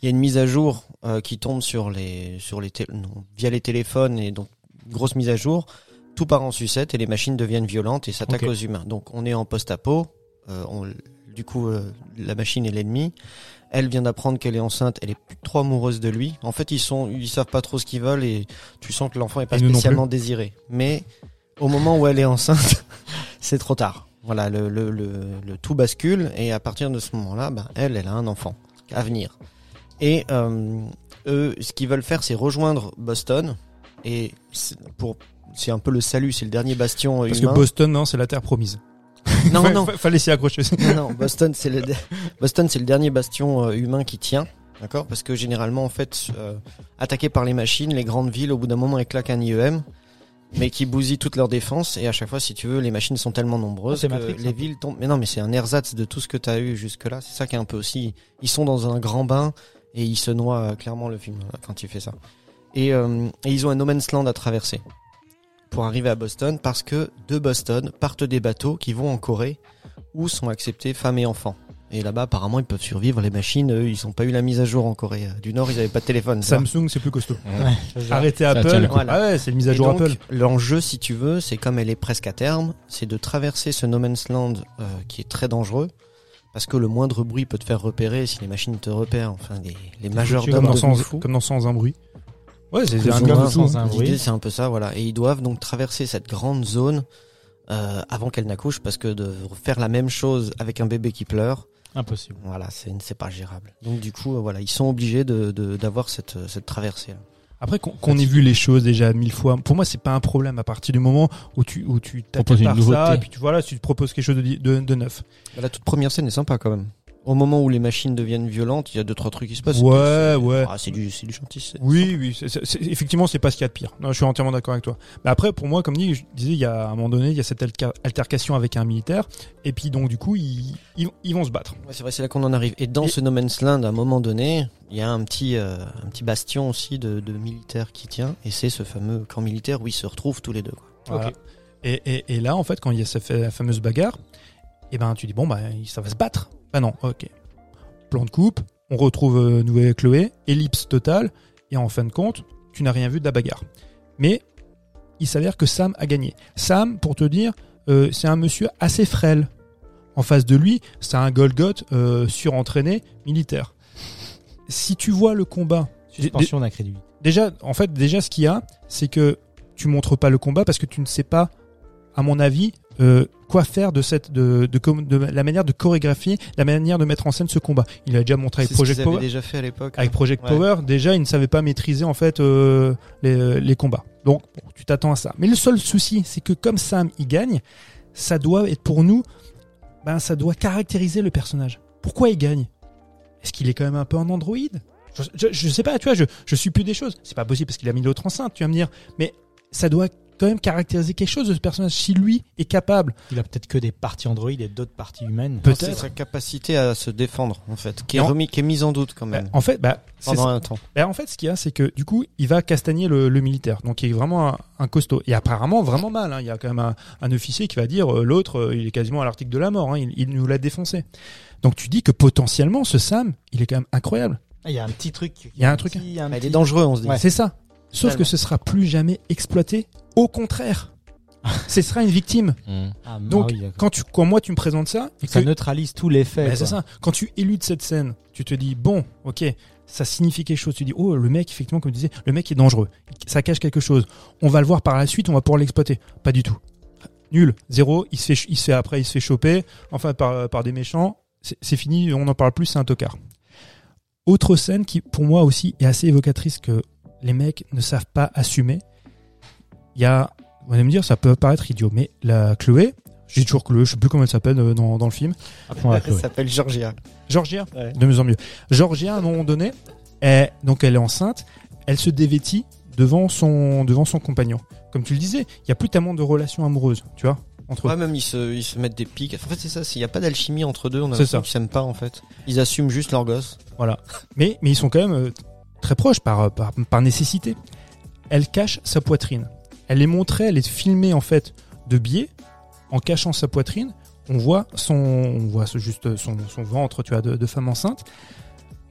Il y a une mise à jour euh, qui tombe sur les, sur les, non, via les téléphones et donc grosse mise à jour. Tout part en sucette et les machines deviennent violentes et s'attaquent aux humains. Donc, on est en post-apo. euh, on- du coup, euh, la machine est l'ennemi. Elle vient d'apprendre qu'elle est enceinte. Elle est plus trop amoureuse de lui. En fait, ils sont, ils savent pas trop ce qu'ils veulent et tu sens que l'enfant est pas Et spécialement désiré. Mais au moment où elle est enceinte, c'est trop tard. Voilà, le, le, le, le tout bascule et à partir de ce moment-là, ben, elle, elle a un enfant à venir. Et euh, eux, ce qu'ils veulent faire, c'est rejoindre Boston et pour c'est un peu le salut, c'est le dernier bastion Parce humain. que Boston, non, c'est la terre promise. non, non, fa- Fallait s'y accrocher. non, non, Boston, c'est le Boston, c'est le dernier bastion euh, humain qui tient, d'accord? Parce que généralement, en fait, euh, attaqué par les machines, les grandes villes, au bout d'un moment, elles claquent un IEM, mais qui bousille toute leur défense. Et à chaque fois, si tu veux, les machines sont tellement nombreuses c'est que Matrix, les hein. villes tombent. Mais non, mais c'est un ersatz de tout ce que t'as eu jusque-là. C'est ça qui est un peu aussi. Ils sont dans un grand bain et ils se noient euh, clairement le film quand il fait ça. Et, euh, et ils ont un no man's land à traverser pour arriver à Boston parce que de Boston partent des bateaux qui vont en Corée où sont acceptés femmes et enfants. Et là-bas, apparemment, ils peuvent survivre. Les machines, eux, ils n'ont pas eu la mise à jour en Corée euh, du Nord. Ils n'avaient pas de téléphone. Samsung, c'est plus costaud. Ouais. Arrêtez Apple. Voilà. Ah ouais, c'est une mise à Et jour donc, Apple. L'enjeu, si tu veux, c'est comme elle est presque à terme, c'est de traverser ce no man's land euh, qui est très dangereux. Parce que le moindre bruit peut te faire repérer si les machines te repèrent. Enfin, les, les Comme dans, sans, comme dans Sans un bruit. Ouais, c'est un. Sans un bruit. L'idée, c'est un peu ça, voilà. Et ils doivent donc traverser cette grande zone euh, avant qu'elle n'accouche, parce que de faire la même chose avec un bébé qui pleure, Impossible. voilà, c'est c'est pas gérable. Donc du coup, euh, voilà, ils sont obligés de de- d'avoir cette cette traversée. -là. Après qu'on ait vu les choses déjà mille fois, pour moi c'est pas un problème à partir du moment où tu où tu nouveauté. ça et puis tu voilà, tu te proposes quelque chose de, de, de neuf. Bah, La toute première scène est sympa quand même. Au moment où les machines deviennent violentes, il y a deux trois trucs qui se passent. Ouais, ouais. Ah, c'est du c'est du gentil. c'est- Oui, oui, c'est- c'est- c'est- effectivement c'est pas ce qu'il y a de pire. Non, je suis entièrement d'accord avec toi. Mais après pour moi comme dit, je disais il y a à un moment donné il y a cette alter- altercation avec un militaire et puis donc du coup ils ils, ils vont se battre. Ouais, c'est vrai, c'est là qu'on en arrive. Et dans Et- ce No Man's Land, à un moment donné, il y a un petit, euh, un petit bastion aussi de, de militaires qui tient, et c'est ce fameux camp militaire où ils se retrouvent tous les deux. Quoi. Voilà. Et, et, et là, en fait, quand il y a cette fa- fameuse bagarre, et ben, tu dis, bon, bah, ça va se battre. Bah non, ok. Plan de coupe, on retrouve euh, Noé Chloé, ellipse totale, et en fin de compte, tu n'as rien vu de la bagarre. Mais il s'avère que Sam a gagné. Sam, pour te dire, euh, c'est un monsieur assez frêle. En face de lui, c'est un Golgoth euh, surentraîné militaire. Si tu vois le combat, Suspension d'incrédulité. déjà, en fait, déjà, ce qu'il y a, c'est que tu montres pas le combat parce que tu ne sais pas, à mon avis, euh, quoi faire de cette, de, de, de la manière de chorégraphier, la manière de mettre en scène ce combat? Il a déjà montré avec Project Power. déjà fait à l'époque. Avec Project Ouais. Power, déjà, il ne savait pas maîtriser en fait euh, les, les combats. Donc, bon, tu t'attends à ça. Mais le seul souci, c'est que comme Sam il gagne, ça doit être pour nous, ben ça doit caractériser le personnage. Pourquoi il gagne? Est-ce qu'il est quand même un peu un androïde? Je, je, je sais pas, tu vois, je, je suis plus des choses. C'est pas possible parce qu'il a mis l'autre enceinte, tu vas me dire. Mais ça doit quand même caractériser quelque chose de ce personnage. Si lui est capable, Il a peut-être que des parties Android et d'autres parties humaines. Peut-être. sa capacité à se défendre, en fait, qui est, remis, qui est mise en doute quand bah, même. en fait, bah, c'est pendant un temps. Ben, en fait, ce qu'il y a, c'est que du coup, il va castagner le, le militaire. Donc, il est vraiment un, un costaud. Et apparemment, vraiment mal. hein. Il y a quand même un, un officier qui va dire euh, l'autre, euh, il est quasiment à l'article de la mort. hein. Il, il nous l'a défoncé. Donc, tu dis que potentiellement, ce Sam, il est quand même incroyable. Ah, Il y a un petit truc. Il y a un truc. petit- un il petit- est dangereux, on se dit. Ouais. C'est ça. Sauf que ce sera plus jamais exploité Au contraire, ce sera une victime. Mm. Ah, Donc, ah oui, d'accord. Quand tu, quand moi tu me présentes ça, et ça que- neutralise tous les faits. Ben, c'est ça. Quand tu éludes cette scène, tu te dis bon, ok, ça signifie quelque chose. Tu dis oh le mec effectivement comme tu disais, le mec est dangereux. Ça cache quelque chose. On va le voir par la suite, on va pouvoir l'exploiter. Pas du tout. Nul, zéro. Il se fait, il se fait après, il se fait choper, enfin par par des méchants. C'est c'est fini, on n'en parle plus, c'est un tocard. Autre scène qui pour moi aussi est assez évocatrice que les mecs ne savent pas assumer. Il y a, vous allez me dire, ça peut paraître idiot, mais la Chloé, j'ai toujours Chloé, je sais plus comment elle s'appelle euh, dans, dans le film. La Elle s'appelle Georgia. Georgia, Ouais. de mieux en mieux. Georgia, à un moment donné, est, donc elle est enceinte, elle se dévêtit devant son, devant son compagnon. Comme tu le disais, il y a plus tellement de relations amoureuses, tu vois, entre Ouais, eux. même ils se, ils se mettent des pics. En fait, c'est ça. S'il n'y a pas d'alchimie entre deux, on a l'impression ça. qu'ils s'aiment pas en fait. Ils assument juste leur gosse. Voilà. Mais, mais ils sont quand même euh, très proches par, par, par nécessité. Elle cache sa poitrine. Elle est montrée, elle est filmée en fait de biais, en cachant sa poitrine. On voit son, on voit juste son, son ventre, tu vois, de, femme enceinte.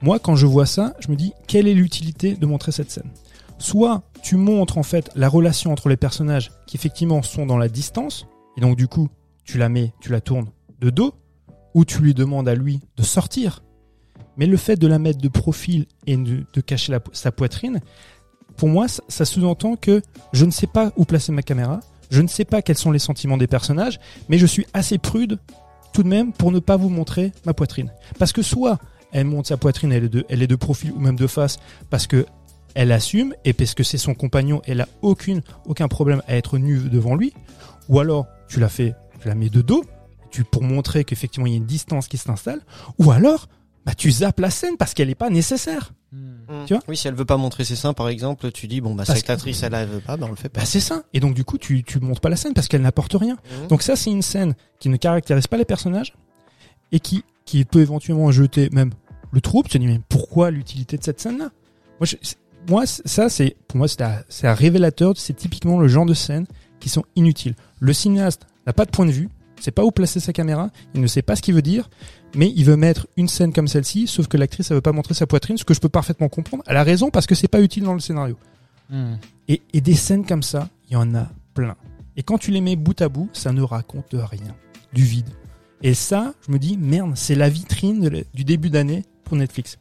Moi, quand je vois ça, je me dis quelle est l'utilité de montrer cette scène? Soit tu montres en fait la relation entre les personnages qui effectivement sont dans la distance, et donc du coup tu la mets, tu la tournes de dos, ou tu lui demandes à lui de sortir. Mais le fait de la mettre de profil et de, cacher sa poitrine, pour moi, ça, sous-entend que je ne sais pas où placer ma caméra, je ne sais pas quels sont les sentiments des personnages, mais je suis assez prude tout de même pour ne pas vous montrer ma poitrine. Parce que soit elle montre sa poitrine, elle est de, profil ou même de face, parce que elle assume et parce que c'est son compagnon, elle a aucune, aucun problème à être nue devant lui, ou alors tu la fais, tu la mets de dos, pour montrer qu'effectivement il y a une distance qui s'installe, ou alors bah, tu zappes la scène parce qu'elle n'est pas nécessaire. Hmm. Tu vois Oui, si elle veut pas montrer ses seins, par exemple, tu dis bon bah Parce cette actrice, elle, elle veut pas, bah on le fait pas. Bah, c'est ça. Et donc du coup tu, tu montes pas la scène parce qu'elle n'apporte rien. Mhm. Donc ça, c'est une scène qui ne caractérise pas les personnages et qui, qui peut éventuellement jeter même le trouble. Tu te dis, mais pourquoi l'utilité de cette scène-là? Moi, je- c'est- moi, ça, c'est pour moi, c'est un, c'est un révélateur. C'est typiquement le genre de scènes qui sont inutiles. Le cinéaste n'a pas de point de vue, sait pas où placer sa caméra, il ne sait pas ce qu'il veut dire, mais il veut mettre une scène comme celle-ci, sauf que l'actrice, elle veut pas montrer sa poitrine, ce que je peux parfaitement comprendre. Elle a raison parce que c'est pas utile dans le scénario. Hmm. Et, et des scènes comme ça, il y en a plein. Et quand tu les mets bout à bout, ça ne raconte rien. Du vide. Et ça, je me dis, merde, c'est la vitrine de du début d'année pour Netflix.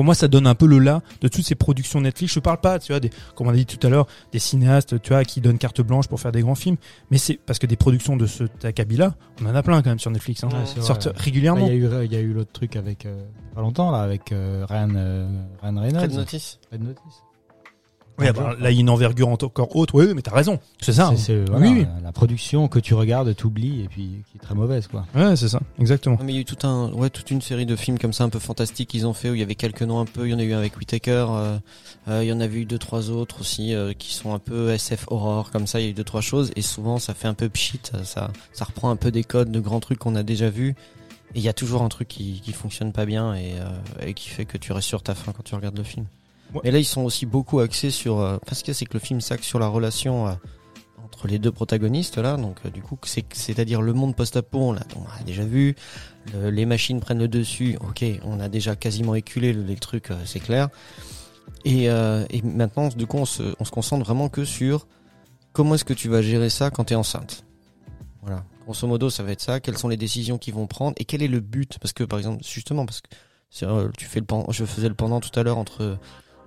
Pour moi, ça donne un peu le là de toutes ces productions Netflix. Je parle pas, tu vois, des, comme on a dit tout à l'heure, des cinéastes, tu vois, qui donnent carte blanche pour faire des grands films. Mais c'est parce que des productions de ce acabit-là, on en a plein quand même sur Netflix. Hein. Ouais, vrai. sortent Bah, régulièrement. Il y a eu, il y a eu l'autre truc avec euh, pas longtemps là, avec euh, Ryan, euh, Ryan Reynolds. Red Notice. Red Notice. Oui, ah bah, là, il y a une envergure encore haute. Oui, oui, mais t'as raison. C'est ça. C'est- voilà, oui, oui. La, production que tu regardes, t'oublies et puis qui est très mauvaise quoi. Ouais, c'est ça. Exactement. Mais il y a eu tout un, ouais, toute une série de films comme ça un peu fantastiques qu'ils ont fait où il y avait quelques noms un peu. Il y en a eu un avec Whitaker. euh, euh, il y en avait eu deux trois autres aussi euh, qui sont un peu SF horror comme ça. Il y a eu deux trois choses et souvent ça fait un peu pchit. Ça, ça reprend un peu des codes de grands trucs qu'on a déjà vus. Et il y a toujours un truc qui, qui fonctionne pas bien et, euh, et qui fait que tu restes sur ta faim quand tu regardes le film. Ouais. Mais là ils sont aussi beaucoup axés sur. Euh, enfin, ce qu'il y a, c'est que le film s'axe sur la relation. euh, entre les deux protagonistes là, donc euh, du coup c'est c'est-à-dire le monde post-apo, on l'a déjà vu, le- les machines prennent le dessus, ok, on a déjà quasiment éculé le, les trucs, euh, c'est clair. Et, euh, et maintenant, du coup, on se, on se concentre vraiment que sur comment est-ce que tu vas gérer ça quand tu es enceinte. Voilà. Grosso modo, ça va être ça. Quelles sont les décisions qu'ils vont prendre et quel est le but? Parce que, par exemple, justement, parce que euh, tu fais le je faisais le pendant tout à l'heure entre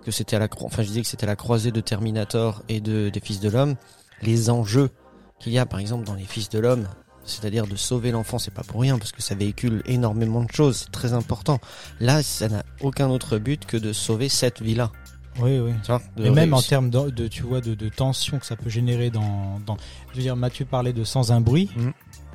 que c'était à la, cro- enfin, je disais que c'était la croisée de Terminator et de des Fils de l'homme. Les enjeux qu'il y a, par exemple, dans les Fils de l'homme, c'est-à-dire de sauver l'enfant, c'est pas pour rien parce que ça véhicule énormément de choses, c'est très important. Là, ça n'a aucun autre but que de sauver cette vie-là. Oui, oui. Tu vois, Et même en termes de, de, tu vois, de, de tension que ça peut générer dans, dans, je veux dire, Mathieu parlait de sans un bruit. Mhm.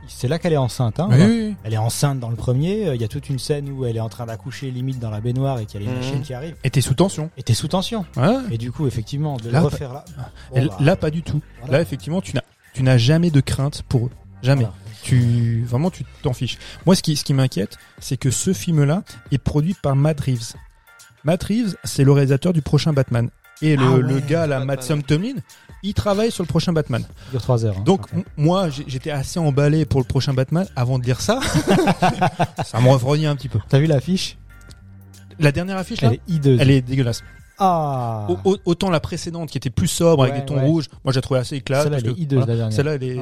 C'est là qu'elle est enceinte, hein. Oui, oui, oui. Elle est enceinte dans le premier. euh, Il y a toute une scène où elle est en train d'accoucher limite dans la baignoire et qu'il y a les Mhm. machines qui arrivent. Et t'es sous tension. Et t'es sous tension. Ouais. Et du coup, effectivement, de Là, le refaire là. Bon, bah, là, pas du tout. voilà. Là, effectivement, tu n'as, tu n'as jamais de crainte pour eux. Jamais. Voilà. Tu, vraiment, tu t'en fiches. Moi, ce qui, ce qui m'inquiète, c'est que ce film-là est produit par Matt Reeves. Matt Reeves, c'est le réalisateur du prochain Batman. Et le, Ah ouais, le gars, là, Sam Tomlin, il travaille sur le prochain Batman. Il dure 3 heures. hein. Donc, moi, j'étais assez emballé pour le prochain Batman avant de dire ça. ça me refroidit un petit peu. t'as vu l'affiche? La dernière affiche, là, Elle est hideuse. elle est dégueulasse. Ah Au- au- autant la précédente qui était plus sobre avec des tons ouais. rouges, moi j'ai trouvé assez classe. Celle-là, elle est hideuse, voilà, la dernière. Celle-là, elle est.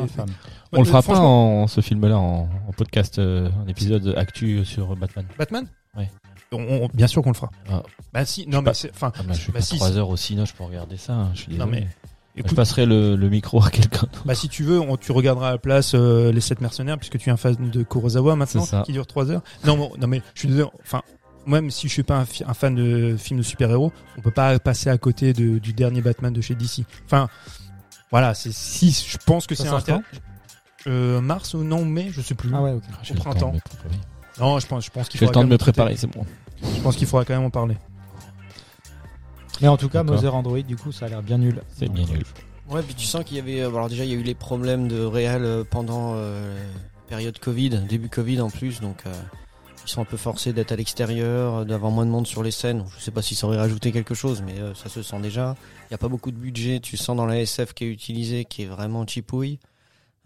On le fera pas en ce film-là en, en podcast, euh, en épisode actu sur Batman. Batman? Ouais. On- on- bien sûr qu'on le fera. Ah. Bah si, non pas- mais c'est, enfin, Ah, bah, je suis bah, pas si, 3 heures au cinéma, je peux regarder ça. hein, je suis Non, désolé. mais, je écoute, passerai le, le micro à quelqu'un. bah si tu veux, on- tu regarderas à la place euh, les sept mercenaires puisque tu es un fan de Kurosawa maintenant C'est ça. qui dure 3 heures. Non, bon, non mais je suis désolé. Enfin, même si je suis pas un, un fan de films de super-héros, on peut pas passer à côté de, du dernier Batman de chez DC. Enfin, voilà, c'est si je pense que c'est intér- euh, mars ou non mai, je sais plus. Ah ouais, ok. J'ai Au printemps. Non, je pense, je pense qu'il J'ai le faudra temps de quand me préparer, c'est bon. Je pense qu'il faudra quand même en parler. Mais en tout cas, D'accord. Mother Android, du coup, ça a l'air bien nul. C'est bien nul. Ouais, puis tu sens qu'il y avait. euh, Alors déjà, il y a eu les problèmes de réel euh, pendant euh, la période Covid, début Covid en plus, donc euh, ils sont un peu forcés d'être à l'extérieur, d'avoir moins de monde sur les scènes. Je sais pas si ça aurait rajouté quelque chose, mais euh, ça se sent déjà. Il y a pas beaucoup de budget. Tu sens dans la SF qui est utilisée, qui est vraiment chipouille.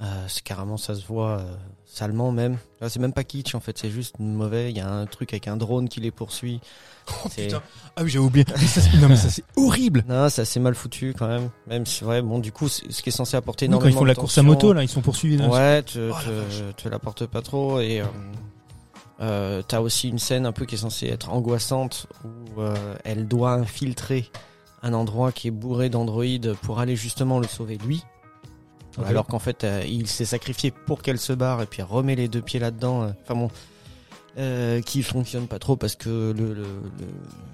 Euh, c'est carrément, ça se voit euh, salement même. Là, c'est même pas kitsch en fait, c'est juste mauvais. Il y a un truc avec un drone qui les poursuit. C'est- putain. Ah oui, j'ai oublié. Mais ça, c'est- non mais ça c'est horrible. Non, c'est assez mal foutu quand même. Même si, ouais, bon, du coup, c'est- ce qui est censé apporter Oui, quand énormément ils font de la course à tension. moto là, ils sont poursuivis. là. Ouais, te, Oh, la l'apporte pas trop et euh, euh, t'as aussi une scène un peu qui est censée être angoissante où euh, elle doit infiltrer un endroit qui est bourré d'androïdes pour aller justement le sauver lui. Alors qu'en fait, euh, il s'est sacrifié pour qu'elle se barre et puis remet les deux pieds là-dedans. euh, Enfin bon, euh, qui fonctionne pas trop parce que le, le, le-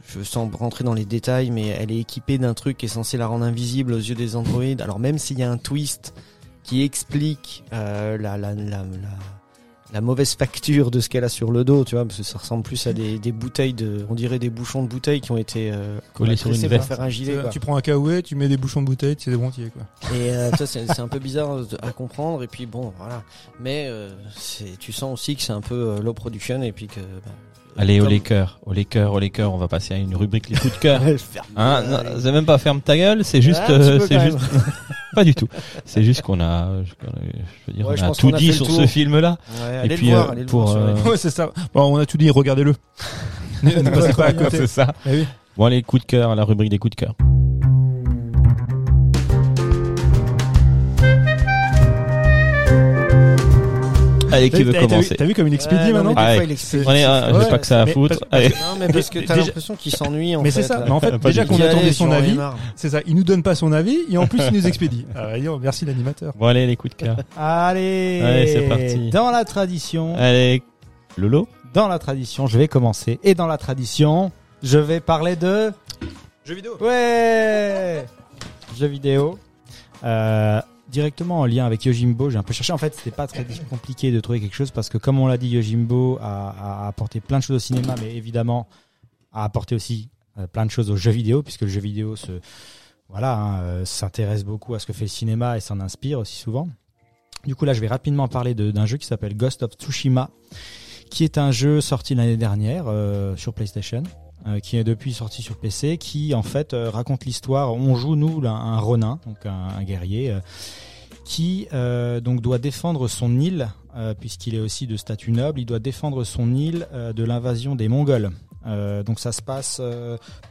je sens rentrer dans les détails, mais elle est équipée d'un truc qui est censé la rendre invisible aux yeux des androïdes. Alors même s'il y a un twist qui explique euh, la, la, la, la, la mauvaise facture de ce qu'elle a sur le dos, tu vois, parce que ça ressemble plus à des, des bouteilles de, on dirait des bouchons de bouteilles qui ont été euh, Collés sur une pour faire un gilet. Tu- quoi. Tu prends un caouet, tu mets des bouchons de bouteille, c'est des brontiers quoi. Et euh, ça, c'est c'est un peu bizarre de- à comprendre. Et puis bon, voilà. Mais euh, c'est- tu sens aussi que c'est un peu euh, low production et puis que. bah, Allez, au comme- Laker, au Laker, au Laker, on va passer à une rubrique les coups de cœur. Hein, non, c'est même pas ferme ta gueule, c'est juste, Ah, euh, c'est juste, pas du tout. C'est juste qu'on a, je, je veux dire, Ouais, on a tout dit sur ce film-là. Ouais, Et puis, voir, euh, pour, euh, les- Ouais, c'est ça. Bon, on a tout dit, regardez-le. ne passez pas à côté. c'est ça. Eh oui. Bon, allez, coups de cœur, la rubrique des coups de cœur. Allez, qui veut T'as- t'as vu- commencer T'as vu comme il expédie maintenant. Allez, euh, j'ai Ouais, pas que ça à foutre. Non, mais parce que t'as l'impression qu'il s'ennuie en Mais fait. c'est ça. là. Mais en fait, Pas déjà qu'on attendait son avis, c'est ça. Il nous donne pas son avis et en plus il nous expédie. Ah, allez, merci l'animateur. Bon, allez, les coups de cœur. Allez, Allez, c'est parti. Dans la tradition, Allez, Lolo. dans la tradition, je vais commencer. Et dans la tradition, je vais parler de Jeux vidéo. Ouais Jeux vidéo. Euh, directement en lien avec Yojimbo, j'ai un peu cherché. En fait, c'était pas très compliqué de trouver quelque chose parce que, comme on l'a dit, Yojimbo a, apporté plein de choses au cinéma, mais évidemment a apporté aussi euh, plein de choses aux jeux vidéo, puisque le jeu vidéo se, voilà, hein, euh, s'intéresse beaucoup à ce que fait le cinéma et s'en inspire aussi souvent. Du coup, là, je vais rapidement parler d'un jeu qui s'appelle Ghost of Tsushima, qui est un jeu sorti l'année dernière euh, sur PlayStation euh, qui est depuis sorti sur PC, qui en fait euh, raconte l'histoire. On joue nous là, un Ronin, donc un, un guerrier, euh, qui donc doit défendre son île, puisqu'il est aussi de statut noble. Il doit défendre son île de l'invasion des Mongols. Donc ça se passe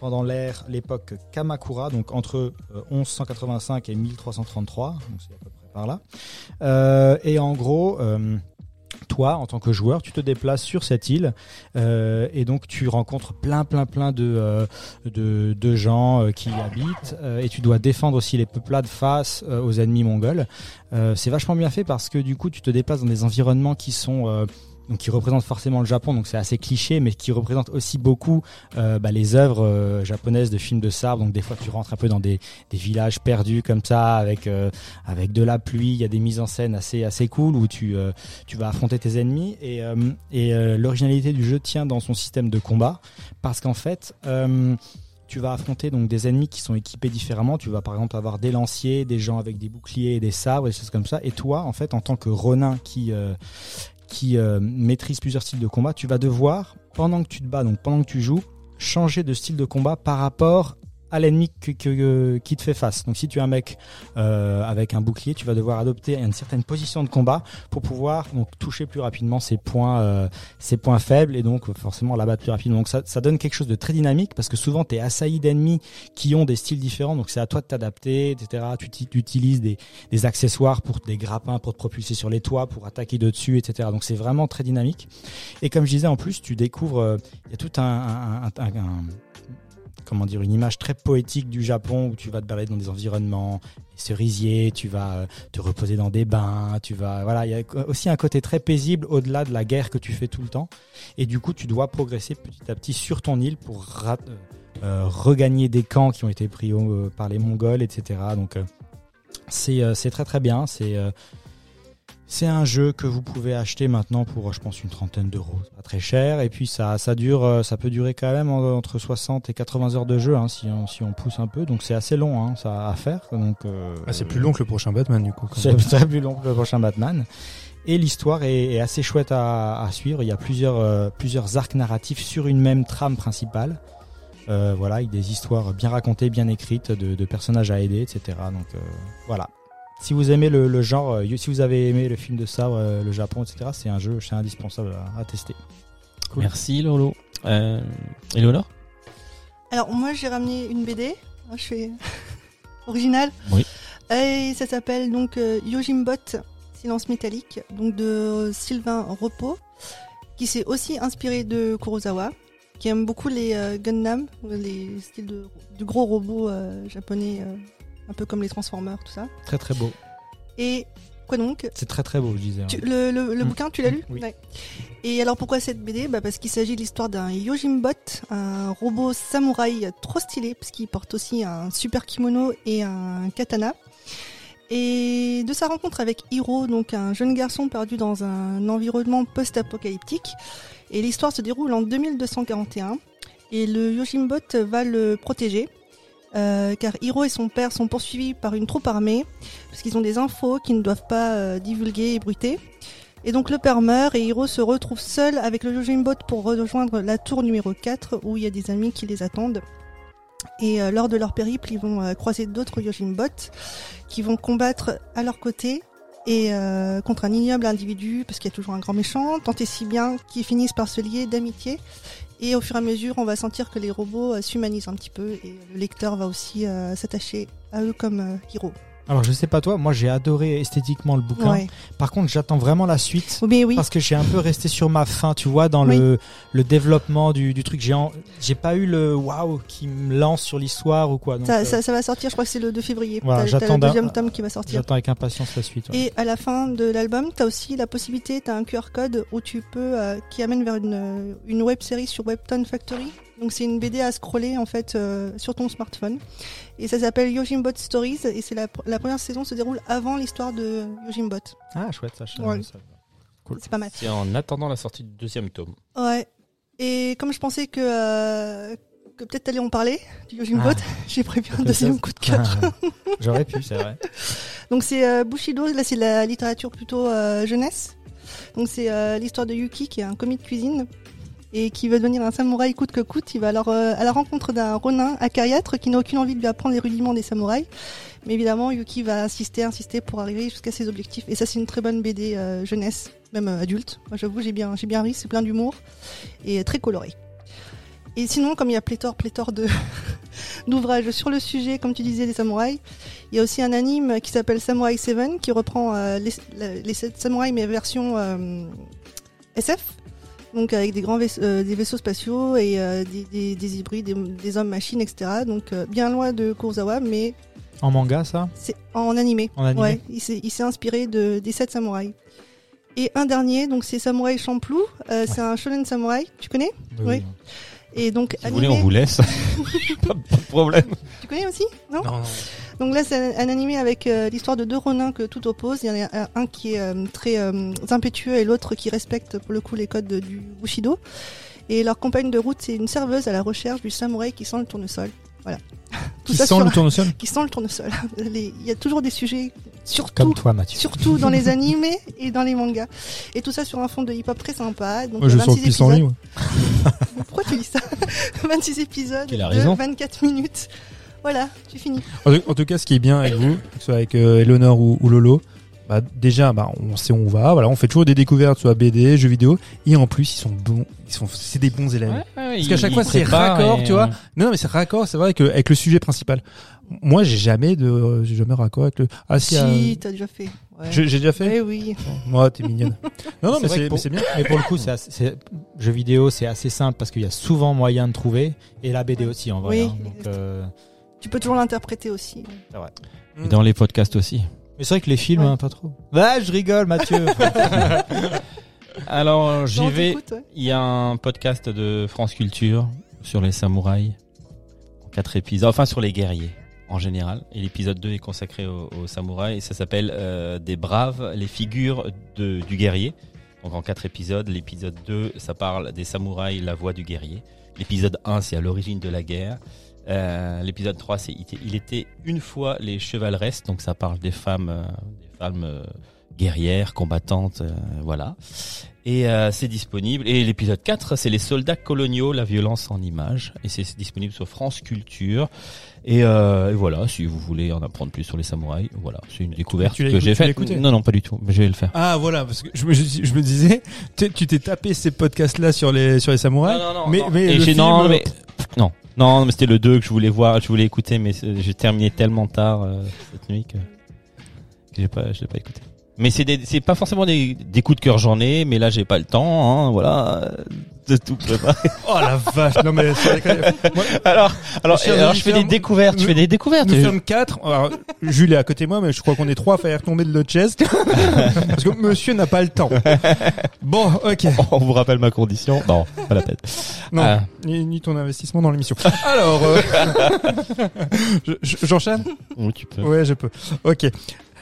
pendant l'ère, l'époque Kamakura, donc entre euh, 1185 et 1333, donc c'est à peu près par là. Et en gros, en tant que joueur, tu te déplaces sur cette île euh, et donc tu rencontres plein, plein, plein de euh, de, gens euh, qui y habitent et tu dois défendre aussi les peuplades face aux ennemis mongols. C'est vachement bien fait parce que du coup, tu te déplaces dans des environnements qui sont donc qui représentent forcément le Japon, donc c'est assez cliché, mais qui représentent aussi beaucoup euh, bah, les œuvres euh, japonaises de films de sabre. Donc des fois, tu rentres un peu dans des, villages perdus comme ça, avec euh, avec de la pluie. Il y a des mises en scène assez assez cool où tu tu vas affronter tes ennemis et et l'originalité du jeu tient dans son système de combat parce qu'en fait tu vas affronter donc des ennemis qui sont équipés différemment. Tu vas par exemple avoir des lanciers, des gens avec des boucliers, des sabres, des choses comme ça. Et toi, en fait, en tant que Ronin qui qui euh, maîtrise plusieurs styles de combat, tu vas devoir pendant que tu te bats, donc pendant que tu joues, changer de style de combat par rapport à l'ennemi qui te fait face. Donc si tu es un mec euh, avec un bouclier, tu vas devoir adopter une certaine position de combat pour pouvoir donc toucher plus rapidement ses points, euh, ses points faibles et donc forcément l'abattre plus rapidement. Donc ça, ça donne quelque chose de très dynamique parce que souvent tu es assailli d'ennemis qui ont des styles différents, donc c'est à toi de t'adapter, etc. Tu, ti- tu utilises des, des accessoires pour des grappins pour te propulser sur les toits, pour attaquer de dessus, etc. Donc c'est vraiment très dynamique. Et comme je disais, en plus, tu découvres, euh, il y a tout un- un- un- un- comment dire, une image très poétique du Japon où tu vas te balader dans des environnements cerisiers, tu vas euh, te reposer dans des bains, tu vas, voilà, il y a aussi un côté très paisible au-delà de la guerre que tu fais tout le temps. Et du coup, tu dois progresser petit à petit sur ton île pour euh, euh, regagner des camps qui ont été pris par les Mongols, etc. Donc, c'est très très bien. C'est c'est un jeu que vous pouvez acheter maintenant pour, je pense, une trentaine d'euros. Pas très cher. Et puis ça, ça dure, euh, ça peut durer quand même en- entre 60 et 80 heures de jeu, hein, si on, si on pousse un peu. Donc c'est assez long, hein, ça à faire. Donc euh, Ah, c'est plus long que le prochain Batman, du coup. c'est plus long que le prochain Batman. Et l'histoire est, est assez chouette à, à suivre. Il y a plusieurs, euh, plusieurs arcs narratifs sur une même trame principale. Euh, voilà, avec des histoires bien racontées, bien écrites, de, de personnages à aider, etc. Donc euh, voilà. Si vous aimez le, le genre, euh, si vous avez aimé le film de sabre, euh, le Japon, etc., c'est un jeu, c'est indispensable à, à tester. Cool. Merci Lolo. Euh, Eleonore Alors moi j'ai ramené une BD, je fais original. Oui. Et ça s'appelle donc euh, Yojimbot Silence métallique, donc de Sylvain Repos, qui s'est aussi inspiré de Kurosawa, qui aime beaucoup les euh, Gundam, les styles de, de gros robots euh, japonais, euh, un peu comme les Transformers, tout ça. Très très beau. Et quoi donc? C'est très très beau, je disais. hein. tu- le, le- le Mm. bouquin, tu l'as lu? Oui. Ouais. Et alors pourquoi cette BD bah Parce qu'il s'agit de l'histoire d'un Yojimbot, un robot samouraï trop stylé, parce qu'il porte aussi un super kimono et un katana. Et de sa rencontre avec Hiro, donc un jeune garçon perdu dans un environnement post-apocalyptique. Et l'histoire se déroule en 2241. Et le Yojimbot va le protéger. Euh, car Hiro et son père sont poursuivis par une troupe armée parce qu'ils ont des infos qu'ils ne doivent pas euh, divulguer et bruiter. Et donc le père meurt et Hiro se retrouve seul avec le Yojimbot pour rejoindre la tour numéro 4 où il y a des amis qui les attendent. Et euh, lors de leur périple, ils vont croiser d'autres Yojimbots qui vont combattre à leur côté et contre un ignoble individu parce qu'il y a toujours un grand méchant, tant et si bien qu'ils finissent par se lier d'amitié. Et au fur et à mesure, on va sentir que les robots euh, s'humanisent un petit peu et le lecteur va aussi euh, s'attacher à eux comme euh, Hiro. Alors je sais pas toi, moi j'ai adoré esthétiquement le bouquin. Ouais. Par contre, j'attends vraiment la suite. Mais oui. Parce que j'ai un peu resté sur ma faim, tu vois, dans Oui. le, le développement du, du truc. J'ai en- j'ai pas eu le waouh qui me lance sur l'histoire ou quoi. Donc, Ça, euh, ça, ça va sortir, je crois que c'est le 2 février. Voilà, j'attends le deuxième tome qui va sortir. J'attends avec impatience la suite. ouais. Et à la fin de l'album, tu as aussi la possibilité, tu as un QR code où tu peux, euh, qui amène vers une, une web série sur Webtoon Factory. Donc c'est une BD à scroller en fait euh, sur ton smartphone. Et ça s'appelle Yojimbot Stories et c'est la, la première saison se déroule avant l'histoire de Yojimbot. Ah chouette ça. Ouais. ça- C'est pas mal. C'est en attendant la sortie du deuxième tome. Ouais. Et comme je pensais que, euh, que peut-être t'allais en parler du Yojimbot, Ah. j'ai prévu un deuxième ça- coup de cœur. Ah, J'aurais pu, c'est vrai. Donc c'est euh, Bushido, là c'est la littérature plutôt euh, jeunesse. Donc c'est euh, l'histoire de Yuki qui est un commis de cuisine et qui veut devenir un samouraï coûte que coûte. Il va alors euh, à la rencontre d'un ronin acariâtre qui n'a aucune envie de lui apprendre les rudiments des samouraïs. Mais évidemment Yuki va insister, insister pour arriver jusqu'à ses objectifs. Et ça c'est une très bonne BD euh, jeunesse, même euh, adulte. Moi j'avoue j'ai bien, j'ai bien ri, c'est plein d'humour et très coloré. Et sinon, comme il y a pléthore, pléthore de d'ouvrages sur le sujet, comme tu disais, des samouraïs, il y a aussi un anime qui s'appelle Samurai 7 qui reprend les, samouraïs mais version SF. Donc avec des grands vaisse- euh, des vaisseaux spatiaux et euh, des, des- des hybrides, des, des hommes machines, etc. Donc euh, bien loin de Kurosawa, mais En manga ça? c'est en animé. En animé Ouais, il s'est il s'est inspiré de, des sept samouraïs. Et un dernier, donc c'est Samouraï Champloo. Euh, C'est un shonen samouraï. Tu connais? Oui. Et donc Si vous voulez, animé. on vous laisse. pas, pas de problème. Tu connais aussi? Non? Non, non. Donc là, c'est un, un animé avec euh, l'histoire de deux ronins que tout oppose. Il y en a un qui est euh, très euh, impétueux et l'autre qui respecte pour le coup les codes de- du Bushido. Et leur compagne de route, c'est une serveuse à la recherche du samouraï qui sent le tournesol. Voilà. Tout Qui ça sent sur- le tournesol Qui sent le tournesol. Les- Il y a toujours des sujets, surtout, Comme toi Mathieu. surtout dans les animés et dans les mangas. Et tout ça sur un fond de hip-hop très sympa. Donc Moi, je euh, sens le 26 pissenlit. épisodes. Pourquoi tu dis ça? 26 épisodes de raison. 24 minutes. Voilà, j'ai fini. En tout, en tout cas, ce qui est bien avec vous, que ce soit avec euh, Eleanor ou, ou Lolo, bah déjà, bah on sait où on va. Voilà, on fait toujours des découvertes, soit BD, jeux vidéo, et en plus, ils sont bons. Ils sont, c'est des bons élèves. Parce qu'à chaque fois, c'est raccord, tu vois. Non, non, mais c'est raccord, c'est vrai, avec, avec le sujet principal. Moi, j'ai jamais de, euh, j'ai jamais raccord avec le. Ah si, Si, euh, t'as déjà fait. Ouais. j'ai déjà fait. Eh oui. Moi, t'es mignonne. Non, non, mais c'est, pour- bien. Mais pour le coup, c'est jeu vidéo, c'est assez simple parce qu'il y a souvent moyen de trouver. Et la BD aussi, en vrai. Oui. hein. Donc, euh, Tu peux toujours l'interpréter aussi. Et dans les podcasts aussi. Mais c'est vrai que les films, Ouais. hein, pas trop. Bah, je rigole, Mathieu. Alors, j'y Non, vais. ouais. Il y a un podcast de France Culture sur les samouraïs. En quatre épisodes. Enfin, sur les guerriers en général. Et l'épisode 2 est consacré aux, aux samouraïs. Et ça s'appelle euh, Des braves, les figures de, du guerrier. Donc en quatre épisodes. L'épisode 2, ça parle des samouraïs, la voix du guerrier. L'épisode 1, c'est à l'origine de la guerre. Euh, L'épisode 3, c'est il était- une fois les chevaleresses. Donc ça parle des femmes, euh, des femmes euh, guerrières, combattantes. euh, voilà. Et euh, c'est disponible. Et l'épisode 4, c'est les soldats coloniaux, la violence en images. Et c'est disponible sur France Culture. Et, euh, et voilà, si vous voulez en apprendre plus sur les samouraïs, voilà, c'est une découverte que j'ai faite. Non, non, pas du tout. Mais je vais le faire. Ah voilà, parce que je me, je, me disais, tu t'es tapé ces podcasts-là sur les sur les samouraïs. non, non, mais non. mais Et le film, non, mais non, non, mais c'était le 2 que je voulais voir, je voulais écouter, mais j'ai terminé tellement tard euh, cette nuit que, que j'ai pas, je l'ai pas écouté. Mais c'est c'est pas forcément des, des coups de cœur j'en ai, mais là j'ai pas le temps, hein, voilà, euh, de tout préparer. Oh la vache, non mais c'est vrai que- Moi, alors, alors, Chers alors je fais des découvertes, je nous- fais des découvertes. nous sommes quatre. Alors, Jules est à côté de moi, mais je crois qu'on est trois à faire tomber de le chest parce que Monsieur n'a pas le temps. Bon, ok. On vous rappelle ma condition Non, pas la peine. Non, Ah. ni, ni ton investissement dans l'émission. Alors, euh, je- je- j'enchaîne? Oui, tu peux. Ouais, je peux. Ok.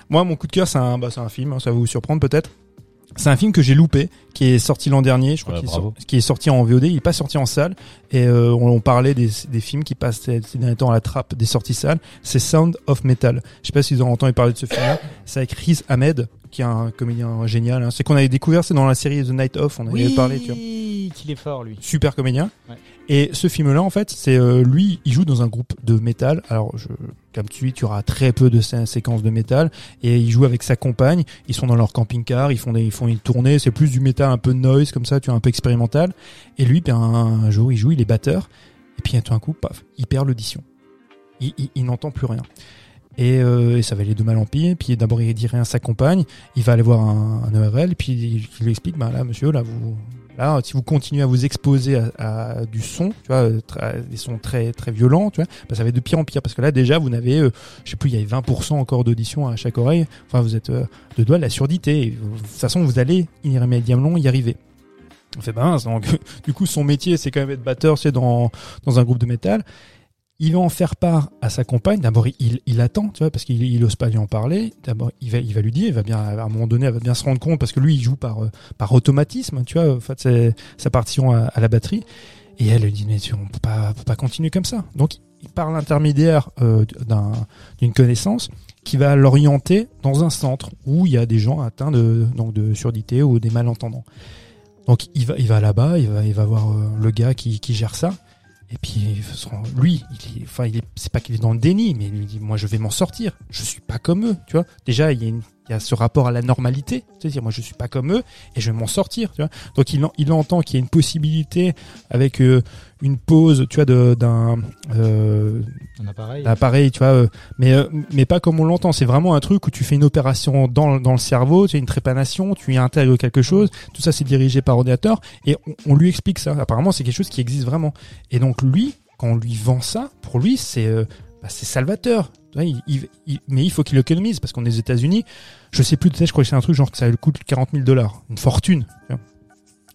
Moi, mon coup de cœur, c'est un, bah, c'est un film. hein, ça va vous surprendre peut-être. C'est un film que j'ai loupé, qui est sorti l'an dernier. Je crois Ouais, qu'il est, bravo. sor- qui est sorti en VOD. Il est pas sorti en salle. Et euh, on, on parlait des, des films qui passent ces ces derniers temps à la trappe des sorties salles. C'est Sound of Metal. Je sais pas si vous avez entendu parler de ce film-là. C'est avec Riz Ahmed, qui est un comédien génial. hein. C'est qu'on avait découvert, c'est dans la série The Night Of. On avait parlé. Tu vois qu'il est fort, lui. super comédien. Ouais. Et ce film-là, en fait, c'est euh, lui, il joue dans un groupe de métal. Alors, je, comme tu dis, tu auras très peu de sé- séquences de métal. Et il joue avec sa compagne. Ils sont dans leur camping-car. Ils font des, ils font une tournée. C'est plus du métal un peu noise comme ça, tu vois, un peu expérimental. Et lui, ben, un jour, il joue, il est batteur. Et puis, tout d'un coup, paf, il perd l'audition. Il, il, il n'entend plus rien. Et, euh, et ça va aller de mal en pire. Puis d'abord, il dit rien à sa compagne. Il va aller voir un, un ERL. Puis, il, il lui explique, bah là, monsieur, là, vous, Là, si vous continuez à vous exposer à, à du son, tu vois, des sons très très violents, tu vois, bah, ça va être de pire en pire parce que là déjà vous n'avez, euh, je sais plus, il y avait 20% encore d'audition à chaque oreille. Enfin, vous êtes euh, de doigt la surdité. De toute façon, vous allez irrémédiablement y arriver. On fait ben, donc du coup son métier c'est quand même être batteur, c'est dans dans un groupe de métal. Il va en faire part à sa compagne. D'abord, il, attend, tu vois, parce qu'il il ose pas lui en parler. D'abord, il va, il va lui dire, il va bien, à un moment donné, elle va bien se rendre compte, parce que lui, il joue par, euh, automatisme, tu vois, en fait, c'est sa partition à, la batterie. Et elle lui dit, mais tu, on peut pas, peut pas continuer comme ça. Donc, il par l'intermédiaire euh, d'un, d'une connaissance qui va l'orienter dans un centre où il y a des gens atteints de, donc de surdité ou des malentendants. Donc, il va, il va là-bas, il va, il va voir euh, le gars qui gère ça. Et puis, lui, il est, enfin, il est, c'est pas qu'il est dans le déni, mais lui dit, moi, je vais m'en sortir. Je suis pas comme eux, tu vois. Déjà, il y a une, il y a ce rapport à la normalité. C'est-à-dire, moi, je suis pas comme eux et je vais m'en sortir, tu vois. Donc, il, en- il entend qu'il y a une possibilité avec euh, une pause, tu vois, de- d'un, euh, appareil. l'appareil, tu vois, euh, mais mais pas comme on l'entend. C'est vraiment un truc où tu fais une opération dans dans le cerveau, tu as une trépanation, tu y intègres quelque chose. Tout ça, c'est dirigé par ordinateur et on, on lui explique ça. Apparemment, c'est quelque chose qui existe vraiment. Et donc lui, quand on lui vend ça, pour lui, c'est bah, c'est salvateur. Tu mais il faut qu'il économise parce qu'on est aux États-Unis. Je sais plus de ça. Je crois que c'est un truc genre que ça coûte 40 000 dollars, une fortune. tu.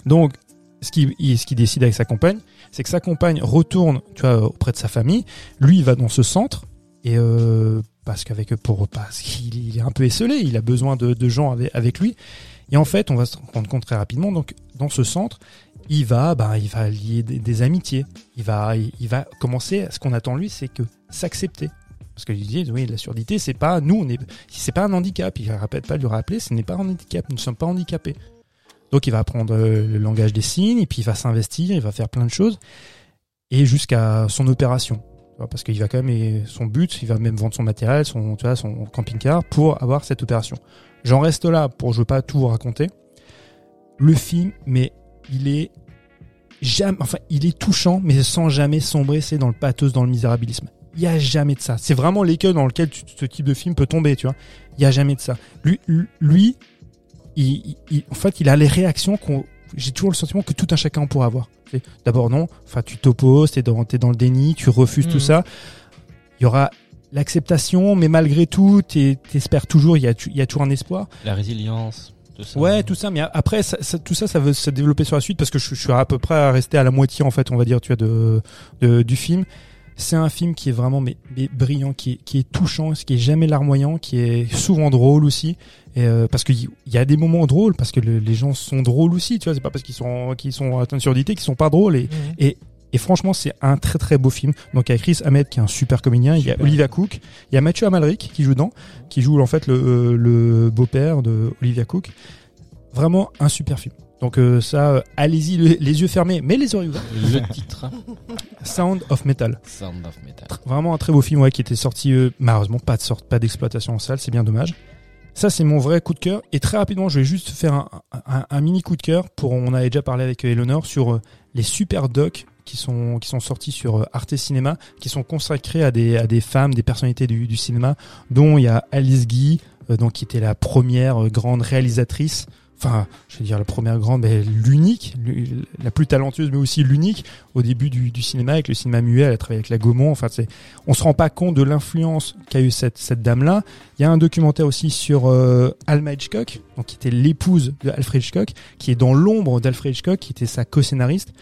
Donc ce qu'il il- ce décide avec sa compagne, c'est que sa compagne retourne, tu vois, auprès de sa famille. Lui, il va dans ce centre et euh, parce qu'avec pour parce qu'il il est un peu esselé, il a besoin de, gens avec, lui. Et en fait, on va se rendre compte très rapidement. Donc, dans ce centre, il va, bah, il va lier des, amitiés. Il va, il, il va commencer. Ce qu'on attend lui, c'est que s'accepter. Parce que dit, oui, la surdité, c'est pas nous, on est, c'est pas un handicap. Il répète pas de le rappeler, ce n'est pas un handicap. Nous ne sommes pas handicapés. Donc, il va apprendre euh, le langage des signes, et puis il va s'investir, il va faire plein de choses, et jusqu'à son opération. Parce qu'il va quand même, son but, il va même vendre son matériel, son camping-car pour avoir cette opération. J'en reste là pour, je veux pas tout vous raconter. Le film, mais il est jamais, enfin, il est touchant, mais sans jamais sombrer, c'est dans le pathos, dans le misérabilisme. Il y a jamais de ça. C'est vraiment l'écueil dans lequel tu- ce type de film peut tomber, tu vois. Il y a jamais de ça. Lui, lui, il, il- en fait, il a les réactions qu'on, j'ai toujours le sentiment que tout un chacun pourrait avoir. D'abord, non. Enfin, tu t'opposes, t'es dans, t'es dans le déni, tu refuses tout Mhm. ça. Il y aura l'acceptation, mais malgré tout, t'es- t'espères toujours, il y a, il y a toujours un espoir. La résilience, tout ça. Ouais, tout ça, mais après, ça, ça- tout ça, ça veut se développer sur la suite parce que je, je suis à peu près à rester à la moitié, en fait, on va dire, tu vois, de, de- du film. C'est un film qui est vraiment mais, mais brillant, qui est, qui est touchant, qui est jamais larmoyant, qui est souvent drôle aussi. Et euh, parce qu'il y a des moments drôles, parce que le- les gens sont drôles aussi, tu vois. C'est pas parce qu'ils sont qu'ils sont atteints de surdité qu'ils sont pas drôles. Et, et, et franchement, c'est un très très beau film. Donc il y a Chris Ahmed qui est un super comédien, il y a. Olivia Cook, il y a Mathieu Amalric qui joue dedans, qui joue en fait le, le beau-père de Olivia Cook. Vraiment un super film. Donc euh, ça, euh, allez-y le- les yeux fermés, mais les oreilles ouvertes. Le titre, Sound of Metal. Sound of Metal. Vraiment un très beau film ouais, qui était sorti euh, malheureusement pas de sorte, pas d'exploitation en salle, c'est bien dommage. Ça c'est mon vrai coup de cœur et très rapidement je vais juste faire un, un- un mini coup de cœur pour on avait déjà parlé avec Eleanor sur euh, les super docs qui sont qui sont sortis sur euh, Arte Cinéma qui sont consacrés à des à des femmes, des personnalités du, du cinéma dont il y a Alice Guy euh, donc qui était la première euh, grande réalisatrice Enfin, je veux dire la première grande, mais l'unique, l'u- la plus talentueuse, mais aussi l'unique au début du, du cinéma avec le cinéma muet. Elle a travaillé avec la Gaumont. Enfin, c'est on se rend pas compte de l'influence qu'a eu cette, cette dame-là. Il y a un documentaire aussi sur euh, Alma Hitchcock, donc qui était l'épouse de Alfred Hitchcock, qui est dans l'ombre d'Alfred Hitchcock, qui était sa co-scénariste.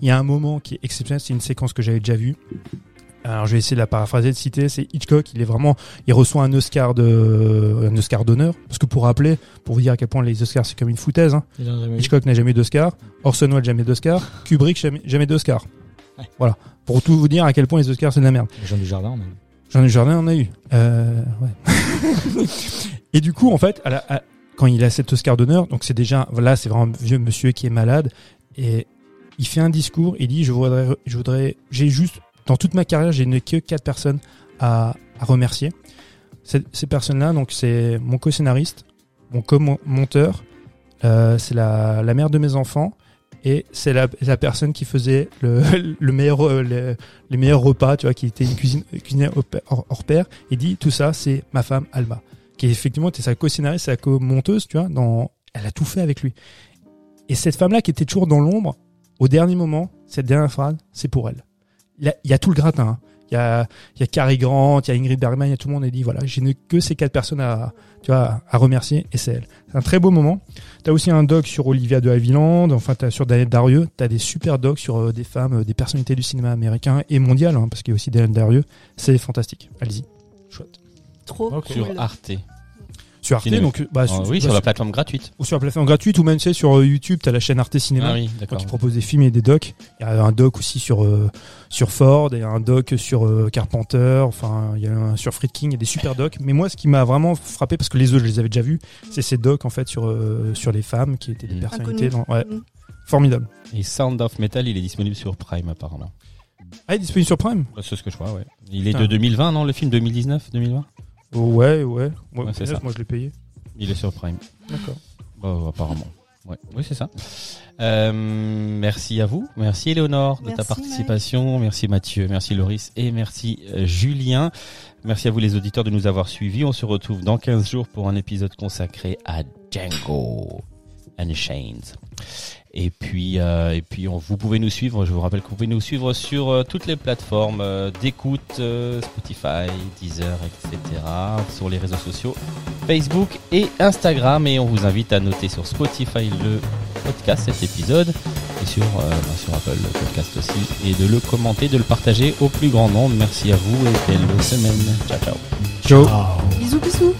Il y a un moment qui est exceptionnel, c'est une séquence que j'avais déjà vue. Alors je vais essayer de la paraphraser, de citer. C'est Hitchcock, il est vraiment, il reçoit un Oscar de, un Oscar d'honneur, parce que pour rappeler, pour vous dire à quel point les Oscars c'est comme une foutaise. Hein. Hitchcock n'a jamais eu d'Oscar, Orson Welles jamais d'Oscar, Kubrick jamais, jamais d'Oscar. Ouais. Voilà, pour tout vous dire à quel point les Oscars c'est de la merde. Jean du Jardin, on a eu. Jean du Jardin en a eu. Euh, ouais. et du coup, en fait, à la- à- quand il a cet Oscar d'honneur, donc c'est déjà, voilà, c'est vraiment un vieux monsieur qui est malade, et il fait un discours, il dit, je voudrais, je voudrais, j'ai juste, dans toute ma carrière, j'ai que quatre personnes à, à remercier. Ces, ces personnes-là, donc c'est mon co-scénariste, mon co-monteur, euh, c'est la, la mère de mes enfants, et c'est la, la personne qui faisait le, le meilleur, euh, le- les meilleurs repas, tu vois, qui était une cuisine, cuisinière hors, hors- hors pair. Il dit tout ça, c'est ma femme Alma, qui effectivement était sa co-scénariste, sa co-monteuse, tu vois. Dans, elle a tout fait avec lui. Et cette femme-là, qui était toujours dans l'ombre, au dernier moment, cette dernière phrase, c'est pour elle. Il y a, il y a tout le gratin. hein. Il y a, il y a Cary Grant, il y a Ingrid Bergman, il y a tout le monde. Et dit voilà, je n'ai que ces quatre personnes à, tu vois, à remercier, et c'est elle. C'est un très beau moment. T'as aussi un doc sur Olivia de Havilland, enfin t'as sur Daniel Darieux, t'as des super docs sur euh, des femmes, euh, des personnalités du cinéma américain et mondial, hein, parce qu'il y a aussi Daniel Darieux. C'est fantastique. Allez-y. Chouette. Trop Ok. Sur. Arte. Sur Arte, Cinéma. donc bah, Ah sur, oui, bah, sur la plateforme gratuite. ou sur la plateforme gratuite ou même c'est sur euh, YouTube, t'as la chaîne Arte Cinéma. Ah oui, qui propose des films et des docs. Il y a un doc aussi sur euh, sur Ford et un doc sur euh, Carpenter. Enfin, il y a un sur Friedkin. Il y a des super docs. Mais moi, ce qui m'a vraiment frappé, parce que les autres, je les avais déjà vus, c'est ces docs en fait sur euh, sur les femmes qui étaient des Mm. personnalités. Dans... Ouais, Mm. formidable. Et Sound of Metal, il est disponible sur Prime apparemment. Ah, il est disponible sur Prime? C'est ce que je crois, ouais. Il est de 2020, non Le film 2019, 2020 Oh, ouais, ouais. ouais, Ouais, c'est ça. Moi, je l'ai payé. Il est sur Prime. D'accord. Bah, apparemment. Ouais. Oui, c'est ça. Euh, merci à vous. Merci Éléonore de ta participation. Merci Mathieu. Merci Loris. Et merci euh, Julien. Merci à vous les auditeurs de nous avoir suivis. On se retrouve dans 15 jours pour un épisode consacré à Django Unchained. Et puis, euh, et puis on, vous pouvez nous suivre. Je vous rappelle que vous pouvez nous suivre sur euh, toutes les plateformes euh, d'écoute, euh, Spotify, Deezer, etc. Sur les réseaux sociaux, Facebook et Instagram. Et on vous invite à noter sur Spotify le podcast, cet épisode, et sur, euh, bah, sur Apple le podcast aussi, et de le commenter, de le partager au plus grand nombre. Merci à vous et belle semaine. Ciao, ciao. Ciao. Bisous, bisous.